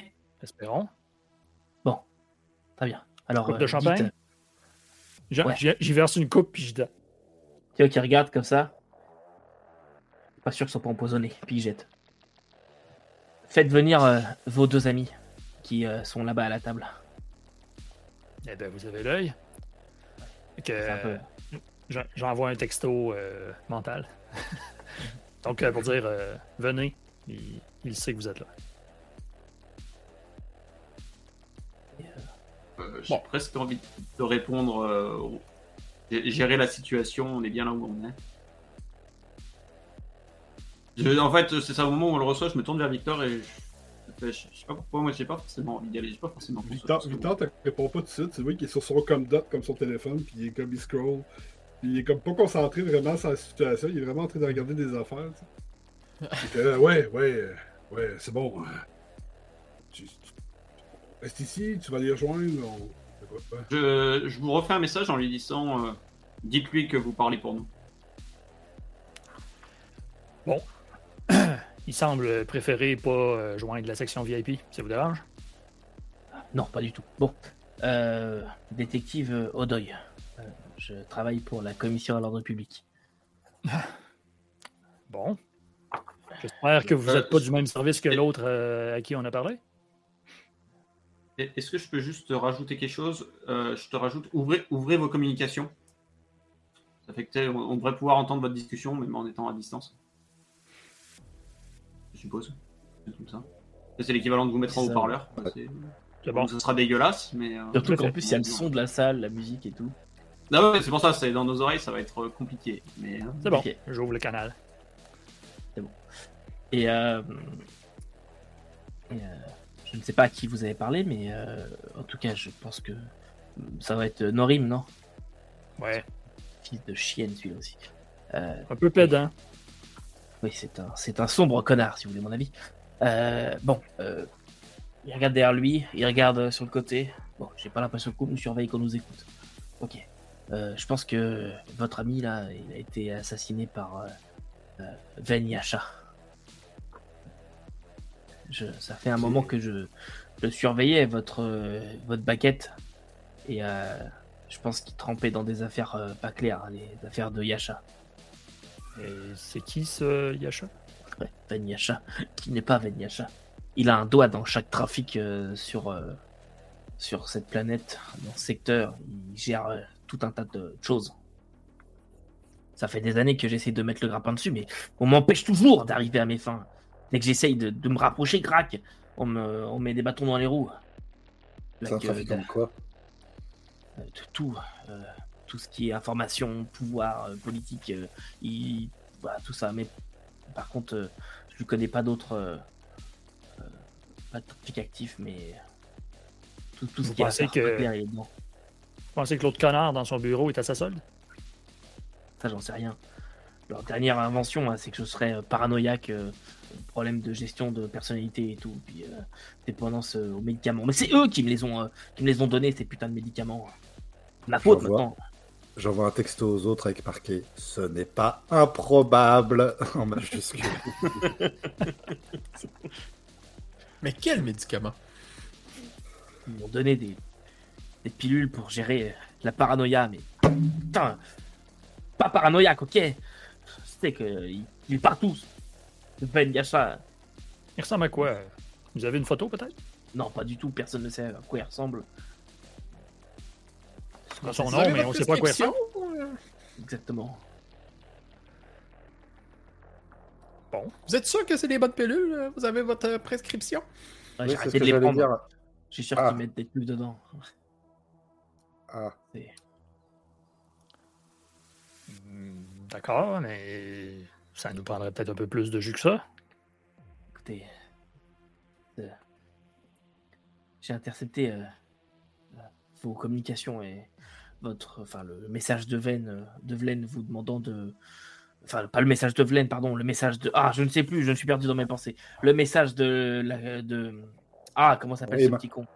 Espérons. Très bien. Alors, Coupe de euh, champagne? dites, J'y Ouais. verse une coupe, puis je donne. tu vois qui regarde comme ça. Pas sûr qu'ils sont pas empoisonnés, puis. Faites venir euh, vos deux amis qui euh, sont là-bas à la table. Eh ben, vous avez l'œil. Euh, J'envoie un texto euh, mental. Donc, euh, pour dire, euh, venez, il, il sait que vous êtes là. Euh, J'ai Bon. presque envie de répondre. euh, gérer la situation, on est bien là où on est. Je- en fait, c'est ça au moment où on le reçoit, je me tourne vers Victor et je, je, je sais pas pourquoi, moi j'ai pas forcément envie d'y aller, j'ai pas forcément Victor, Victor, te répond pas tout de suite. Tu vois qu'il est sur son comme dot, comme son téléphone, puis il est comme il scroll. Il est comme pas concentré vraiment sur la situation. Il est vraiment en train de regarder des affaires. Il là, ouais, ouais, euh, ouais, c'est bon. euh, Tu, tu- restes ici, tu vas les rejoindre. On... Je, je vous refais un message en lui disant euh, Dites-lui que vous parlez pour nous. il semble préférer pas joindre la section VIP. Ça vous dérange? Non, pas du tout. Bon, euh, détective Odoy, euh, je travaille pour la commission à l'ordre public. Bon. J'espère que vous Euh, n'êtes pas du même service que l'autre euh, à qui on a parlé. Est-ce que je peux juste te rajouter quelque chose? Euh, Je te rajoute, ouvrez, ouvrez vos communications. Ça fait que on, devrait pouvoir entendre votre discussion, même en étant à distance. Je suppose. C'est comme ça. Ça, C'est l'équivalent de vous mettre en haut-parleur. C'est- C'est bon. Ça sera dégueulasse, mais. euh, Surtout qu'en plus, il y a le son de la salle, la musique et tout. Ah ouais, c'est pour ça, c'est dans nos oreilles, ça va être euh, compliqué. Mais, euh, C'est bon. J'ouvre le canal. Et, euh, et, euh, je ne sais pas à qui vous avez parlé, mais euh, en tout cas, je pense que ça va être Norim, non? Ouais. Fils de chienne, celui-là aussi. Un peu pédant. oui, c'est un, c'est un sombre connard, si vous voulez mon avis. Euh, bon, euh, il regarde derrière lui, il regarde sur le côté. Bon, j'ai pas l'impression qu'on nous surveille, qu'on nous écoute. Ok. Euh, je pense que votre ami, là, il a été assassiné par euh, euh, Ven Yasha. Je, ça fait un moment que je, je surveillais votre, euh, votre baguette. Et euh, je pense qu'il trempait dans des affaires pas claires, hein, les affaires de Yasha. Et c'est qui ce Yasha? Ouais, Ven Yasha, qui n'est pas Ven Yasha. Il a un doigt dans chaque trafic sur, sur cette planète, dans ce secteur. Il gère tout un tas de choses. Ça fait des années que j'essaie de mettre le grappin dessus, mais on m'empêche toujours d'arriver à mes fins. Dès que j'essaye de, de me rapprocher, crac, on me, on met des bâtons dans les roues. Un Like, euh, quoi euh, de tout, euh, tout ce qui est information, pouvoir, euh, politique, euh, il- voilà, tout ça. Mais par contre, euh, je ne connais pas d'autres, pas de trafic actif, mais tout, tout ce Vous qui est que- pensez que l'autre connard dans son bureau est à sa solde? Ça, j'en sais rien. Leur dernière invention, hein, c'est que je serais euh, paranoïaque, euh, problème de gestion de personnalité et tout, puis euh, dépendance euh, aux médicaments. Mais c'est eux qui me les ont, euh, qui me les ont donnés ces putains de médicaments. Ma faute maintenant. J'envoie un texto aux autres avec marqué Ce n'est pas improbable en majuscule. Mais quel médicament? Ils m'ont donné des, des pilules pour gérer euh, la paranoïa, mais putain, pas paranoïaque, ok C'est que euh, il, partout. Ce Ben Yasha. Il ressemble à quoi? Vous avez une photo peut-être? Non, pas du tout. Personne ne sait à quoi il ressemble. Dans son nom, mais on sait pas à quoi il ressemble. Euh, Exactement. Bon. Vous êtes sûr que c'est des bonnes pilules? Vous avez votre prescription? Ouais, Oui, J'ai c'est arrêté de les prendre. Je suis sûr Ah. qu'ils mettent des pubs dedans. Ah, C'est- Hmm, D'accord, mais ça nous prendrait peut-être un peu plus de jus que ça. Écoutez, euh, j'ai intercepté euh, euh, vos communications et votre, enfin le message de euh, de Vlen vous demandant de, enfin pas le message de Vlen, pardon, le message de, ah je ne sais plus, je me suis perdu dans mes pensées. Le message de, la, de, ah comment s'appelle ce petit con,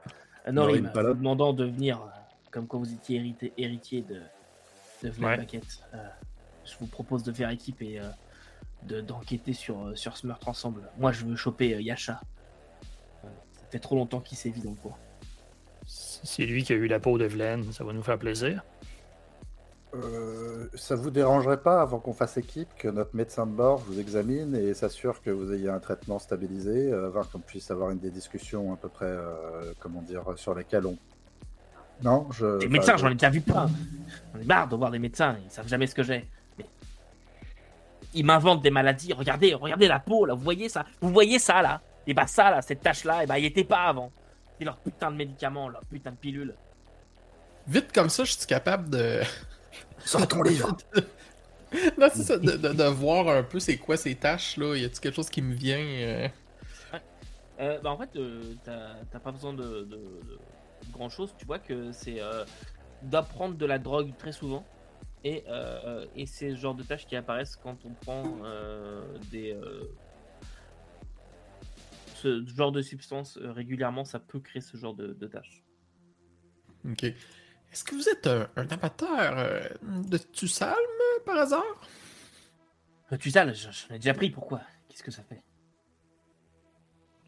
Norim, vous demandant de venir, euh, comme quoi vous étiez hérité, héritier de, de Ouais. Paquette. Euh, je vous propose de faire équipe et euh, de- d'enquêter sur, euh, sur ce meurtre ensemble. Moi, je veux choper euh, Yasha. Ça fait trop longtemps qu'il sévit dans le coin. C'est lui qui a eu la peau de Vlen, ça va nous faire plaisir. euh, ça vous dérangerait pas, avant qu'on fasse équipe, que notre médecin de bord vous examine et s'assure que vous ayez un traitement stabilisé, euh, avant qu'on puisse avoir une des discussions à peu près, euh, comment dire, sur lesquelles on. Non, je. Les médecins, je- j'en ai déjà vu plein. J'en ai marre de voir des médecins, ils savent jamais ce que j'ai. Mais... Ils m'inventent des maladies. Regardez, regardez la peau, là. Vous voyez ça? Vous voyez ça, là? Et bah ça, là, cette tache-là, et bah il était pas avant. C'est leur putain de médicaments, leur putain de pilules. Vite comme ça, je suis capable de. Sors ton livre non, c'est ça, de, de- de voir un peu c'est quoi ces tâches là. Y a-t-il quelque chose qui me vient euh? Euh, bah en fait, euh, t'as pas besoin de grand chose. Tu vois que c'est euh, d'apprendre de la drogue très souvent. Et, euh, euh, et c'est ce genre de tâches qui apparaissent quand on prend euh, des. euh, ce genre de substance régulièrement, ça peut créer ce genre de, de tâches. Ok. Est-ce que vous êtes un, un amateur de Tussalm par hasard? Euh, tu sais, j'en ai déjà pris, pourquoi? Qu'est-ce que ça fait?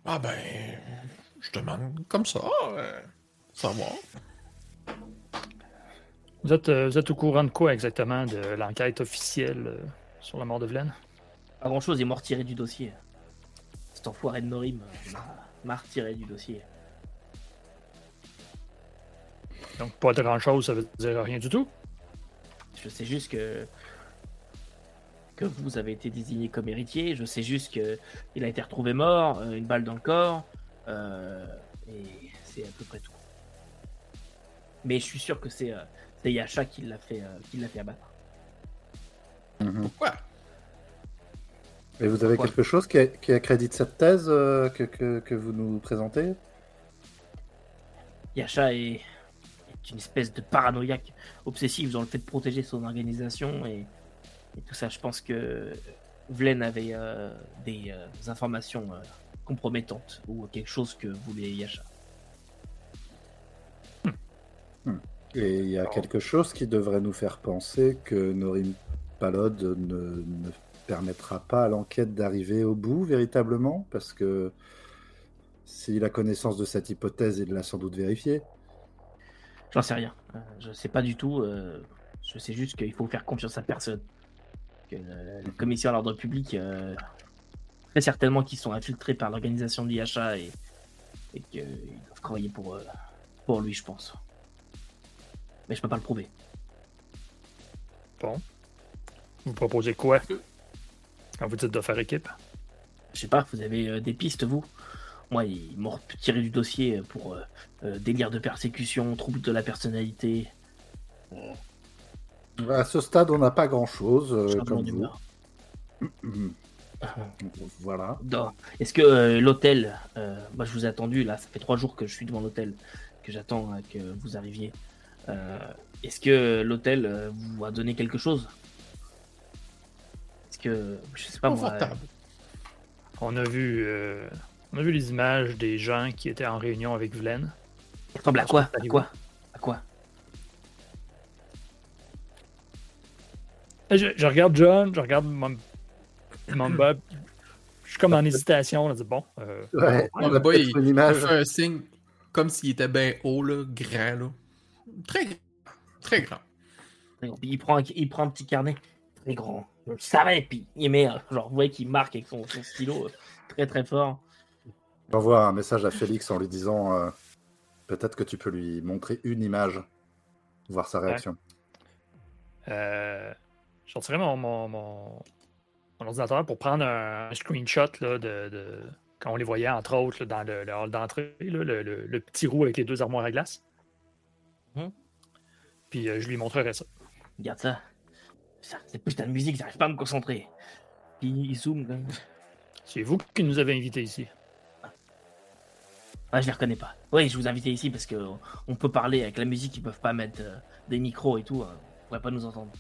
Ah ben, je demande comme ça, savoir. Vous êtes, euh, vous êtes au courant de quoi exactement de l'enquête officielle euh, sur la mort de Vlen? Pas grand chose, ils m'ont retiré du dossier. Cet enfoiré de Norim euh, m'a- m'a retiré du dossier. Donc pas de grand chose, ça veut dire rien du tout? Je sais juste que que vous avez été désigné comme héritier. Je sais juste que il a été retrouvé mort, euh, une balle dans le corps, euh, et c'est à peu près tout. Mais je suis sûr que c'est euh, Yasha qui l'a fait euh, qui l'a fait abattre. Mhm. Pourquoi? Et vous avez Pourquoi? quelque chose qui, qui accrédite cette thèse euh, que, que, que vous nous présentez? Yasha est, est une espèce de paranoïaque obsessif dans le fait de protéger son organisation et, et tout ça. Je pense que Vlen avait euh, des euh, informations euh, compromettantes ou quelque chose que voulait Yasha. Et il y a quelque chose qui devrait nous faire penser que Norim Palod ne, ne permettra pas à l'enquête d'arriver au bout véritablement, parce que s'il a connaissance de cette hypothèse, il l'a sans doute vérifiée. J'en sais rien. Euh, je sais pas du tout. euh, je sais juste qu'il faut faire confiance à personne. Que le- la commission à l'ordre public, euh, très certainement qu'ils sont infiltrés par l'organisation de l'IHA et, et qu'ils doivent travailler pour, euh, pour lui, je pense. Mais je peux pas le prouver. Bon. Vous proposez quoi? Quand vous dites de faire équipe? Je sais pas, vous avez euh, des pistes, vous? Moi, ils m'ont retiré du dossier pour euh, euh, délire de persécution, trouble de la personnalité, À ce stade, on n'a pas grand-chose, comme vous. Voilà. Est-ce que euh, l'hôtel, euh, moi je vous ai attendu là, ça fait trois jours que je suis devant l'hôtel, que j'attends euh, que vous arriviez. Euh, Est-ce que l'hôtel euh, vous a donné quelque chose? Est-ce que je sais pas moi. Confortable. On a vu euh, on a vu les images des gens qui étaient en réunion avec Vlen. Ça ressemble à quoi? À quoi? À quoi? Je, je regarde John, je regarde mon, mon Bob. Je suis comme en hésitation. Là, je dis, bon, euh, Ouais, on a il image. fait un signe comme s'il était bien haut, là, grand. Là. Très grand. Très grand. Puis il prend, un, il prend un petit carnet très grand. Je le savais, puis il met, euh, genre, vous voyez qu'il marque avec son, son stylo euh, très très fort. J'envoie un message à Félix en lui disant euh, peut-être que tu peux lui montrer une image, voir sa réaction. euh, je sortirais mon, mon, mon- mon ordinateur pour prendre un, un screenshot là, de, de- quand on les voyait, entre autres, là, dans le, le hall d'entrée, le- le petit roux avec les deux armoires à glace. Mhm. Puis euh, je lui montrerai ça. Regarde ça. ça c'est putain de musique, j'arrive pas à me concentrer. Puis il zoome. comme- C'est vous qui nous avez invités ici. Ah, je les reconnais pas. Oui, je vous invite ici parce que on peut parler avec la musique, ils peuvent pas mettre euh, des micros et tout. hein. Ils pourraient pas nous entendre.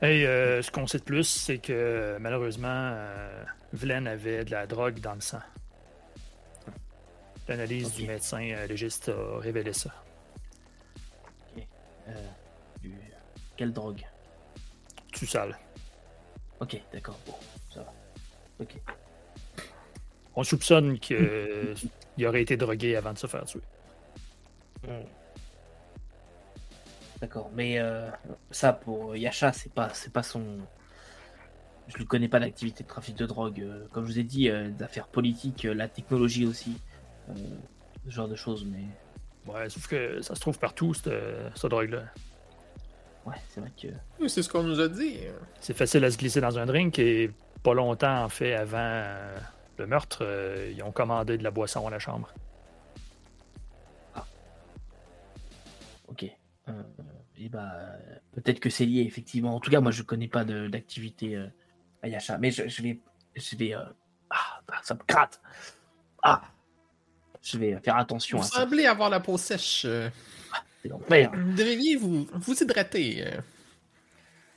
Hey, euh, ce qu'on sait de plus, c'est que malheureusement, euh, Vlen avait de la drogue dans le sang. L'analyse Ok. du médecin euh, légiste a révélé ça. Euh, du- Quelle drogue? Tu sale. Ok, d'accord. Bon, ça va. Ok. On soupçonne qu'il aurait été drogué avant de se faire tuer. Hmm. D'accord, mais euh, ça pour Yasha, c'est pas, c'est pas son. Je lui connais pas d'activité de trafic de drogue. euh, comme je vous ai dit, euh, d'affaires politiques, euh, la technologie aussi, euh, ce genre de choses. Mais Ouais, sauf que ça se trouve partout, cette, cette drogue-là. ouais, c'est vrai que Oui, c'est ce qu'on nous a dit. C'est facile à se glisser dans un drink et pas longtemps, en fait, avant euh, le meurtre, euh, ils ont commandé de la boisson à la chambre. ok. Euh, et bah euh, peut-être que c'est lié effectivement. En tout cas, moi je connais pas de- d'activité euh, à Yasha, mais je, je vais, je vais. euh, Ah, ah, ça me gratte. Ah, je vais faire attention Vous à ça. semblez avoir la peau sèche. euh. C'est l'enfer. Vous devriez vous, vous hydrater. euh.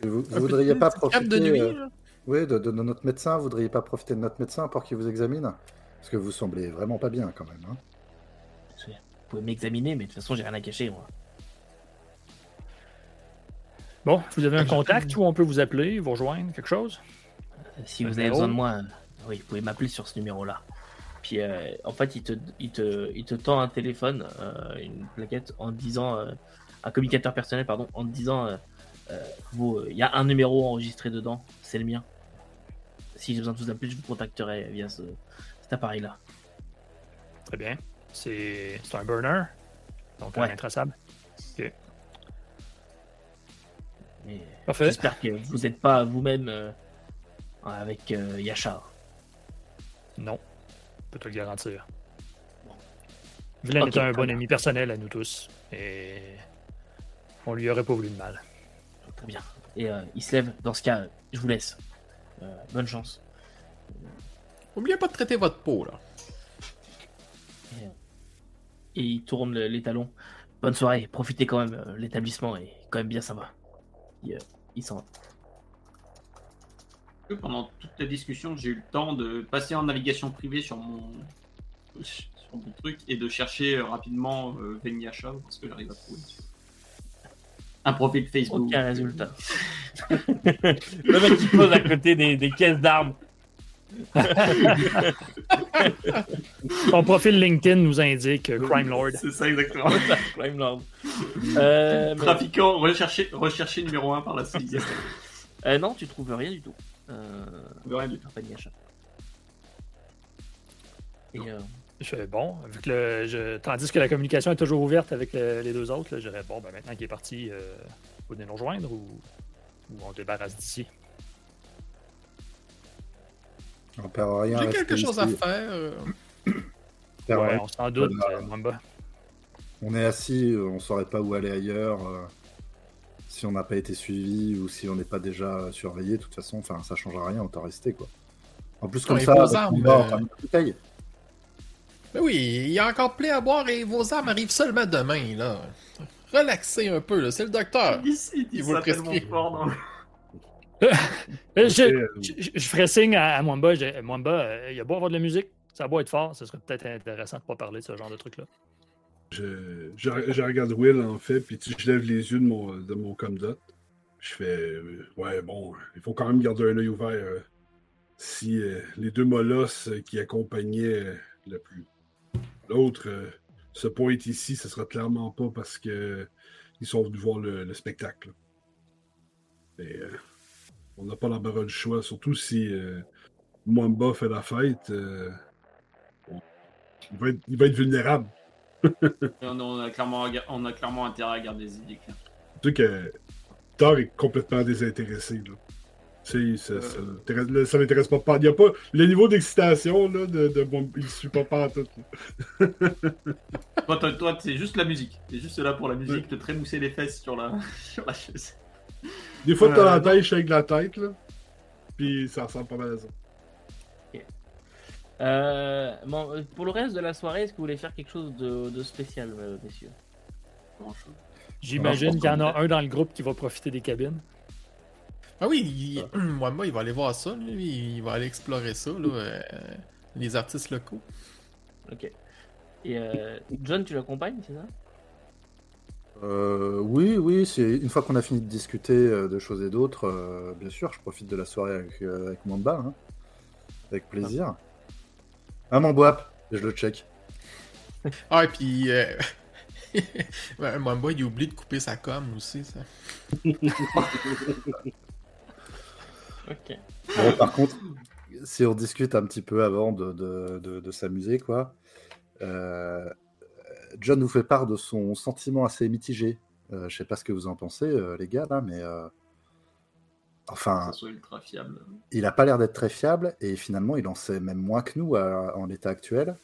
Vous, vous voudriez pas profiter de nuit, euh, oui, de, de notre médecin Vous voudriez pas profiter de notre médecin pour qu'il vous examine? Parce que vous semblez vraiment pas bien quand même. hein. Vous pouvez m'examiner, mais de toute façon, j'ai rien à cacher, moi. Bon, vous avez un Ah, contact où on peut vous appeler, vous rejoindre, quelque chose? Si Un vous avez besoin de moi, euh, oui, vous pouvez m'appeler sur ce numéro-là. Puis euh, en fait, il te, il, te, il te tend un téléphone, euh, une plaquette, en disant, euh, un communicateur personnel, pardon, en disant, il y a un numéro enregistré dedans, c'est le mien. Si j'ai besoin de vous appeler, je vous contacterai via ce, cet appareil-là. Très bien. C'est un burner. Donc, un Ouais. intraçable. Et Parfait. J'espère que vous n'êtes pas vous-même avec Yachar. Non. Je peux te le garantir. Vilain Ok, est un bon ami personnel à nous tous. Et on lui aurait pas voulu de mal. Très bien. Et euh, il se lève. Dans ce cas, je vous laisse. Euh, bonne chance. Oubliez pas de traiter votre peau, là. Et il tourne le- les talons. Bonne soirée. Profitez quand même. euh, L'établissement est quand même bien sympa. Il, euh, il s'en va. Que pendant toute la discussion, j'ai eu le temps de passer en navigation privée sur mon, sur mon truc et de chercher euh, rapidement euh, Veniacha parce que j'arrive à trouver. Un profil Facebook. Aucun résultat. le mec qui pose à côté des, des caisses d'armes. Ton profil LinkedIn nous indique euh, Crime Lord. C'est ça exactement. Crime Lord. Euh, mais- Trafiquant, recherché, recherché numéro 1 par la CIA. euh, non, tu trouves rien du tout. Euh, Rien du tout. compagnie achat. Et euh, Je fais bon, vu que le, je- tandis que la communication est toujours ouverte avec le- les deux autres, là, je dirais bon, ben maintenant qu'il est parti, euh, vous venez nous rejoindre ou, ou on débarrasse d'ici. On perd rien. J'ai quelque chose à faire. euh. On perd Ouais, rien. on s'en doute, euh. On est assis, on saurait pas où aller ailleurs. Si on n'a pas été suivi ou si on n'est pas déjà surveillé, de toute façon, enfin, ça changera rien, autant rester quoi. En plus, comme Ouais, ça, vos armes, euh. Mais oui, il y a encore plein à boire et vos armes arrivent seulement demain, là. Relaxez un peu, là. C'est le docteur. Il vous le prescrit. fort. Euh, je, euh, je- je- je ferais signe à, à Mwamba, je Mwamba, euh, il y a beau avoir de la musique, ça a beau être fort, ce serait peut-être intéressant de pas parler de ce genre de truc-là. Je, regarde Will en fait, puis je lève les yeux de mon, de comdot. Je fais euh, Ouais, bon, il faut quand même garder un œil ouvert. euh, si euh, les deux molosses qui accompagnaient le plus l'autre se pointent ici, ce sera clairement pas parce que ils sont venus voir le, le spectacle. Mais on n'a pas l'embarras du choix, surtout si Mwamba fait la fête. il va être vulnérable. On on a, clairement, on a clairement intérêt à garder des idées claires. Tu sais que Thor est complètement désintéressé. Là. Tu sais, ça, ça l'intéresse pas. Il y a pas le niveau d'excitation là, de, de bon, il suit pas pas en tout. là. Toi, toi, toi, c'est juste la musique. T'es juste là pour la musique, te trémousser les fesses sur la, sur la chaise. Des fois, t'as Euh, la non. tête, je avec la tête, là. Puis ça ressemble pas mal à ça. Euh, bon, pour le reste de la soirée, est-ce que vous voulez faire quelque chose de, de spécial, euh, messieurs? J'imagine qu'il y en a un dans le groupe qui va profiter des cabines. Ah oui, il... Mwamba, il va aller voir ça, lui. Il va aller explorer ça, là. euh, les artistes locaux. Ok. Et euh, John, tu l'accompagnes, c'est ça? Euh, oui, oui, c'est une fois qu'on a fini de discuter euh, de choses et d'autres, euh, bien sûr, je profite de la soirée avec, euh, avec Mamba, hein. avec plaisir. Ah, mon boap, et je le check. Ah, et puis. Euh... ouais, Mwamba, il oublie de couper sa com aussi, ça. Ok. Bon, par contre, si on discute un petit peu avant de, de- de- de s'amuser, quoi, euh, John nous fait part de son sentiment assez mitigé. Euh, je sais pas ce que vous en pensez, euh, les gars, là, mais euh, enfin, ça soit ultra fiable. il a pas l'air d'être très fiable et finalement, il en sait même moins que nous à- en l'état actuel.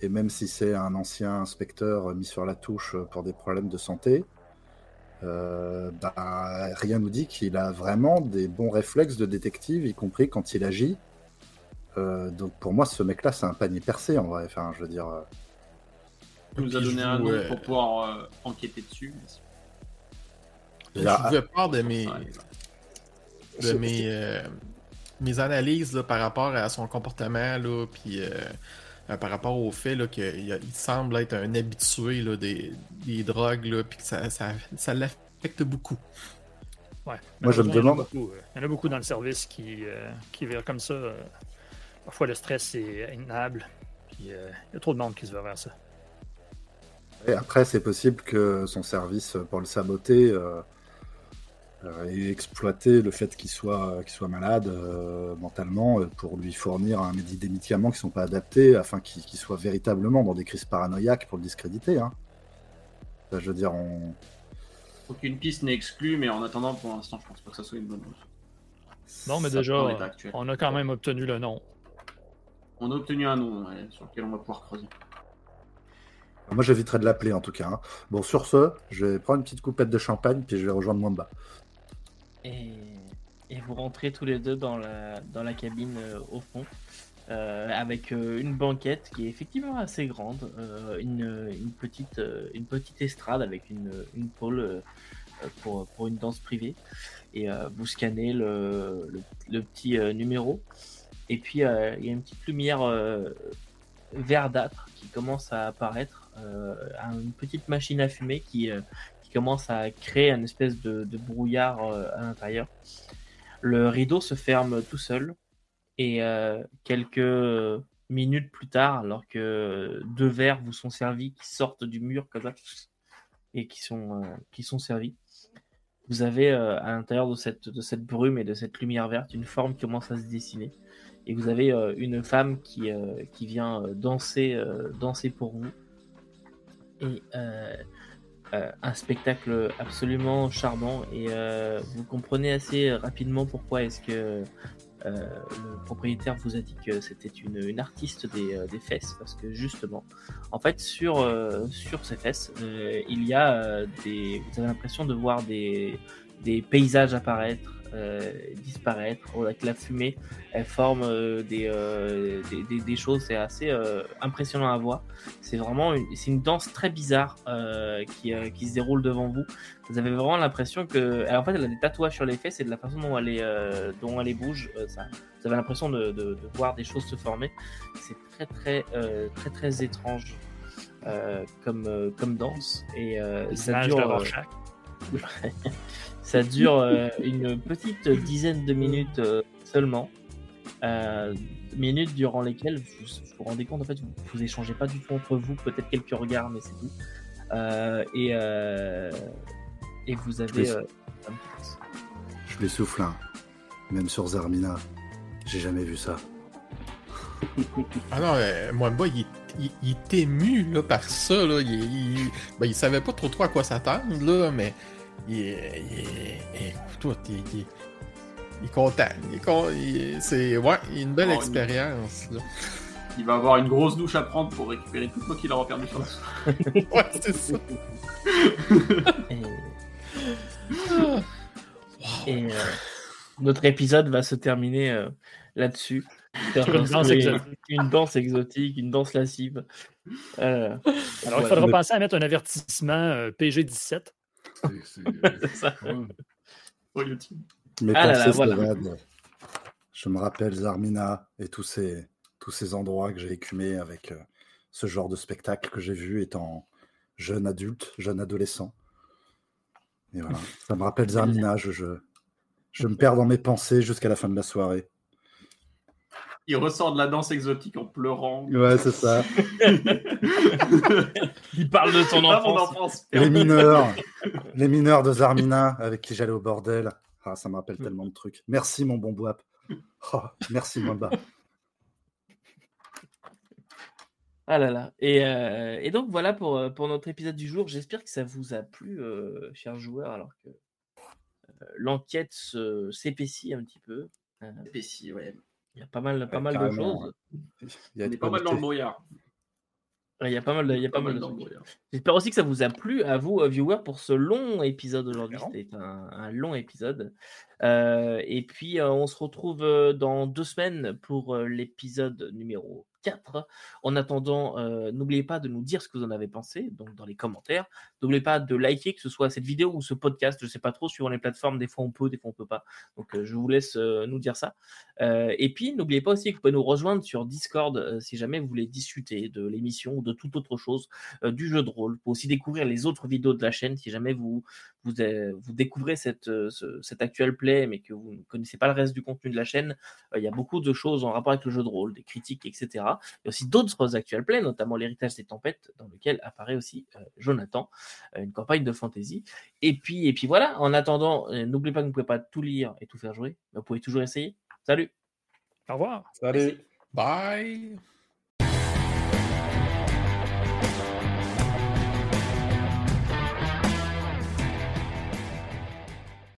Et même si c'est un ancien inspecteur mis sur la touche pour des problèmes de santé, euh, bah, rien nous dit qu'il a vraiment des bons réflexes de détective, y compris quand il agit. Euh, donc pour moi, ce mec-là, c'est un panier percé en vrai. Enfin, je veux dire, euh, Il nous a donné un nom euh, pour pouvoir euh, enquêter dessus. il Je y a- vous fais part de mes, Ouais. De mes, euh, mes analyses là, par rapport à son comportement, là, puis euh, euh, par rapport au fait qu'il semble être un habitué là, des, des drogues, là, puis que ça, ça, ça l'affecte beaucoup. Ouais. Moi, je me demande- Il y, en a beaucoup, euh, il y en a beaucoup dans le service qui, euh, qui verrent comme ça. euh, parfois, le stress est intenable. Puis, euh, il y a trop de monde qui se va vers ça. Et après, c'est possible que son service, pour le saboter, euh, euh, ait exploité le fait qu'il soit, qu'il soit malade euh, mentalement euh, pour lui fournir un des médicaments qui ne sont pas adaptés afin qu'il soit véritablement dans des crises paranoïaques pour le discréditer. Hein. Ça, je veux dire, on... Aucune piste n'est exclue, mais en attendant, pour l'instant, je pense pas que ça soit une bonne chose. Non, mais ça- déjà, on a quand même obtenu le nom. On a obtenu un nom ouais, sur lequel on va pouvoir creuser. Moi, j'éviterai de l'appeler en tout cas. hein. Bon, sur ce, je vais prendre une petite coupette de champagne puis je vais rejoindre Mwamba. Et, vous rentrez tous les deux dans la, dans la cabine euh, au fond, euh, avec euh, une banquette qui est effectivement assez grande, une, une petite, une petite estrade avec une, une pôle pour, pour une danse privée. Et vous scannez le, le, petit numéro. Et puis il y a une petite lumière verdâtre qui commence à apparaître, une petite machine à fumer qui commence à créer une espèce de, brouillard euh, à l'intérieur. Le rideau se ferme tout seul et euh, quelques minutes plus tard, alors que deux verres vous sont servis qui sortent du mur comme ça et qui sont, euh, qui sont servis, vous avez à l'intérieur de cette, de cette brume et de cette lumière verte une forme qui commence à se dessiner. Et vous avez une femme qui, qui vient danser, danser pour vous. Et euh, un spectacle absolument charmant. Et euh, vous comprenez assez rapidement pourquoi est-ce que euh, le propriétaire vous a dit que c'était une, artiste des, des fesses. Parce que justement, en fait, sur, sur ces fesses, il y a des. Vous avez l'impression de voir des, des paysages apparaître. Euh, disparaître avec la fumée elle forme euh, des, euh, des, des- des choses c'est assez impressionnant à voir. C'est vraiment une, c'est une danse très bizarre qui, qui se déroule devant vous. Vous avez vraiment l'impression que alors, en fait elle a des tatouages sur les fesses et de la façon dont elle, est, dont elle est bouge ça, vous avez l'impression de, de- de voir des choses se former. C'est très très euh, très très étrange euh, comme, euh, comme danse. Et ça dure. ça dure euh, une petite dizaine de minutes euh, seulement. Euh, minutes durant lesquelles vous vous rendez compte, en fait, vous, vous échangez pas du tout entre vous, peut-être quelques regards, mais c'est tout. Euh, et, euh, et vous avez. Petit- Je lui souffle un. Même sur Zarmina, j'ai jamais vu ça. Ah non, euh, Mwamba, il, est- il, il est ému là, par ça. Là. Il, il, ben, il savait pas trop trop à quoi s'attendre, là, mais il est. Il il, il- il est content. Il est con- il- c'est ouais, une belle Oh, expérience. là. Il va avoir une grosse douche à prendre pour récupérer tout le qu'il aura perdu sur Ouais, c'est ça. Et, Wow. et, euh, notre épisode va se terminer euh, là-dessus. Une danse. Une danse exotique, une danse lascive. Euh, Alors, il faudra Mais- penser à mettre un avertissement euh, PG-17. C'est- c'est- c'est ça. ouais. Pour YouTube. Mes Ah là pensées là, se voilà. évadent. Je me rappelle Zarmina et tous ces, tous ces endroits que j'ai écumés avec euh, ce genre de spectacle que j'ai vu étant jeune adulte, jeune adolescent. Et voilà, ça me rappelle Zarmina. Je, je, je me perds dans mes pensées jusqu'à la fin de la soirée. Il ressort de la danse exotique en pleurant. Ouais, c'est ça. Il parle de son enfance. enfance. Les mineurs, les mineurs de Zarmina avec qui j'allais au bordel. Ah, ça me rappelle tellement de trucs. Merci, mon bon boap. Oh, merci, Mwamba. Ah là là. Et, euh, et donc voilà pour, euh, pour notre épisode du jour. J'espère que ça vous a plu, euh, chers joueurs, alors que euh, l'enquête se- s'épaissit un petit peu. Euh, Pessi, ouais. Il y a pas mal, pas Ouais, mal de choses. Il y a pas mal dans le brouillard. Il y a pas mal de, il y a pas mal de dans le trucs. brouillard. J'espère aussi que ça vous a plu à vous, euh, viewers, pour ce long épisode aujourd'hui. C'était un, un long épisode. Euh, et puis, euh, on se retrouve dans deux semaines pour l'épisode numéro 4. En attendant, euh, n'oubliez pas de nous dire ce que vous en avez pensé, donc dans les commentaires. N'oubliez pas de liker, que ce soit cette vidéo ou ce podcast, je sais pas trop, suivant les plateformes, des fois on peut, des fois on peut pas. Donc, euh, je vous laisse euh, nous dire ça. Et puis, n'oubliez pas aussi que vous pouvez nous rejoindre sur Discord si jamais vous voulez discuter de l'émission ou de toute autre chose, du jeu de rôle. Vous pouvez aussi découvrir les autres vidéos de la chaîne si jamais vous, vous, vous découvrez cette, cette actuelle play, mais que vous ne connaissez pas le reste du contenu de la chaîne, il y a beaucoup de choses en rapport avec le jeu de rôle, des critiques, etc. Il y a aussi d'autres actuelles plays, notamment l'héritage des tempêtes, dans lequel apparaît aussi Jonathan, une campagne de fantasy. Et puis, et puis voilà, en attendant, n'oubliez pas que vous ne pouvez pas tout lire et tout faire jouer, mais vous pouvez toujours essayer. Salut Au revoir Salut Bye